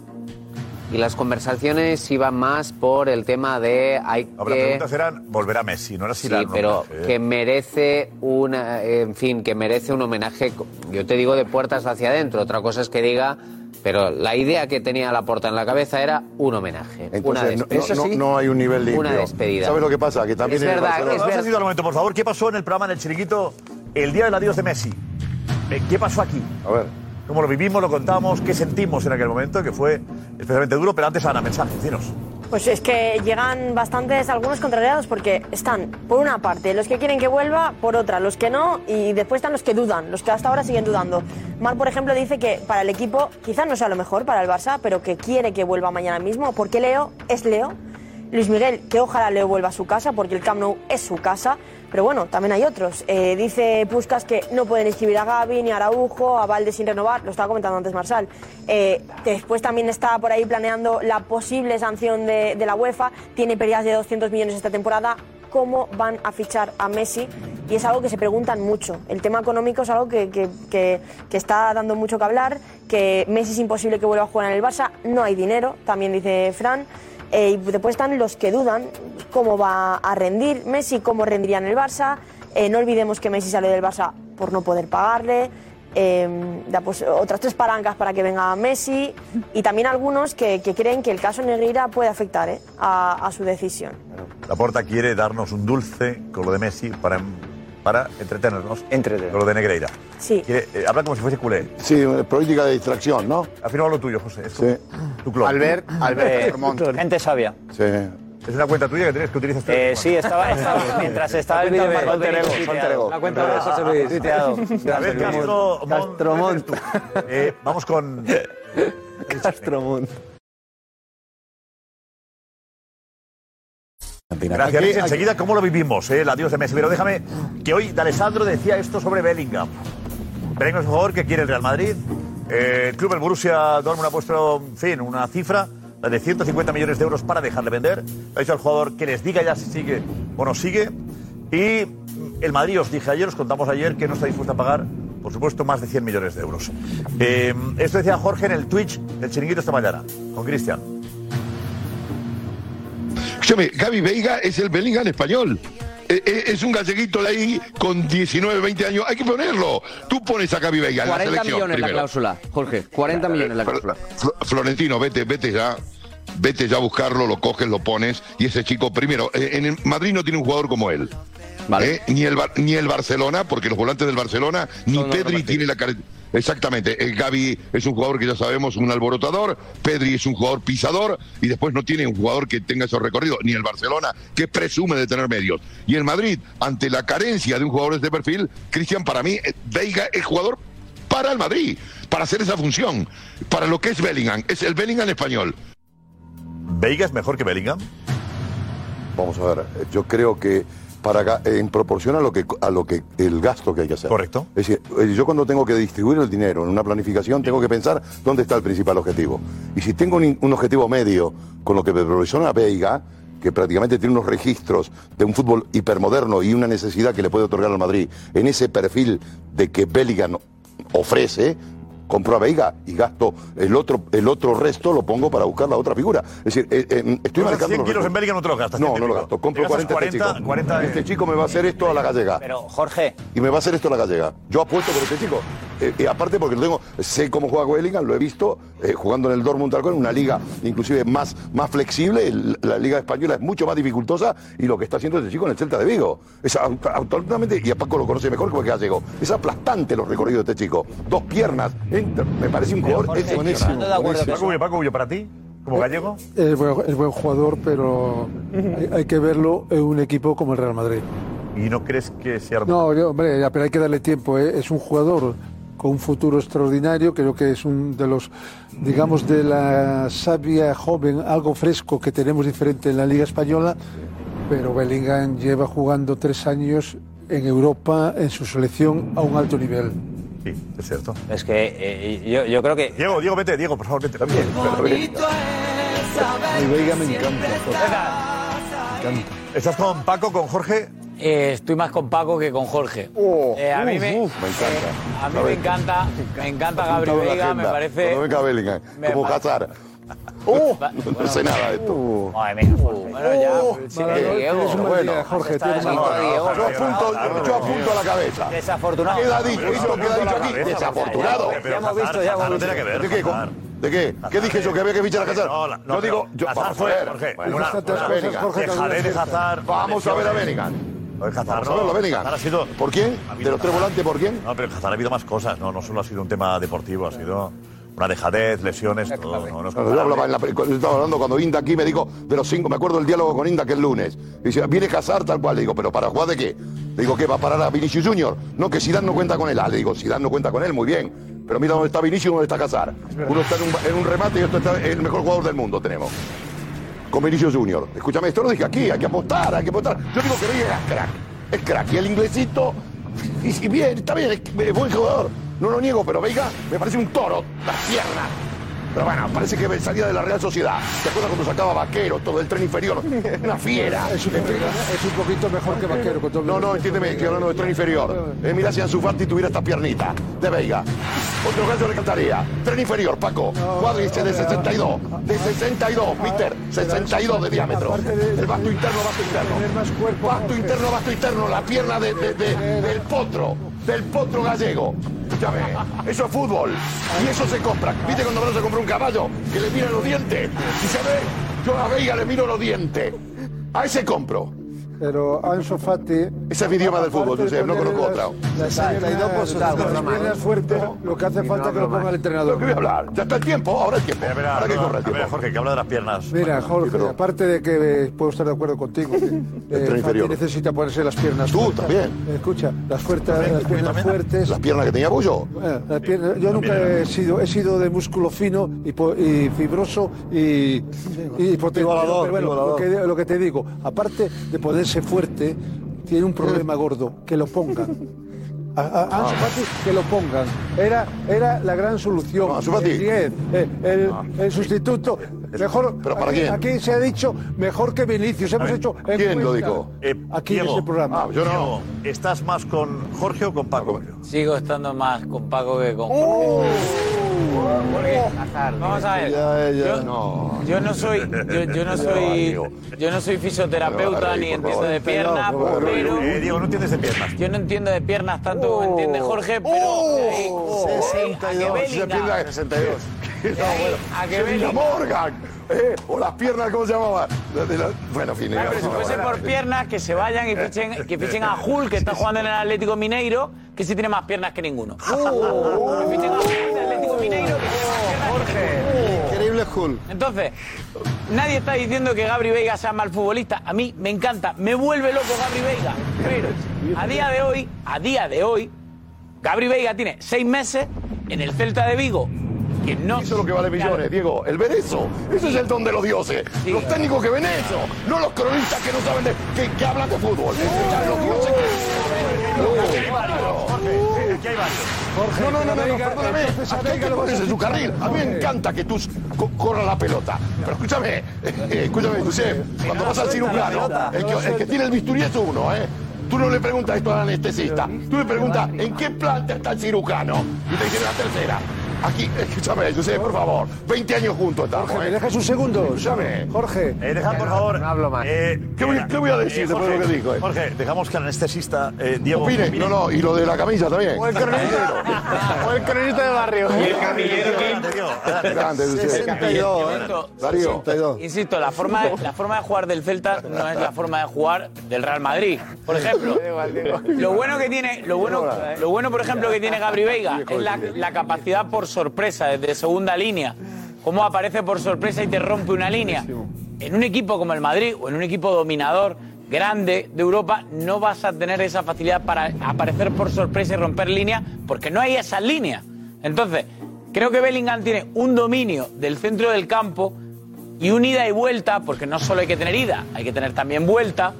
[SPEAKER 30] Y las conversaciones iban más por el tema de hay
[SPEAKER 4] No, pero las
[SPEAKER 30] que
[SPEAKER 4] preguntas eran volver a Messi, no era si
[SPEAKER 30] Sí, pero
[SPEAKER 4] homenaje.
[SPEAKER 30] que merece una, en fin, que merece un homenaje. Yo te digo de puertas hacia adentro. Otra cosa es que diga, pero la idea que tenía la porta en la cabeza era un homenaje, una
[SPEAKER 3] Entonces, no,
[SPEAKER 30] despedida.
[SPEAKER 3] no- no- no hay un nivel limpio.
[SPEAKER 30] Una despedida.
[SPEAKER 3] ¿Sabes lo que pasa? Que también
[SPEAKER 30] Es
[SPEAKER 3] en
[SPEAKER 30] verdad,
[SPEAKER 3] Barcelona-
[SPEAKER 30] es
[SPEAKER 4] Vamos a
[SPEAKER 30] verdad.
[SPEAKER 4] ir al momento, por favor. ¿Qué pasó en el programa en el chiringuito el día del adiós de Messi? Eh, ¿Qué pasó aquí?
[SPEAKER 3] A ver.
[SPEAKER 4] ¿Cómo lo vivimos, lo contamos? ¿Qué sentimos en aquel momento? Que fue especialmente duro. Pero antes, Ana, mensaje, dinos.
[SPEAKER 1] Pues es que llegan bastantes, algunos contrariados, porque están, por una parte, los que quieren que vuelva, por otra, los que no, y después están los que dudan, los que hasta ahora siguen dudando. Mar, por ejemplo, dice que para el equipo, quizás no sea lo mejor para el Barça, pero que quiere que vuelva mañana mismo, porque Leo es Leo. Luis Miguel, que ojalá Leo vuelva a su casa, porque el Camp Nou es su casa. Pero bueno, también hay otros. Eh, dice Puskas que no pueden inscribir a Gaby, ni a Araujo, a Valde sin renovar, lo estaba comentando antes Marsal. Eh, después también está por ahí planeando la posible sanción de, de la UEFA, tiene pérdidas de 200 millones esta temporada. ¿Cómo van a fichar a Messi? Y es algo que se preguntan mucho. El tema económico es algo que, que- que- que está dando mucho que hablar, que Messi es imposible que vuelva a jugar en el Barça, no hay dinero, también dice Fran. Eh, y después están los que dudan cómo va a rendir Messi, cómo rendiría en el Barça. Eh, no olvidemos que Messi sale del Barça por no poder pagarle. Eh, da, pues, otras tres palancas para que venga Messi. Y también algunos que, que creen que el caso Negreira puede afectar eh, a, a su decisión.
[SPEAKER 4] La Porta quiere darnos un dulce con lo de Messi para, para entretenernos. Con lo de Negreira.
[SPEAKER 1] Sí.
[SPEAKER 4] Quiere, eh, habla como si fuese culé.
[SPEAKER 3] Sí, política de distracción, ¿no?
[SPEAKER 4] Afirma lo tuyo, José. Es
[SPEAKER 3] Sí.
[SPEAKER 4] tu clon.
[SPEAKER 12] Albert- <laughs> Albert Eh, gente sabia.
[SPEAKER 3] Sí.
[SPEAKER 4] Es una cuenta tuya que tienes que utilizas tú.
[SPEAKER 12] Eh, sí, estaba, estaba- <laughs> mientras estaba el vídeo de tuiteado.
[SPEAKER 4] La cuenta de José Luis.
[SPEAKER 12] Tuiteado. <laughs>
[SPEAKER 4] Castro, Castromont. Eh, vamos con.
[SPEAKER 12] Castromont.
[SPEAKER 4] Gracias,
[SPEAKER 3] Aquí-.
[SPEAKER 4] Enseguida, ¿cómo lo vivimos? eh, el adiós de Messi. Pero déjame que hoy D'Alessandro decía esto sobre Bellingham. Bellingham es un jugador que quiere el Real Madrid. Eh, el club, el Borussia Dortmund, ha puesto, en fin, una cifra la de 150 millones de euros para dejarle vender. Ha dicho al jugador que les diga ya si sigue o no sigue. Y el Madrid, os dije ayer, os contamos ayer que no está dispuesto a pagar, por supuesto, más de 100 millones de euros. Eh, esto decía Jorge en el Twitch del chiringuito esta mañana, con Cristian.
[SPEAKER 3] Escúchame, Gaby Veiga es el Bellingham español. Eh, eh, Es un galleguito de ahí con 19, 20 años. Hay que ponerlo. Tú pones a Gaby Veiga en la
[SPEAKER 30] 40
[SPEAKER 3] selección.
[SPEAKER 30] millones la cláusula, Jorge. 40 millones la cláusula.
[SPEAKER 3] Fl- Florentino, vete, vete ya. Vete ya a buscarlo, lo coges, lo pones. Y ese chico, primero, eh, en el Madrid no tiene un jugador como él. Eh, Ni, el, ni el Barcelona, porque los volantes del Barcelona, ni Pedri tiene la característica. Exactamente, el Gaby es un jugador que ya sabemos, un alborotador, Pedri es un jugador pisador y después no tiene un jugador que tenga esos recorridos, ni el Barcelona, que presume de tener medios. Y el Madrid, ante la carencia de un jugador de este perfil, Cristian, para mí, eh, Veiga es jugador para el Madrid, para hacer esa función, para lo que es Bellingham, es el Bellingham español.
[SPEAKER 4] ¿Veiga es mejor que Bellingham?
[SPEAKER 3] Vamos a ver, yo creo que para en proporción a lo que a lo que el gasto que hay que hacer.
[SPEAKER 4] Correcto.
[SPEAKER 3] Es decir, eh, yo cuando tengo que distribuir el dinero en una planificación tengo que pensar dónde está el principal objetivo. Y si tengo un, un objetivo medio con lo que me proporciona Veiga, que prácticamente tiene unos registros de un fútbol hipermoderno y una necesidad que le puede otorgar al Madrid en ese perfil de que Bellingham ofrece, compro a Veiga y gasto el otro, el otro resto lo pongo para buscar la otra figura. Es decir, eh, eh, estoy marcando
[SPEAKER 4] 100
[SPEAKER 3] los
[SPEAKER 4] kilos en. Bellingham no te los gastas.
[SPEAKER 3] No,
[SPEAKER 4] 100
[SPEAKER 3] no lo gasto. Compro
[SPEAKER 4] Te gastas
[SPEAKER 3] 40, este
[SPEAKER 4] 40,
[SPEAKER 3] chico.
[SPEAKER 4] 40
[SPEAKER 3] Este chico me va a hacer esto a la gallega.
[SPEAKER 12] Pero, Jorge.
[SPEAKER 3] Y me va a hacer esto a la gallega. Yo apuesto por este chico. Eh, y aparte porque lo tengo, sé cómo juega Bellingham, lo he visto eh, jugando en el Dortmund tal cual, en una liga inclusive más, más flexible. El- la liga española es mucho más dificultosa y lo que está haciendo este chico en el Celta de Vigo. Es absolutamente, y a Paco lo conoce mejor porque gallego. Es aplastante los recorridos de este chico. Dos piernas. entra- me parece un jugador excepcional.
[SPEAKER 4] Paco Paco para ti, como gallego.
[SPEAKER 14] Es buen, es buen jugador, pero hay, hay que verlo en un equipo como el Real Madrid.
[SPEAKER 4] ¿Y no crees que sea
[SPEAKER 14] No, yo, hombre, ya, pero hay que darle tiempo. ¿eh? Es un jugador con un futuro extraordinario. Creo que es un de los, digamos, de la sabia joven, algo fresco que tenemos diferente en la Liga Española. Pero Bellingham lleva jugando tres años en Europa, en su selección, a un alto nivel.
[SPEAKER 4] Sí, es cierto.
[SPEAKER 12] Es que eh, yo, yo creo que.
[SPEAKER 4] Diego, Diego, vete, Diego, por favor, vete también.
[SPEAKER 14] Y Veiga me encanta. Me encanta.
[SPEAKER 4] ¿Estás con Paco, con Jorge?
[SPEAKER 31] Eh, estoy más con Paco que con Jorge. Eh, a mí me,
[SPEAKER 3] me encanta.
[SPEAKER 31] a mí me encanta, me encanta Gabri
[SPEAKER 3] Apuntado en la
[SPEAKER 31] Veiga, me parece.
[SPEAKER 3] Cuando venga Bellingham,
[SPEAKER 31] me
[SPEAKER 3] como Hazard. Uh, no sé nada de esto.
[SPEAKER 12] Madre mía, Jorge.
[SPEAKER 31] Bueno, ya,
[SPEAKER 3] Oh,
[SPEAKER 31] sí, Diego. Bueno,
[SPEAKER 3] Jorge,
[SPEAKER 31] está escrito,
[SPEAKER 3] día.
[SPEAKER 31] Diego.
[SPEAKER 3] Yo apunto, yo apunto a la cabeza.
[SPEAKER 12] Desafortunado.
[SPEAKER 3] Queda dicho, esto queda dicho aquí. Desafortunado.
[SPEAKER 12] Ya hemos visto, ya hemos
[SPEAKER 4] no
[SPEAKER 12] visto.
[SPEAKER 4] tiene que ver.
[SPEAKER 3] ¿De qué?
[SPEAKER 4] Hazard.
[SPEAKER 3] ¿De qué? ¿Qué dije yo? ¿Que había que fichar a Hazard?
[SPEAKER 4] No, no,
[SPEAKER 3] Yo digo, yo,
[SPEAKER 4] Hazard
[SPEAKER 3] vamos a
[SPEAKER 4] fue,
[SPEAKER 3] ver.
[SPEAKER 4] Jorge.
[SPEAKER 3] Bueno,
[SPEAKER 4] Una-. Jorge, Dejaré de Hazard.
[SPEAKER 3] Vamos a ver a Bellingham.
[SPEAKER 4] No, el Hazard no.
[SPEAKER 3] Bellingham.
[SPEAKER 4] Ha sido...
[SPEAKER 3] ¿Por quién? ¿De los tres volantes por quién?
[SPEAKER 4] No, pero en Hazard ha habido más cosas, no, no solo ha sido un tema deportivo, ha sido Una dejadez, lesiones, todo. No, no es
[SPEAKER 3] Cuando yo, hablaba en la, estaba hablando cuando Inda aquí me dijo de los cinco, me acuerdo del diálogo con Inda que el lunes. Y dice, viene Casar tal cual. Le digo, ¿pero para jugar de qué? Le digo, ¿qué? ¿Va a parar a Vinicius Junior? No, que Zidane no cuenta con él. Ah, le digo, Zidane no cuenta con él, muy bien. Pero mira dónde está Vinicius y dónde está Casar. Uno está en un, en un remate y otro está el mejor jugador del mundo tenemos. Con Junior. Escúchame, esto lo dije aquí, hay que apostar, hay que apostar. Yo digo que Villa es crack. Es crack. Y el inglesito, y, bien, está bien, es buen jugador. No lo niego, pero Veiga me parece un toro, las piernas. Pero bueno, parece que salía de la Real Sociedad. ¿Te acuerdas cuando sacaba Vaquero, todo el tren inferior? <laughs> Una fiera.
[SPEAKER 14] Es un, poquito, es un poquito mejor que Vaquero. Con todo
[SPEAKER 3] No, no, entiéndeme, estoy hablando de tren inferior. Eh, mira si Ansu Fati tuviera esta piernita de Veiga. Otro gallo le cantaría. Tren inferior, Paco. Cuádrice de 62. De 62, mister. 62 de diámetro. El vasto interno, vasto interno. Vasto interno, vasto interno. La pierna de, de- de- del potro. Del potro gallego. Escúchame, eso es fútbol. Y eso se compra. ¿Viste cuando Bruno se compró un caballo? Que le mira los dientes. ¿Y sabes? Yo a Veiga le miro los dientes. A ese compro.
[SPEAKER 14] Pero Ansu Fati...
[SPEAKER 3] Ese es mi idioma del fútbol, Josep, no conozco otra.
[SPEAKER 14] Las piernas, las piernas fuertes, lo que hace falta es que lo ponga el entrenador.
[SPEAKER 3] ¿Qué voy a hablar? Ya está el tiempo, ahora el tiempo.
[SPEAKER 4] Espera,
[SPEAKER 3] Ahora que corre el tiempo.
[SPEAKER 4] Jorge, que habla de las piernas.
[SPEAKER 14] Mira, Jorge, aparte de que eh, puedo estar de acuerdo contigo, que, eh, necesita ponerse las piernas
[SPEAKER 3] Tú también.
[SPEAKER 14] Eh, Escucha, las, fuertes, las piernas fuertes.
[SPEAKER 3] Las piernas que tenía Bullo.
[SPEAKER 14] Eh, las piernas- yo nunca he sido, he sido de músculo fino y, fibroso y, y potente.
[SPEAKER 18] Igualador,
[SPEAKER 14] Pero bueno, lo, que, te digo, aparte de fuerte, tiene un problema <laughs> gordo, que lo pongan. A, a- a Ansu Fati, que lo pongan. Era, era la gran solución.
[SPEAKER 3] No, Ansu Fati.
[SPEAKER 14] El 10, eh, el, el sustituto. Mejor,
[SPEAKER 3] ¿Pero para
[SPEAKER 14] aquí,
[SPEAKER 3] quién?
[SPEAKER 14] aquí se ha dicho mejor que Vinicius. Hemos hecho
[SPEAKER 3] ¿Quién lo dijo?
[SPEAKER 4] Eh,
[SPEAKER 14] Aquí
[SPEAKER 4] Diego,
[SPEAKER 14] en este programa.
[SPEAKER 3] Ah, yo no.
[SPEAKER 4] Diego, ¿estás más con Jorge o con Paco?
[SPEAKER 31] Sigo estando más con Paco que con
[SPEAKER 3] Oh.
[SPEAKER 31] Vamos a ver.
[SPEAKER 3] Ya, ya,
[SPEAKER 31] yo,
[SPEAKER 3] no.
[SPEAKER 31] yo no soy, yo, yo no <laughs> soy, yo no soy fisioterapeuta ni entiendo de piernas, pero
[SPEAKER 4] Eh, Diego, no entiendes de piernas.
[SPEAKER 31] yo no entiendo de piernas tanto como entiende Jorge, pero de ahí- de ahí a que Bellingham-
[SPEAKER 3] 62.
[SPEAKER 31] de ahí a que
[SPEAKER 3] Morgan. Eh, o las piernas, ¿cómo se llamaba? La de la- Bueno, en fin.
[SPEAKER 31] Claro, pero si fuese por piernas, que se vayan y fichen, que fichen a Hull, que está jugando en el Atlético Mineiro, que sí tiene más piernas que ninguno. Que fichen a Hull del Atlético Mineiro, que tiene más piernas que ninguno.
[SPEAKER 18] Increíble Hull.
[SPEAKER 31] Entonces, nadie está diciendo que Gabri Veiga sea mal futbolista. A mí me encanta, me vuelve loco Gabri Veiga. Pero a día de hoy, a día de hoy, Gabri Veiga tiene seis meses en el Celta de Vigo. Que no,
[SPEAKER 3] Eso es lo que vale millones, Diego. El ver eso. Eso es el don de los dioses. Los técnicos que ven eso. No los cronistas que no saben de. que, que hablan de fútbol. Los dioses que.
[SPEAKER 4] Jorge, aquí hay varios.
[SPEAKER 3] No, no, no, no, perdóname. Aquí hay que ponerse su carril. A mí me encanta que tú co- corras la pelota. Pero escúchame, eh, escúchame, Josep, cuando vas al cirujano, el que, el que tiene el bisturí es uno, ¿eh? Tú no le preguntas esto al anestesista. Tú le preguntas en qué planta está el cirujano y te dice en la tercera. Aquí, escúchame, Josep, por favor. 20 años juntos estamos,
[SPEAKER 14] Jorge, ¿me
[SPEAKER 3] ¿eh?
[SPEAKER 14] dejas un segundo?
[SPEAKER 3] Escúchame.
[SPEAKER 14] Jorge.
[SPEAKER 4] Eh, deja, por favor.
[SPEAKER 11] No hablo más.
[SPEAKER 4] eh,
[SPEAKER 3] ¿Qué voy-
[SPEAKER 4] venga,
[SPEAKER 3] qué voy a decir después de lo que dijo, eh?
[SPEAKER 4] Jorge, dejamos que el anestesista, eh, Diego.
[SPEAKER 3] Opine. No, no, y lo de la camisa también.
[SPEAKER 32] O el cronista, <laughs> <laughs> o el cronista de barrio.
[SPEAKER 9] Y el camillero que.
[SPEAKER 3] Grande, Josep.
[SPEAKER 18] 62, ¿eh?
[SPEAKER 31] Insisto,
[SPEAKER 3] Darío.
[SPEAKER 18] 62.
[SPEAKER 31] Insisto, la forma, de, la forma de jugar del Celta no es la forma de jugar del Real Madrid. Por ejemplo, <laughs> lo bueno que tiene, lo bueno, lo bueno por ejemplo que tiene Gabri Veiga es la, la capacidad por sorpresa desde segunda línea. Cómo aparece por sorpresa y te rompe una línea. En un equipo como el Madrid o en un equipo dominador grande de Europa no vas a tener esa facilidad para aparecer por sorpresa y romper líneas porque no hay esas líneas. Entonces, creo que Bellingham tiene un dominio del centro del campo y un ida y vuelta, porque no solo hay que tener ida, hay que tener también vuelta,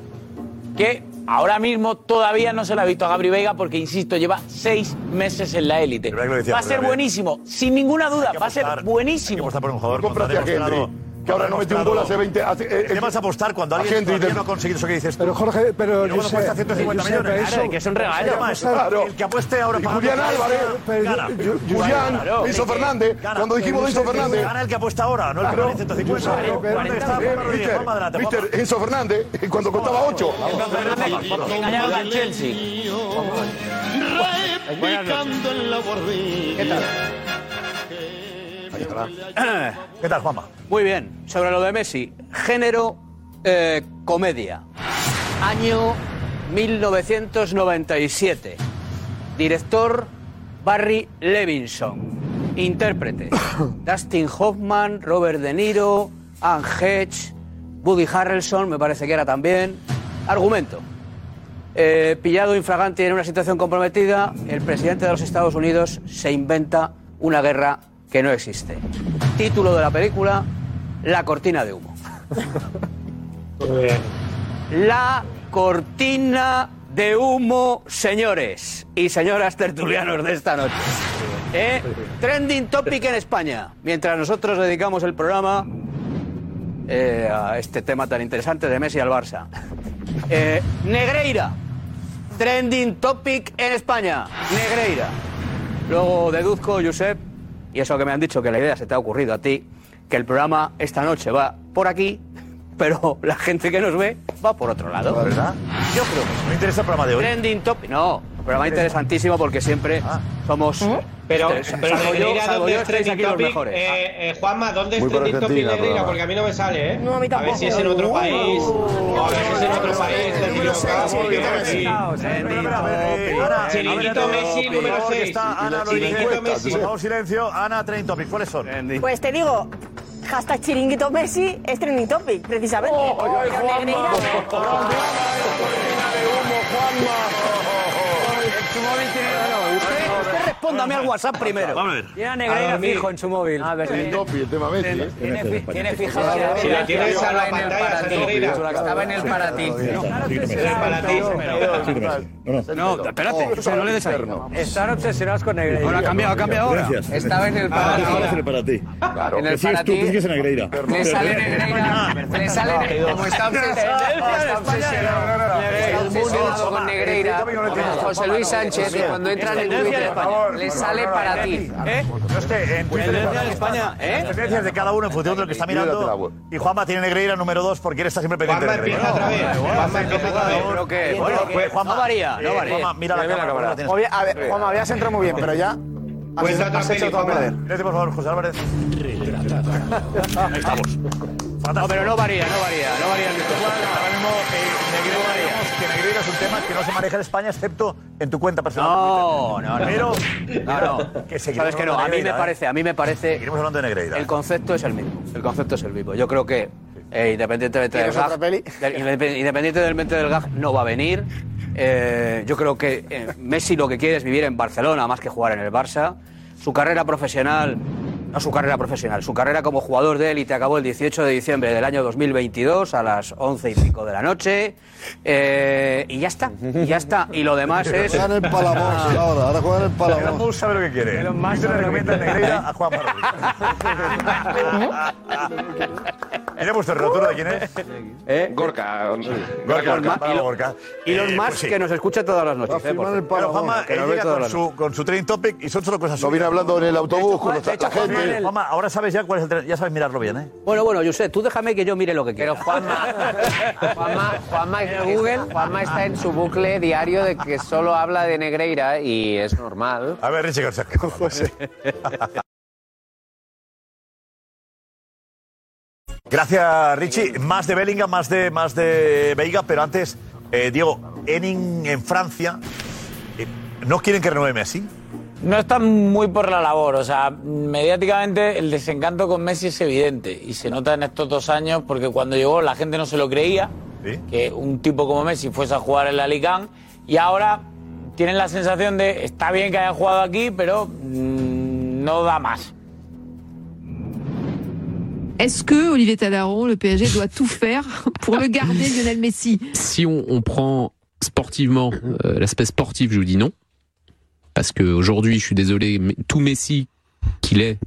[SPEAKER 31] que ahora mismo todavía no se lo ha visto a Gabri Veiga porque, insisto, lleva seis meses en la élite. Va a ser
[SPEAKER 4] Jorge,
[SPEAKER 31] buenísimo, sin ninguna duda, va a ser
[SPEAKER 4] apostar. Hay que
[SPEAKER 31] buenísimo.
[SPEAKER 4] apostar por un jugador
[SPEAKER 3] Que ahora no metió un gol hace 20 hace, eh,
[SPEAKER 4] ¿Qué vas a apostar cuando alguien todavía no ha conseguido eso que dices tú?
[SPEAKER 14] Pero Jorge, pero yo sé,
[SPEAKER 4] cuesta 150
[SPEAKER 14] yo sé,
[SPEAKER 4] millones.
[SPEAKER 14] pero
[SPEAKER 31] Claro, que es un regalo.
[SPEAKER 4] Eso.
[SPEAKER 3] Claro.
[SPEAKER 4] El que apueste ahora para
[SPEAKER 3] Julián Álvarez, Julián. Enzo Fernández, cuando dijimos Enzo Fernández.
[SPEAKER 4] Gana el que apuesta ahora, no el que vale 150.
[SPEAKER 3] Yo sé, pero-
[SPEAKER 4] ¿Dónde está
[SPEAKER 3] Eh,
[SPEAKER 4] Juanma Rodríguez? Juanma, adelante,
[SPEAKER 3] Mister, Enzo Fernández, cuando costaba 8.
[SPEAKER 31] Engañaron al Chelsea.
[SPEAKER 32] ¿Qué tal? <coughs>
[SPEAKER 4] ¿Qué tal, Juanma?
[SPEAKER 30] Muy bien. Sobre lo de Messi, género eh, comedia. Año 1997. Director Barry Levinson. Intérprete. <coughs> Dustin Hoffman, Robert De Niro, Anne Hedge, Woody Harrelson, me parece que era también. Argumento. Eh, pillado infragante en una situación comprometida, el presidente de los Estados Unidos se inventa una guerra que no existe. Título de la película, La cortina de humo. La cortina de humo, señores y señoras tertulianos de esta noche. ¿Eh? Trending topic en España. Mientras nosotros dedicamos el programa eh, a este tema tan interesante de Messi al Barça. Eh, Negreira. Trending topic en España. Negreira. Luego deduzco, Josep, y eso que me han dicho que la idea se te ha ocurrido a ti, que el programa esta noche va por aquí, pero la gente que nos ve va por otro lado.
[SPEAKER 4] ¿Verdad?
[SPEAKER 30] Yo creo que sí.
[SPEAKER 4] ¿No interesa el programa de hoy?
[SPEAKER 30] Trending topic. No, programa interesantísimo porque siempre somos.
[SPEAKER 9] Pero,
[SPEAKER 30] Salvo
[SPEAKER 9] pero
[SPEAKER 30] yo-
[SPEAKER 9] Negreira,
[SPEAKER 30] salvo
[SPEAKER 9] ¿dónde
[SPEAKER 30] yo estáis
[SPEAKER 9] trending
[SPEAKER 30] aquí los mejores.
[SPEAKER 9] Eh, eh, Juanma, ¿dónde es trending topic Negreira? Porque a mí no me sale, ¿eh?
[SPEAKER 1] No, a mí
[SPEAKER 9] A ver
[SPEAKER 1] tampoco.
[SPEAKER 9] si es en otro país. A ver si es en otro país.
[SPEAKER 4] chiringuito. Messi. Eh,
[SPEAKER 9] número
[SPEAKER 4] favor, que
[SPEAKER 9] seis.
[SPEAKER 4] está Ana, lo
[SPEAKER 9] Chiringuito
[SPEAKER 4] dice.
[SPEAKER 9] Messi.
[SPEAKER 4] Por favor, silencio. Ana, trending topic. ¿Cuáles son?
[SPEAKER 1] Pues te digo, hashtag chiringuito Messi es trending topic, precisamente. Pero Negreira-
[SPEAKER 30] Usted respóndame al WhatsApp primero.
[SPEAKER 4] Vamos a ver.
[SPEAKER 30] Tiene a Negreira fijo en su móvil. A ver,
[SPEAKER 3] El topi, el tema Messi, ¿eh?
[SPEAKER 30] Tiene, tiene fijado.
[SPEAKER 9] Si la tienes a la pantalla,
[SPEAKER 11] para ti.
[SPEAKER 9] Negreira.
[SPEAKER 11] Estaba en el para ti.
[SPEAKER 30] No, espérate, no le des ahí. Están obsesionados con Negreira. Ahora ha cambiado, ha cambiado ahora.
[SPEAKER 11] Estaba en el para ti.
[SPEAKER 33] para ti. Claro,
[SPEAKER 11] En el para ti. Le sale Negreira. Le sale como está obsesionado. Está obsesionado. Está obsesionado con Negreira. José Luis Sánchez, cuando entran en Twitter, le sale para ti.
[SPEAKER 4] ¿Eh? No es que en Twitter
[SPEAKER 30] Tendencia en España, ¿eh?
[SPEAKER 4] Tendencias de cada uno en función de lo que está mirando. Y Juanma tiene Negreira número 2 porque él está siempre pendiente de
[SPEAKER 9] Juanma
[SPEAKER 4] Negreira.
[SPEAKER 9] empieza otra vez. Juanma empieza otra vez.
[SPEAKER 30] Creo que.
[SPEAKER 4] Bueno, pues Juanma.
[SPEAKER 30] No varía, no
[SPEAKER 4] eh,
[SPEAKER 30] varía.
[SPEAKER 4] Juanma, mira la cámara.
[SPEAKER 26] a ver, Juanma, habías entrado muy bien, pero ya. Has,
[SPEAKER 9] Cuenta otra
[SPEAKER 26] has hecho
[SPEAKER 9] peli,
[SPEAKER 26] todo a
[SPEAKER 9] Juanma.
[SPEAKER 26] perder.
[SPEAKER 4] Silencio, por favor, José Álvarez. Ahí estamos.
[SPEAKER 30] No, pero no varía, no varía, no varía el.
[SPEAKER 4] Ahora mismo, eh, Negreira, que Negreira es un tema que no se maneja en España excepto en tu cuenta personal.
[SPEAKER 30] No, no, no.
[SPEAKER 4] Pero,
[SPEAKER 30] No, no.
[SPEAKER 4] que
[SPEAKER 30] Sabes que no, a mí me
[SPEAKER 4] ¿eh?
[SPEAKER 30] parece, a mí me parece.
[SPEAKER 4] Seguiremos hablando de Negreira.
[SPEAKER 30] El concepto es el mismo. El concepto es el mismo. Yo creo que, eh, independientemente del
[SPEAKER 26] ¿Quieres otra
[SPEAKER 30] gag, del- independientemente del gag, no va a venir. Eh, yo creo que eh, Messi lo que quiere es vivir en Barcelona más que jugar en el Barça. Su carrera profesional, no su carrera profesional, su carrera como jugador de élite acabó el 18 de diciembre del año 2022 a las 11 y pico de la noche. Eh, y ya está, y ya está. Y lo demás es.
[SPEAKER 3] Juegan en Palamós ahora, ahora juegan en
[SPEAKER 4] Elon
[SPEAKER 3] Palamós.
[SPEAKER 4] Musk sabe lo que quiere.
[SPEAKER 30] Elon Musk
[SPEAKER 4] le
[SPEAKER 30] lo
[SPEAKER 4] recomienda. Negreira a Juan ¿Quién ha puesto el rotulo de quién es?
[SPEAKER 30] ¿Eh?
[SPEAKER 34] Gorka.
[SPEAKER 4] Gorka,
[SPEAKER 30] Elon
[SPEAKER 4] para
[SPEAKER 30] Elon-
[SPEAKER 4] Gorka.
[SPEAKER 30] Elon
[SPEAKER 4] Eh,
[SPEAKER 30] Musk
[SPEAKER 4] pues sí.
[SPEAKER 30] que nos escucha todas las
[SPEAKER 3] Va a
[SPEAKER 30] noches. eh.
[SPEAKER 4] Pero. Juanma,
[SPEAKER 30] que
[SPEAKER 4] él llega
[SPEAKER 30] todas
[SPEAKER 4] con
[SPEAKER 30] las
[SPEAKER 4] su, con su training topic y son solo cosas
[SPEAKER 3] Lo
[SPEAKER 4] suyas.
[SPEAKER 3] viene hablando en el autobús con la
[SPEAKER 30] hecho, Juanma,
[SPEAKER 4] ahora sabes ya cuál es el tren. Ya sabes mirarlo bien, ¿eh?
[SPEAKER 30] Bueno, bueno, José, tú déjame que yo mire lo que quiero.
[SPEAKER 11] Pero Juanma, Juanma, Juanma, Juanma está en su bucle diario de que solo habla de Negreira y es normal.
[SPEAKER 4] A ver, Richie, González. José. Gracias, Richie. Más de Bellingham, más de, más de Veiga, pero antes, eh, Diego, Enin en Francia, eh, ¿no quieren que renueve Messi?
[SPEAKER 31] No están muy por la labor, o sea, mediáticamente el desencanto con Messi es evidente y se nota en estos dos años porque cuando llegó la gente no se lo creía,
[SPEAKER 4] ¿Sí?
[SPEAKER 31] que un tipo como Messi fuese a jugar en la Liga y ahora tienen la sensación de está bien que haya jugado aquí, pero mm, no da más.
[SPEAKER 35] Est-ce que Olivier Talaron, le PSG, doit tout faire pour le garder Lionel Messi
[SPEAKER 36] Si on, on prend sportivement, euh, l'aspect sportif, je vous dis non. Parce qu'aujourd'hui, je suis désolé, mais tout Messi qu'il est,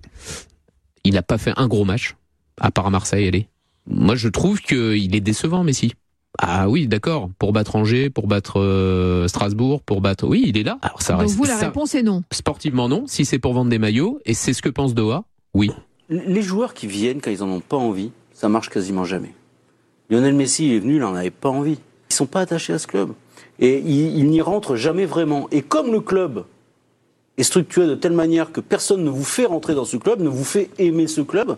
[SPEAKER 36] il n'a pas fait un gros match, à part à Marseille, allez. Moi, je trouve qu'il est décevant, Messi. Ah oui, d'accord, pour battre Angers, pour battre euh, Strasbourg, pour battre... Oui, il est là. Alors ça
[SPEAKER 35] Donc
[SPEAKER 36] reste...
[SPEAKER 35] vous, la
[SPEAKER 36] ça-
[SPEAKER 35] réponse est non.
[SPEAKER 36] Sportivement, non. Si c'est pour vendre des maillots, et c'est ce que pense Doha, oui.
[SPEAKER 37] Les joueurs qui viennent quand ils en ont pas envie, ça marche quasiment jamais. Lionel Messi il est venu, il en avait pas envie. Ils sont pas attachés à ce club. Et il, il n'y rentre jamais vraiment. Et comme le club est structuré de telle manière que personne ne vous fait rentrer dans ce club, ne vous fait aimer ce club,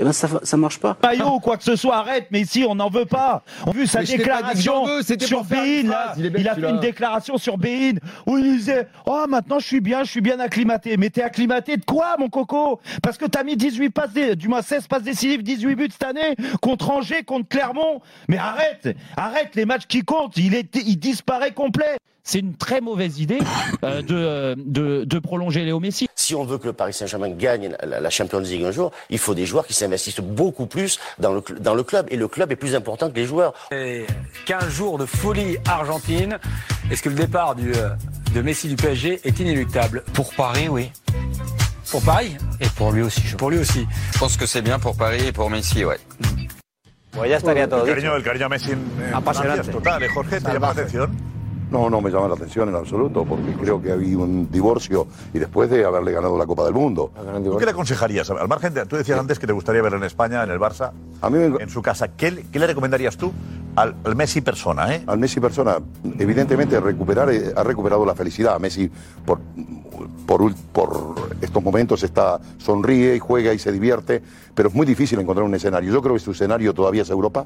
[SPEAKER 37] eh ben ça, ça marche pas.
[SPEAKER 36] maillot ou quoi que ce soit, arrête, mais ici on n'en veut pas. On a vu sa déclaration sur Bein, là.
[SPEAKER 37] Il
[SPEAKER 36] a fait une déclaration sur Bein où il disait Oh, maintenant je suis bien, je suis bien acclimaté. Mais t'es acclimaté de quoi, mon coco? Parce que t'as mis 18 passes, du moins 16 passes décisives, 18 buts cette année contre Angers, contre Clermont. Mais arrête, arrête les matchs qui comptent. Il, est, il disparaît complet. C'est une très mauvaise idée euh, de, de, de prolonger Léo Messi.
[SPEAKER 38] Si on veut que le Paris Saint-Germain gagne la, la Champions League un jour, il faut des joueurs qui s'investissent beaucoup plus dans le, dans le club. Et le club est plus important que les joueurs.
[SPEAKER 39] Et 15 jours de folie argentine. Est-ce que le départ du, euh, de Messi du PSG est inéluctable Pour Paris, oui. Pour Paris Et pour lui aussi. Pour lui aussi.
[SPEAKER 40] Je pense que c'est bien pour Paris et pour Messi, ouais.
[SPEAKER 12] Pues ya estaría todo
[SPEAKER 4] el cariño, el cariño a Messi. eh, total, ¿eh, Jorge, ¿te llama la atención?
[SPEAKER 3] No, no me llama la atención en absoluto, porque creo que había un divorcio y después de haberle ganado la Copa del Mundo.
[SPEAKER 4] ¿Tú qué le aconsejarías? Al margen de, tú decías antes que te gustaría verlo en España, en el Barça, en su casa. ¿Qué, le- qué le recomendarías tú al, al Messi persona? ¿eh?
[SPEAKER 3] Al Messi persona, evidentemente recuperar, eh, ha recuperado la felicidad. Messi por, por estos momentos está, sonríe y juega y se divierte, pero es muy difícil encontrar un escenario. Yo creo que su escenario todavía es Europa.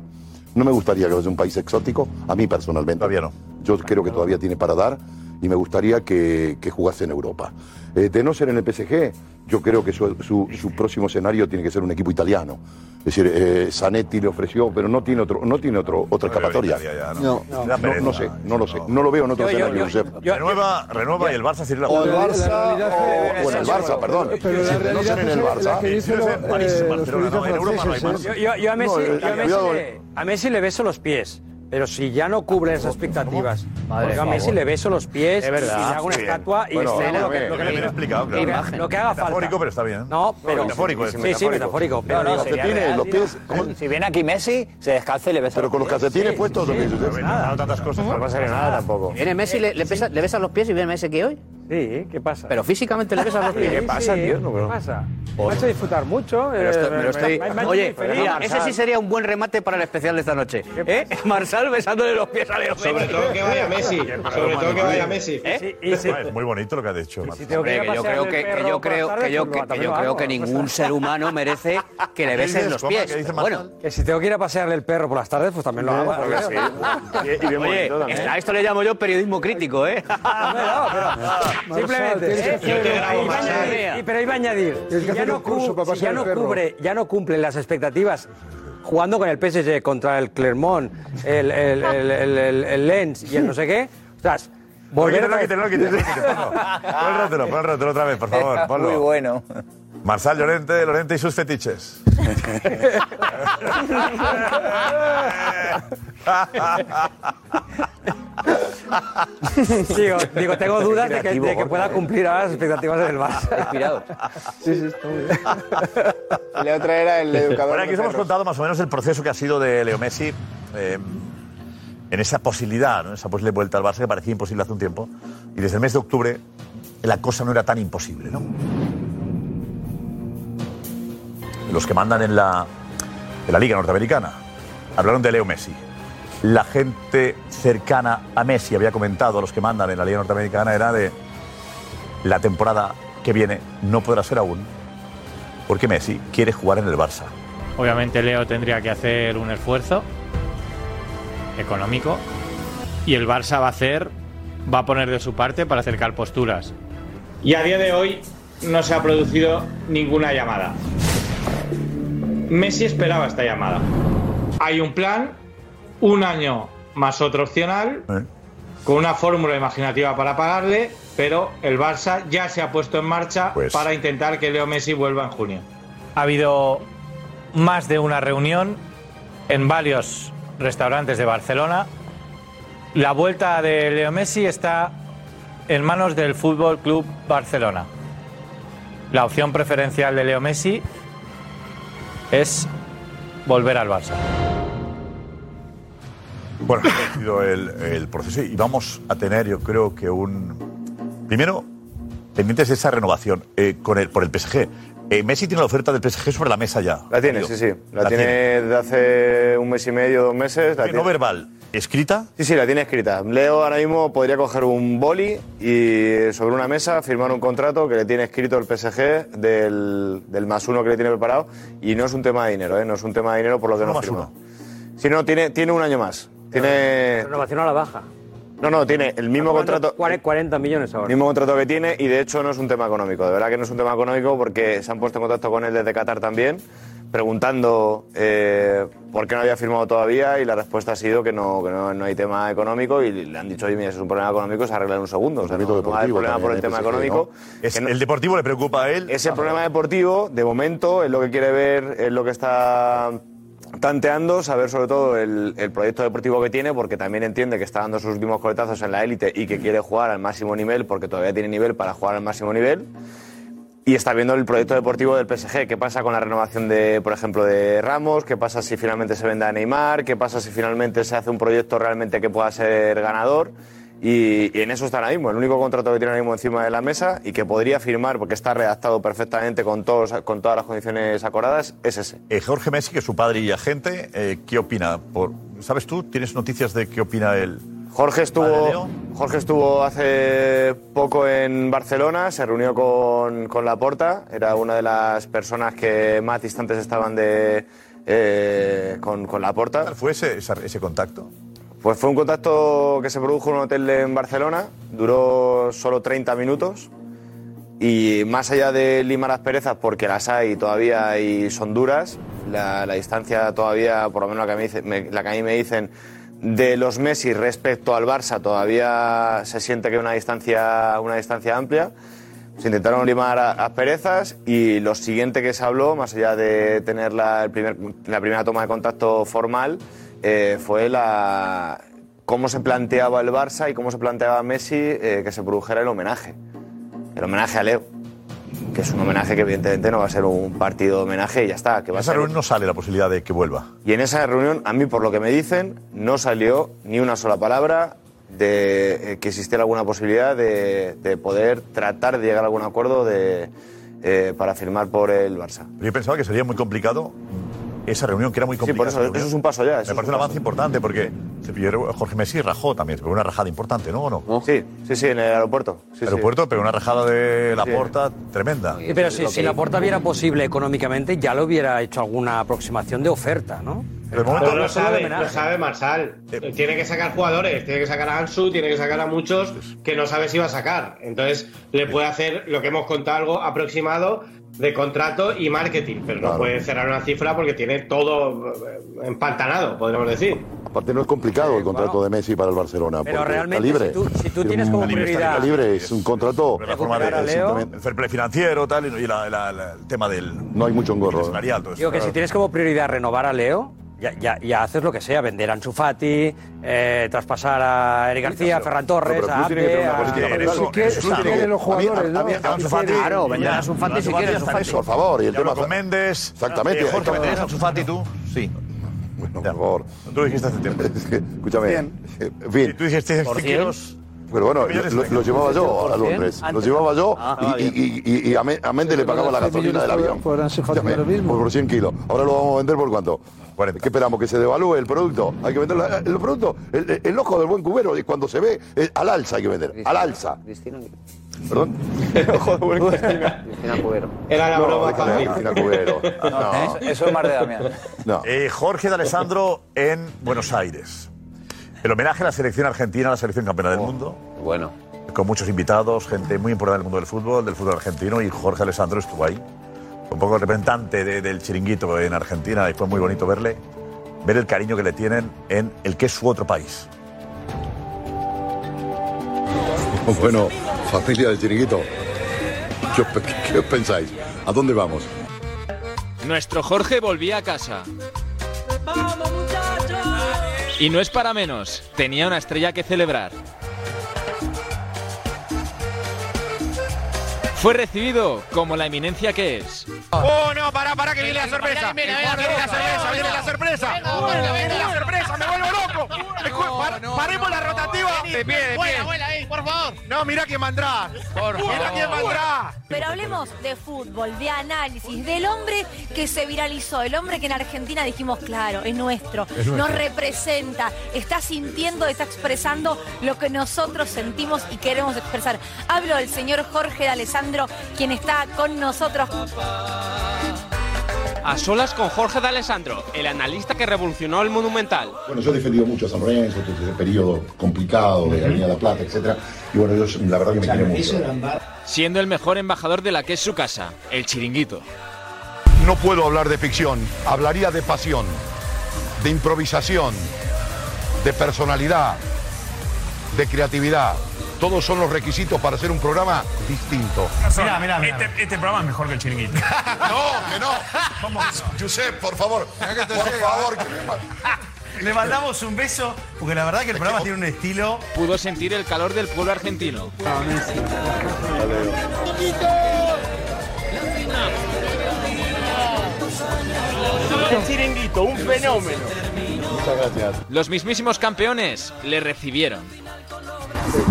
[SPEAKER 3] No me gustaría que a un país exótico, a mí personalmente. Todavía no. Yo creo que todavía tiene para dar y me gustaría que, que jugase en Europa. Eh, de no ser en el PSG, yo creo que su, su- su próximo escenario tiene que ser un equipo italiano. Es decir, eh, Zanetti le ofreció, pero no tiene otro, no tiene otro, otra escapatoria. No,
[SPEAKER 4] ¿no?
[SPEAKER 3] sé, no lo sé. No lo veo en otro
[SPEAKER 4] Yo- yo-
[SPEAKER 3] escenario,
[SPEAKER 4] yo- renueva, renueva y el Barça sería la
[SPEAKER 3] O el Barça, o, o en el Barça, perdón.
[SPEAKER 4] Pero
[SPEAKER 3] Si no ser en el Barça.
[SPEAKER 4] que dice lo-
[SPEAKER 3] en París, en
[SPEAKER 4] los
[SPEAKER 3] Barcelona, no, en Europa no hay más.
[SPEAKER 13] Yo, yo- yo a, Messi,
[SPEAKER 3] No,
[SPEAKER 13] yo a Messi
[SPEAKER 3] cuidado,
[SPEAKER 13] le, a Messi le beso los pies. Pero si ya no cubre esas expectativas,
[SPEAKER 29] Madre
[SPEAKER 13] yo a. Messi le beso los pies
[SPEAKER 29] Es verdad.
[SPEAKER 13] y le hago una estatua y
[SPEAKER 4] Bueno,
[SPEAKER 13] escena lo
[SPEAKER 4] lo que-
[SPEAKER 13] que,
[SPEAKER 4] lo que le viene explicado, claro.
[SPEAKER 13] lo que haga falta.
[SPEAKER 4] Metafórico, pero está bien.
[SPEAKER 13] No, pero
[SPEAKER 4] metafórico. es.
[SPEAKER 13] Sí, sí, metafórico. Pero
[SPEAKER 12] No, no,
[SPEAKER 13] digo,
[SPEAKER 12] sería
[SPEAKER 13] calcetines, los pies.
[SPEAKER 12] Si viene aquí Messi, se descalza y le besa
[SPEAKER 3] Pero con los calcetines
[SPEAKER 12] Sí,
[SPEAKER 3] puestos,
[SPEAKER 12] sí,
[SPEAKER 3] ¿o qué
[SPEAKER 12] sí.
[SPEAKER 3] dices?
[SPEAKER 4] No, tantas cosas.
[SPEAKER 30] No pasaría nada tampoco. Viene Messi, le, le, besa- le besan los pies y viene Messi aquí hoy.
[SPEAKER 13] Sí, ¿qué pasa?
[SPEAKER 30] Pero físicamente le besan los pies.
[SPEAKER 13] Sí, sí, ¿Qué pasa? Me ha hecho disfrutar mucho.
[SPEAKER 30] Estoy-
[SPEAKER 13] eh,
[SPEAKER 30] me lo estoy-
[SPEAKER 13] ha- ha
[SPEAKER 30] Oye, mira, ese sí sería un buen remate para el especial de esta noche. ¿Eh? Marsal besándole los pies a Leo Messi.
[SPEAKER 9] Sobre todo que vaya Messi. Sobre todo que vaya Messi.
[SPEAKER 30] ¿Eh?
[SPEAKER 4] Es muy bonito lo que has dicho.
[SPEAKER 30] Hombre, que yo creo que, que yo creo que yo, que, que yo creo que ningún ser humano merece que le besen los pies. Bueno,
[SPEAKER 13] Que si tengo que ir a pasearle el perro por las tardes, pues también lo hago. porque sí.
[SPEAKER 30] Oye, a esto le llamo yo periodismo crítico, ¿eh? <laughs>
[SPEAKER 13] Simplemente. eh,
[SPEAKER 30] hacer-
[SPEAKER 13] pero iba a
[SPEAKER 30] Marsal.
[SPEAKER 13] añadir- y- Pero iba a añadir. Si ya no
[SPEAKER 41] curso
[SPEAKER 13] cu- si ya no
[SPEAKER 41] el
[SPEAKER 13] cubre, ya no cumplen las expectativas. Jugando con el PSG contra el Clermont, el, el, el, el, el- el Lens y el no sé qué. Ostras, volver
[SPEAKER 4] Volver
[SPEAKER 13] a
[SPEAKER 4] quitarlo, quítelo, quítelo. Pónratelo, pónratelo otra vez, por favor. Ponlo.
[SPEAKER 12] Muy bueno.
[SPEAKER 4] Marsal Llorente, Llorente y sus fetiches. <laughs> <laughs> <laughs>
[SPEAKER 13] digo, digo, tengo dudas de que, de que pueda cumplir ahora las expectativas del Barça. <laughs>
[SPEAKER 30] Inspirado.
[SPEAKER 13] Sí, sí, está muy bien. <laughs>
[SPEAKER 26] Le otra era el educador.
[SPEAKER 4] Bueno, aquí os hemos contado más o menos el proceso que ha sido de Leo Messi eh, en esa posibilidad, ¿no? esa posible vuelta al Barça que parecía imposible hace un tiempo. Y desde el mes de octubre la cosa no era tan imposible, ¿no? Los que mandan en la, en la Liga Norteamericana hablaron de Leo Messi. La gente cercana a Messi había comentado, a los que mandan en la Liga Norteamericana, era de la temporada que viene no podrá ser aún, porque Messi quiere jugar en el Barça.
[SPEAKER 42] Obviamente Leo tendría que hacer un esfuerzo económico y el Barça va a hacer, va a poner de su parte para acercar posturas.
[SPEAKER 9] Y a día de hoy no se ha producido ninguna llamada. Messi esperaba esta llamada. Hay un plan, un año más otro opcional, con una fórmula imaginativa para pagarle, pero el Barça ya se ha puesto en marcha
[SPEAKER 42] Pues-
[SPEAKER 9] para intentar que Leo Messi vuelva en junio.
[SPEAKER 42] Ha habido más de una reunión en varios restaurantes de Barcelona. La vuelta de Leo Messi está en manos del Fútbol Club Barcelona. La opción preferencial de Leo Messi es volver al Barça.
[SPEAKER 4] Bueno, ha sido el, el proceso y vamos a tener, yo creo que un. Primero, pendientes de esa renovación eh, con el, por el PSG. Eh, Messi tiene la oferta del PSG sobre la mesa ya.
[SPEAKER 43] La tiene, sí, sí. La, tiene desde hace un mes y medio, dos meses. La
[SPEAKER 4] no
[SPEAKER 43] tiene.
[SPEAKER 4] verbal. escrita?
[SPEAKER 2] Sí, sí, la tiene escrita. Leo ahora mismo podría coger un boli y sobre una mesa firmar un contrato que le tiene escrito el PSG del, del más uno que le tiene preparado y no es un tema de dinero, ¿eh? no es un tema de dinero por lo que no
[SPEAKER 4] más
[SPEAKER 2] firma. Si no, tiene, tiene un año más. Tiene...
[SPEAKER 13] Renovación a la baja.
[SPEAKER 2] No, no, tiene el mismo contrato.
[SPEAKER 13] 40 millones ahora.
[SPEAKER 2] Mismo contrato que tiene y de hecho no es un tema económico. De verdad que no es un tema económico porque se han puesto en contacto con él desde Qatar también, preguntando eh, por qué no había firmado todavía y la respuesta ha sido que no, que no, no hay tema económico y le han dicho, oye, mira, si es un problema económico se arregla en un segundo. O sea, no, no hay problema por el tema económico.
[SPEAKER 4] Es-
[SPEAKER 2] Que no-
[SPEAKER 4] el deportivo le preocupa a él.
[SPEAKER 2] ese problema deportivo, de momento, es lo que quiere ver, es lo que está tanteando, saber sobre todo el, proyecto deportivo que tiene, porque también entiende que está dando sus últimos coletazos en la élite y que quiere jugar al máximo nivel, porque todavía tiene nivel para jugar al máximo nivel. Y está viendo el proyecto deportivo del PSG. ¿Qué pasa con la renovación de, por ejemplo, de Ramos? ¿Qué pasa si finalmente se vende a Neymar? ¿Qué pasa si finalmente se hace un proyecto realmente que pueda ser ganador? Y, y en eso está ahora mismo. El único contrato que tiene ahora mismo encima de la mesa y que podría firmar, porque está redactado perfectamente con, todos, con todas las condiciones acordadas, es ese.
[SPEAKER 4] Eh, Jorge Messi, que es su padre y agente, eh, ¿qué opina? Por, ¿Sabes tú? ¿Tienes noticias de qué opina él?
[SPEAKER 2] Jorge estuvo. Jorge estuvo hace poco en Barcelona, se reunió con, con Laporta, era una de las personas que más distantes estaban de, eh, con, con Laporta.
[SPEAKER 4] ¿Cuál fue ese, ese contacto?
[SPEAKER 2] Pues fue un contacto que se produjo en un hotel en Barcelona, duró solo 30 minutos y más allá de limar las perezas, porque las hay todavía y son duras, la, distancia todavía, por lo menos la que, a mí me- dicen, de los Messi respecto al Barça todavía se siente que hay una distancia, una distancia amplia. Se intentaron limar a- asperezas y lo siguiente que se habló, más allá de tener la primera toma de contacto formal, eh, fue la cómo se planteaba el Barça y cómo se planteaba Messi eh, que se produjera el homenaje. El homenaje a Leo. Que es un homenaje que evidentemente no va a ser un partido de homenaje y ya está. Que va
[SPEAKER 4] En
[SPEAKER 2] a
[SPEAKER 4] esa
[SPEAKER 2] ser
[SPEAKER 4] reunión no sale la posibilidad de que vuelva.
[SPEAKER 2] y en esa reunión, a mí por lo que me dicen, no salió ni una sola palabra de eh, que existiera alguna posibilidad de, de poder tratar de llegar a algún acuerdo de, eh, para firmar por el Barça.
[SPEAKER 4] Pero yo pensaba que sería muy complicado esa reunión, que era muy
[SPEAKER 2] Sí,
[SPEAKER 4] complicada.
[SPEAKER 2] por eso, eso es un paso ya.
[SPEAKER 4] Me parece
[SPEAKER 2] un
[SPEAKER 4] avance importante porque Jorge Messi rajó también, se pegó una rajada importante, ¿no? ¿O no?
[SPEAKER 2] Sí, sí, sí, en el aeropuerto. Sí, sí.
[SPEAKER 4] aeropuerto, pero una rajada de la
[SPEAKER 2] Sí.
[SPEAKER 4] porta tremenda.
[SPEAKER 13] Sí, pero si, si la puerta viera posible económicamente, ya lo hubiera hecho alguna aproximación de oferta, ¿no?
[SPEAKER 9] Pero
[SPEAKER 13] no
[SPEAKER 9] lo
[SPEAKER 13] solo de
[SPEAKER 9] sabe, lo sabe Marsal. Tiene que sacar jugadores, tiene que sacar a Ansu, tiene que sacar a muchos que no sabe si va a sacar. Entonces le puede hacer lo que hemos contado, algo aproximado de contrato y marketing, pero no puede cerrar una cifra porque tiene todo eh, empantanado, podríamos decir.
[SPEAKER 3] Aparte no es complicado el contrato de Messi para el Barcelona.
[SPEAKER 13] Pero
[SPEAKER 3] porque
[SPEAKER 13] realmente,
[SPEAKER 3] está libre.
[SPEAKER 13] si tú- si tú
[SPEAKER 3] Tiene
[SPEAKER 13] tienes como prioridad-
[SPEAKER 3] libre, es un contrato.
[SPEAKER 4] La forma de,
[SPEAKER 13] Recuperar a Leo.
[SPEAKER 4] el fair play financiero tal, y la- la- la- el tema del
[SPEAKER 3] No hay mucho engorro.
[SPEAKER 4] eso.
[SPEAKER 13] Digo que si tienes como prioridad renovar a Leo, ya, ya, ya haces lo que sea, vender a Ansu Fati, eh, traspasar a Eric García, a Ferran Torres,
[SPEAKER 3] pero
[SPEAKER 13] a
[SPEAKER 3] tiene que los jugadores, ¿no?
[SPEAKER 4] Ansu Fati-
[SPEAKER 13] Claro, vender a Ansu Fati si quieres.
[SPEAKER 3] Por favor, y el tema.
[SPEAKER 4] con Méndez.
[SPEAKER 3] Exactamente.
[SPEAKER 4] Eh, Jorge, ¿venderías a Ansu Fati tú? Sí.
[SPEAKER 3] Bueno, por favor.
[SPEAKER 4] Tú dijiste hace tiempo.
[SPEAKER 3] Escúchame.
[SPEAKER 4] Bien.
[SPEAKER 3] eh.
[SPEAKER 4] Tú dijiste
[SPEAKER 13] ¿Por
[SPEAKER 4] 100
[SPEAKER 13] cien?
[SPEAKER 4] kilos.
[SPEAKER 3] Pero bueno, lo, lo llevaba yo a. Londres. Lo llevaba yo
[SPEAKER 13] Ah,
[SPEAKER 3] y, y, y, y a, Méndez le pagaba la gasolina del avión.
[SPEAKER 14] Por,
[SPEAKER 3] por 100 kilos. Ahora lo vamos a vender por cuánto.
[SPEAKER 4] 40.
[SPEAKER 3] ¿Qué esperamos? ¿Que se devalúe el producto? Hay que venderlo. El producto, el, el ojo del buen cubero, y cuando se ve, eh, al alza hay que vender. Al alza.
[SPEAKER 11] Cristina,
[SPEAKER 3] Perdón. <laughs>
[SPEAKER 44] El ojo de buen
[SPEAKER 11] Cristina Cubero.
[SPEAKER 9] Era la
[SPEAKER 3] No,
[SPEAKER 9] broma fácil.
[SPEAKER 3] Cristina Cubero. <laughs> No,
[SPEAKER 12] Eso es más de Damián.
[SPEAKER 3] no.
[SPEAKER 4] Eh, Jorge de Alessandro en Buenos Aires. El homenaje a la selección argentina, a la selección campeona del mundo,
[SPEAKER 11] Bueno.
[SPEAKER 4] con muchos invitados, gente muy importante del mundo del fútbol, del fútbol argentino, y Jorge Alessandro estuvo ahí. Un poco representante de- del chiringuito en Argentina, y fue muy bonito verle, ver el cariño que le tienen en el que es su otro país. <laughs>
[SPEAKER 3] Bueno, familia del chiringuito. ¿Qué, os pe- qué os pensáis? ¿A dónde vamos?
[SPEAKER 17] Nuestro Jorge volvía a casa. Y no es para menos, tenía una estrella que celebrar. Fue recibido como la eminencia que es.
[SPEAKER 45] ¡Oh, no! ¡Para, para, que viene la sorpresa! ¡Viene la sorpresa, viene la sorpresa! ¡Viene la sorpresa, me vuelvo loco! Par- ¡Paremos la rotativa! ¡De pie, de pie!
[SPEAKER 42] por favor. No, mira quién vendrá. Por Mira quién vendrá.
[SPEAKER 46] Pero hablemos de fútbol, de análisis, del hombre que se viralizó, el hombre que en Argentina dijimos, claro, es nuestro,
[SPEAKER 47] Es nuestro.
[SPEAKER 46] nos representa, está sintiendo, está expresando lo que nosotros sentimos y queremos expresar. Hablo del señor Jorge de Alessandro, quien está con nosotros.
[SPEAKER 39] A solas con Jorge de Alessandro, el analista que revolucionó el Monumental.
[SPEAKER 3] Bueno, yo he defendido mucho a San Lorenzo, todo ese periodo complicado de Avenida La Plata, etcétera. Y bueno, yo la verdad que me quiero mucho.
[SPEAKER 17] Siendo el mejor embajador de la que es su casa, el chiringuito.
[SPEAKER 3] No puedo hablar de ficción, hablaría de pasión, de improvisación, de personalidad, de creatividad. Todos son los requisitos para hacer un programa distinto.
[SPEAKER 42] Mira, mira, mira. Este, este programa es mejor que el chiringuito. <laughs>
[SPEAKER 3] No, que no. Vamos, Josep, por favor. Por favor, que me-
[SPEAKER 42] Le mandamos un beso, porque la verdad que el programa tiene un estilo.
[SPEAKER 17] Pudo sentir el calor del pueblo argentino.
[SPEAKER 42] El chiringuito, un fenómeno.
[SPEAKER 3] Muchas gracias.
[SPEAKER 17] Los mismísimos campeones le recibieron.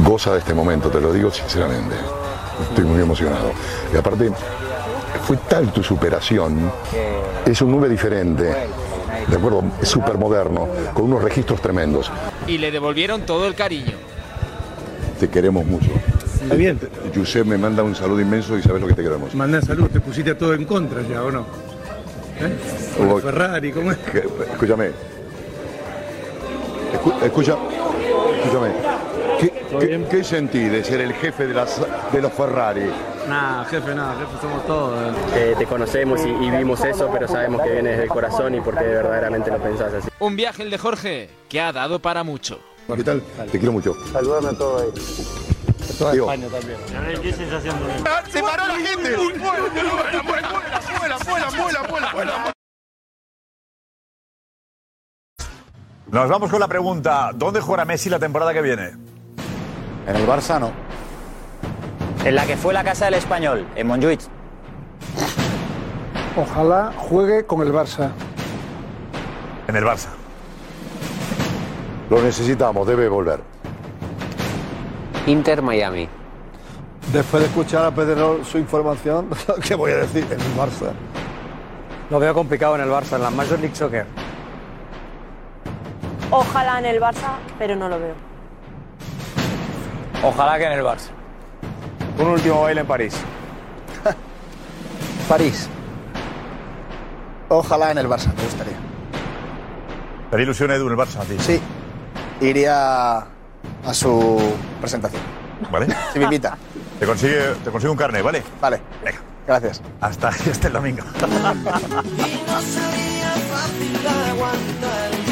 [SPEAKER 3] Goza de este momento, te lo digo sinceramente. Estoy muy emocionado. Y aparte, fue tal tu superación. Es un nube diferente. De acuerdo, es súper moderno, con unos registros tremendos.
[SPEAKER 17] Y le devolvieron todo el cariño.
[SPEAKER 3] Te queremos mucho.
[SPEAKER 18] Está bien.
[SPEAKER 3] Josep me manda un saludo inmenso y sabes lo que te queremos.
[SPEAKER 18] Manda salud, te pusiste a todo en contra ya, ¿o no? ¿Eh? Con
[SPEAKER 3] Como-
[SPEAKER 18] Ferrari, ¿cómo es?
[SPEAKER 3] Escúchame. Escu- escucha, escúchame. ¿Qué, qué, qué sentí de ser el jefe de, las, de los Ferrari?
[SPEAKER 18] Nada, jefe, nada, jefe, somos todos.
[SPEAKER 39] Eh, te conocemos y, y vimos eso, pero sabemos que vienes del corazón y porque verdaderamente lo pensás así.
[SPEAKER 17] Un viaje el de Jorge que ha dado para mucho.
[SPEAKER 3] ¿Qué tal? Te quiero mucho.
[SPEAKER 18] Saludame a todos ahí. A toda
[SPEAKER 3] Digo.
[SPEAKER 18] España también. A ver, qué sensación
[SPEAKER 42] Se paró la gente. Vuela, vuela, vuela, vuela, vuela, vuela.
[SPEAKER 4] Nos vamos con la pregunta: ¿dónde jugará Messi la temporada que viene?
[SPEAKER 12] En el Barça no. En la que fue la casa del español, en Montjuic.
[SPEAKER 14] Ojalá juegue con el Barça.
[SPEAKER 4] En el Barça.
[SPEAKER 3] Lo necesitamos, debe volver.
[SPEAKER 11] Inter Miami.
[SPEAKER 18] Después de escuchar a Pedro su información, <laughs> ¿qué voy a decir? En el Barça.
[SPEAKER 13] Lo veo complicado en el Barça, en la Major League Soccer.
[SPEAKER 1] Ojalá en el Barça, pero no lo veo.
[SPEAKER 13] Ojalá que en el Barça.
[SPEAKER 48] Un último baile en París. <laughs>
[SPEAKER 13] París.
[SPEAKER 26] Ojalá en el Barça, me gustaría.
[SPEAKER 4] ¿Te haría ilusión Edu en el Barça a ti?
[SPEAKER 26] Sí. Iría a su presentación.
[SPEAKER 4] ¿Vale? <laughs>
[SPEAKER 26] Si me invita.
[SPEAKER 4] Te consigue, te consigue un carnet, ¿vale?
[SPEAKER 26] Vale.
[SPEAKER 4] Venga.
[SPEAKER 26] Gracias.
[SPEAKER 4] Hasta, <laughs> el domingo.
[SPEAKER 37] Y no sería fácil aguantar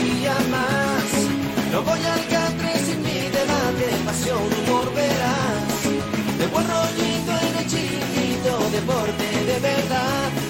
[SPEAKER 37] rollito en el chiquito deporte de verdad.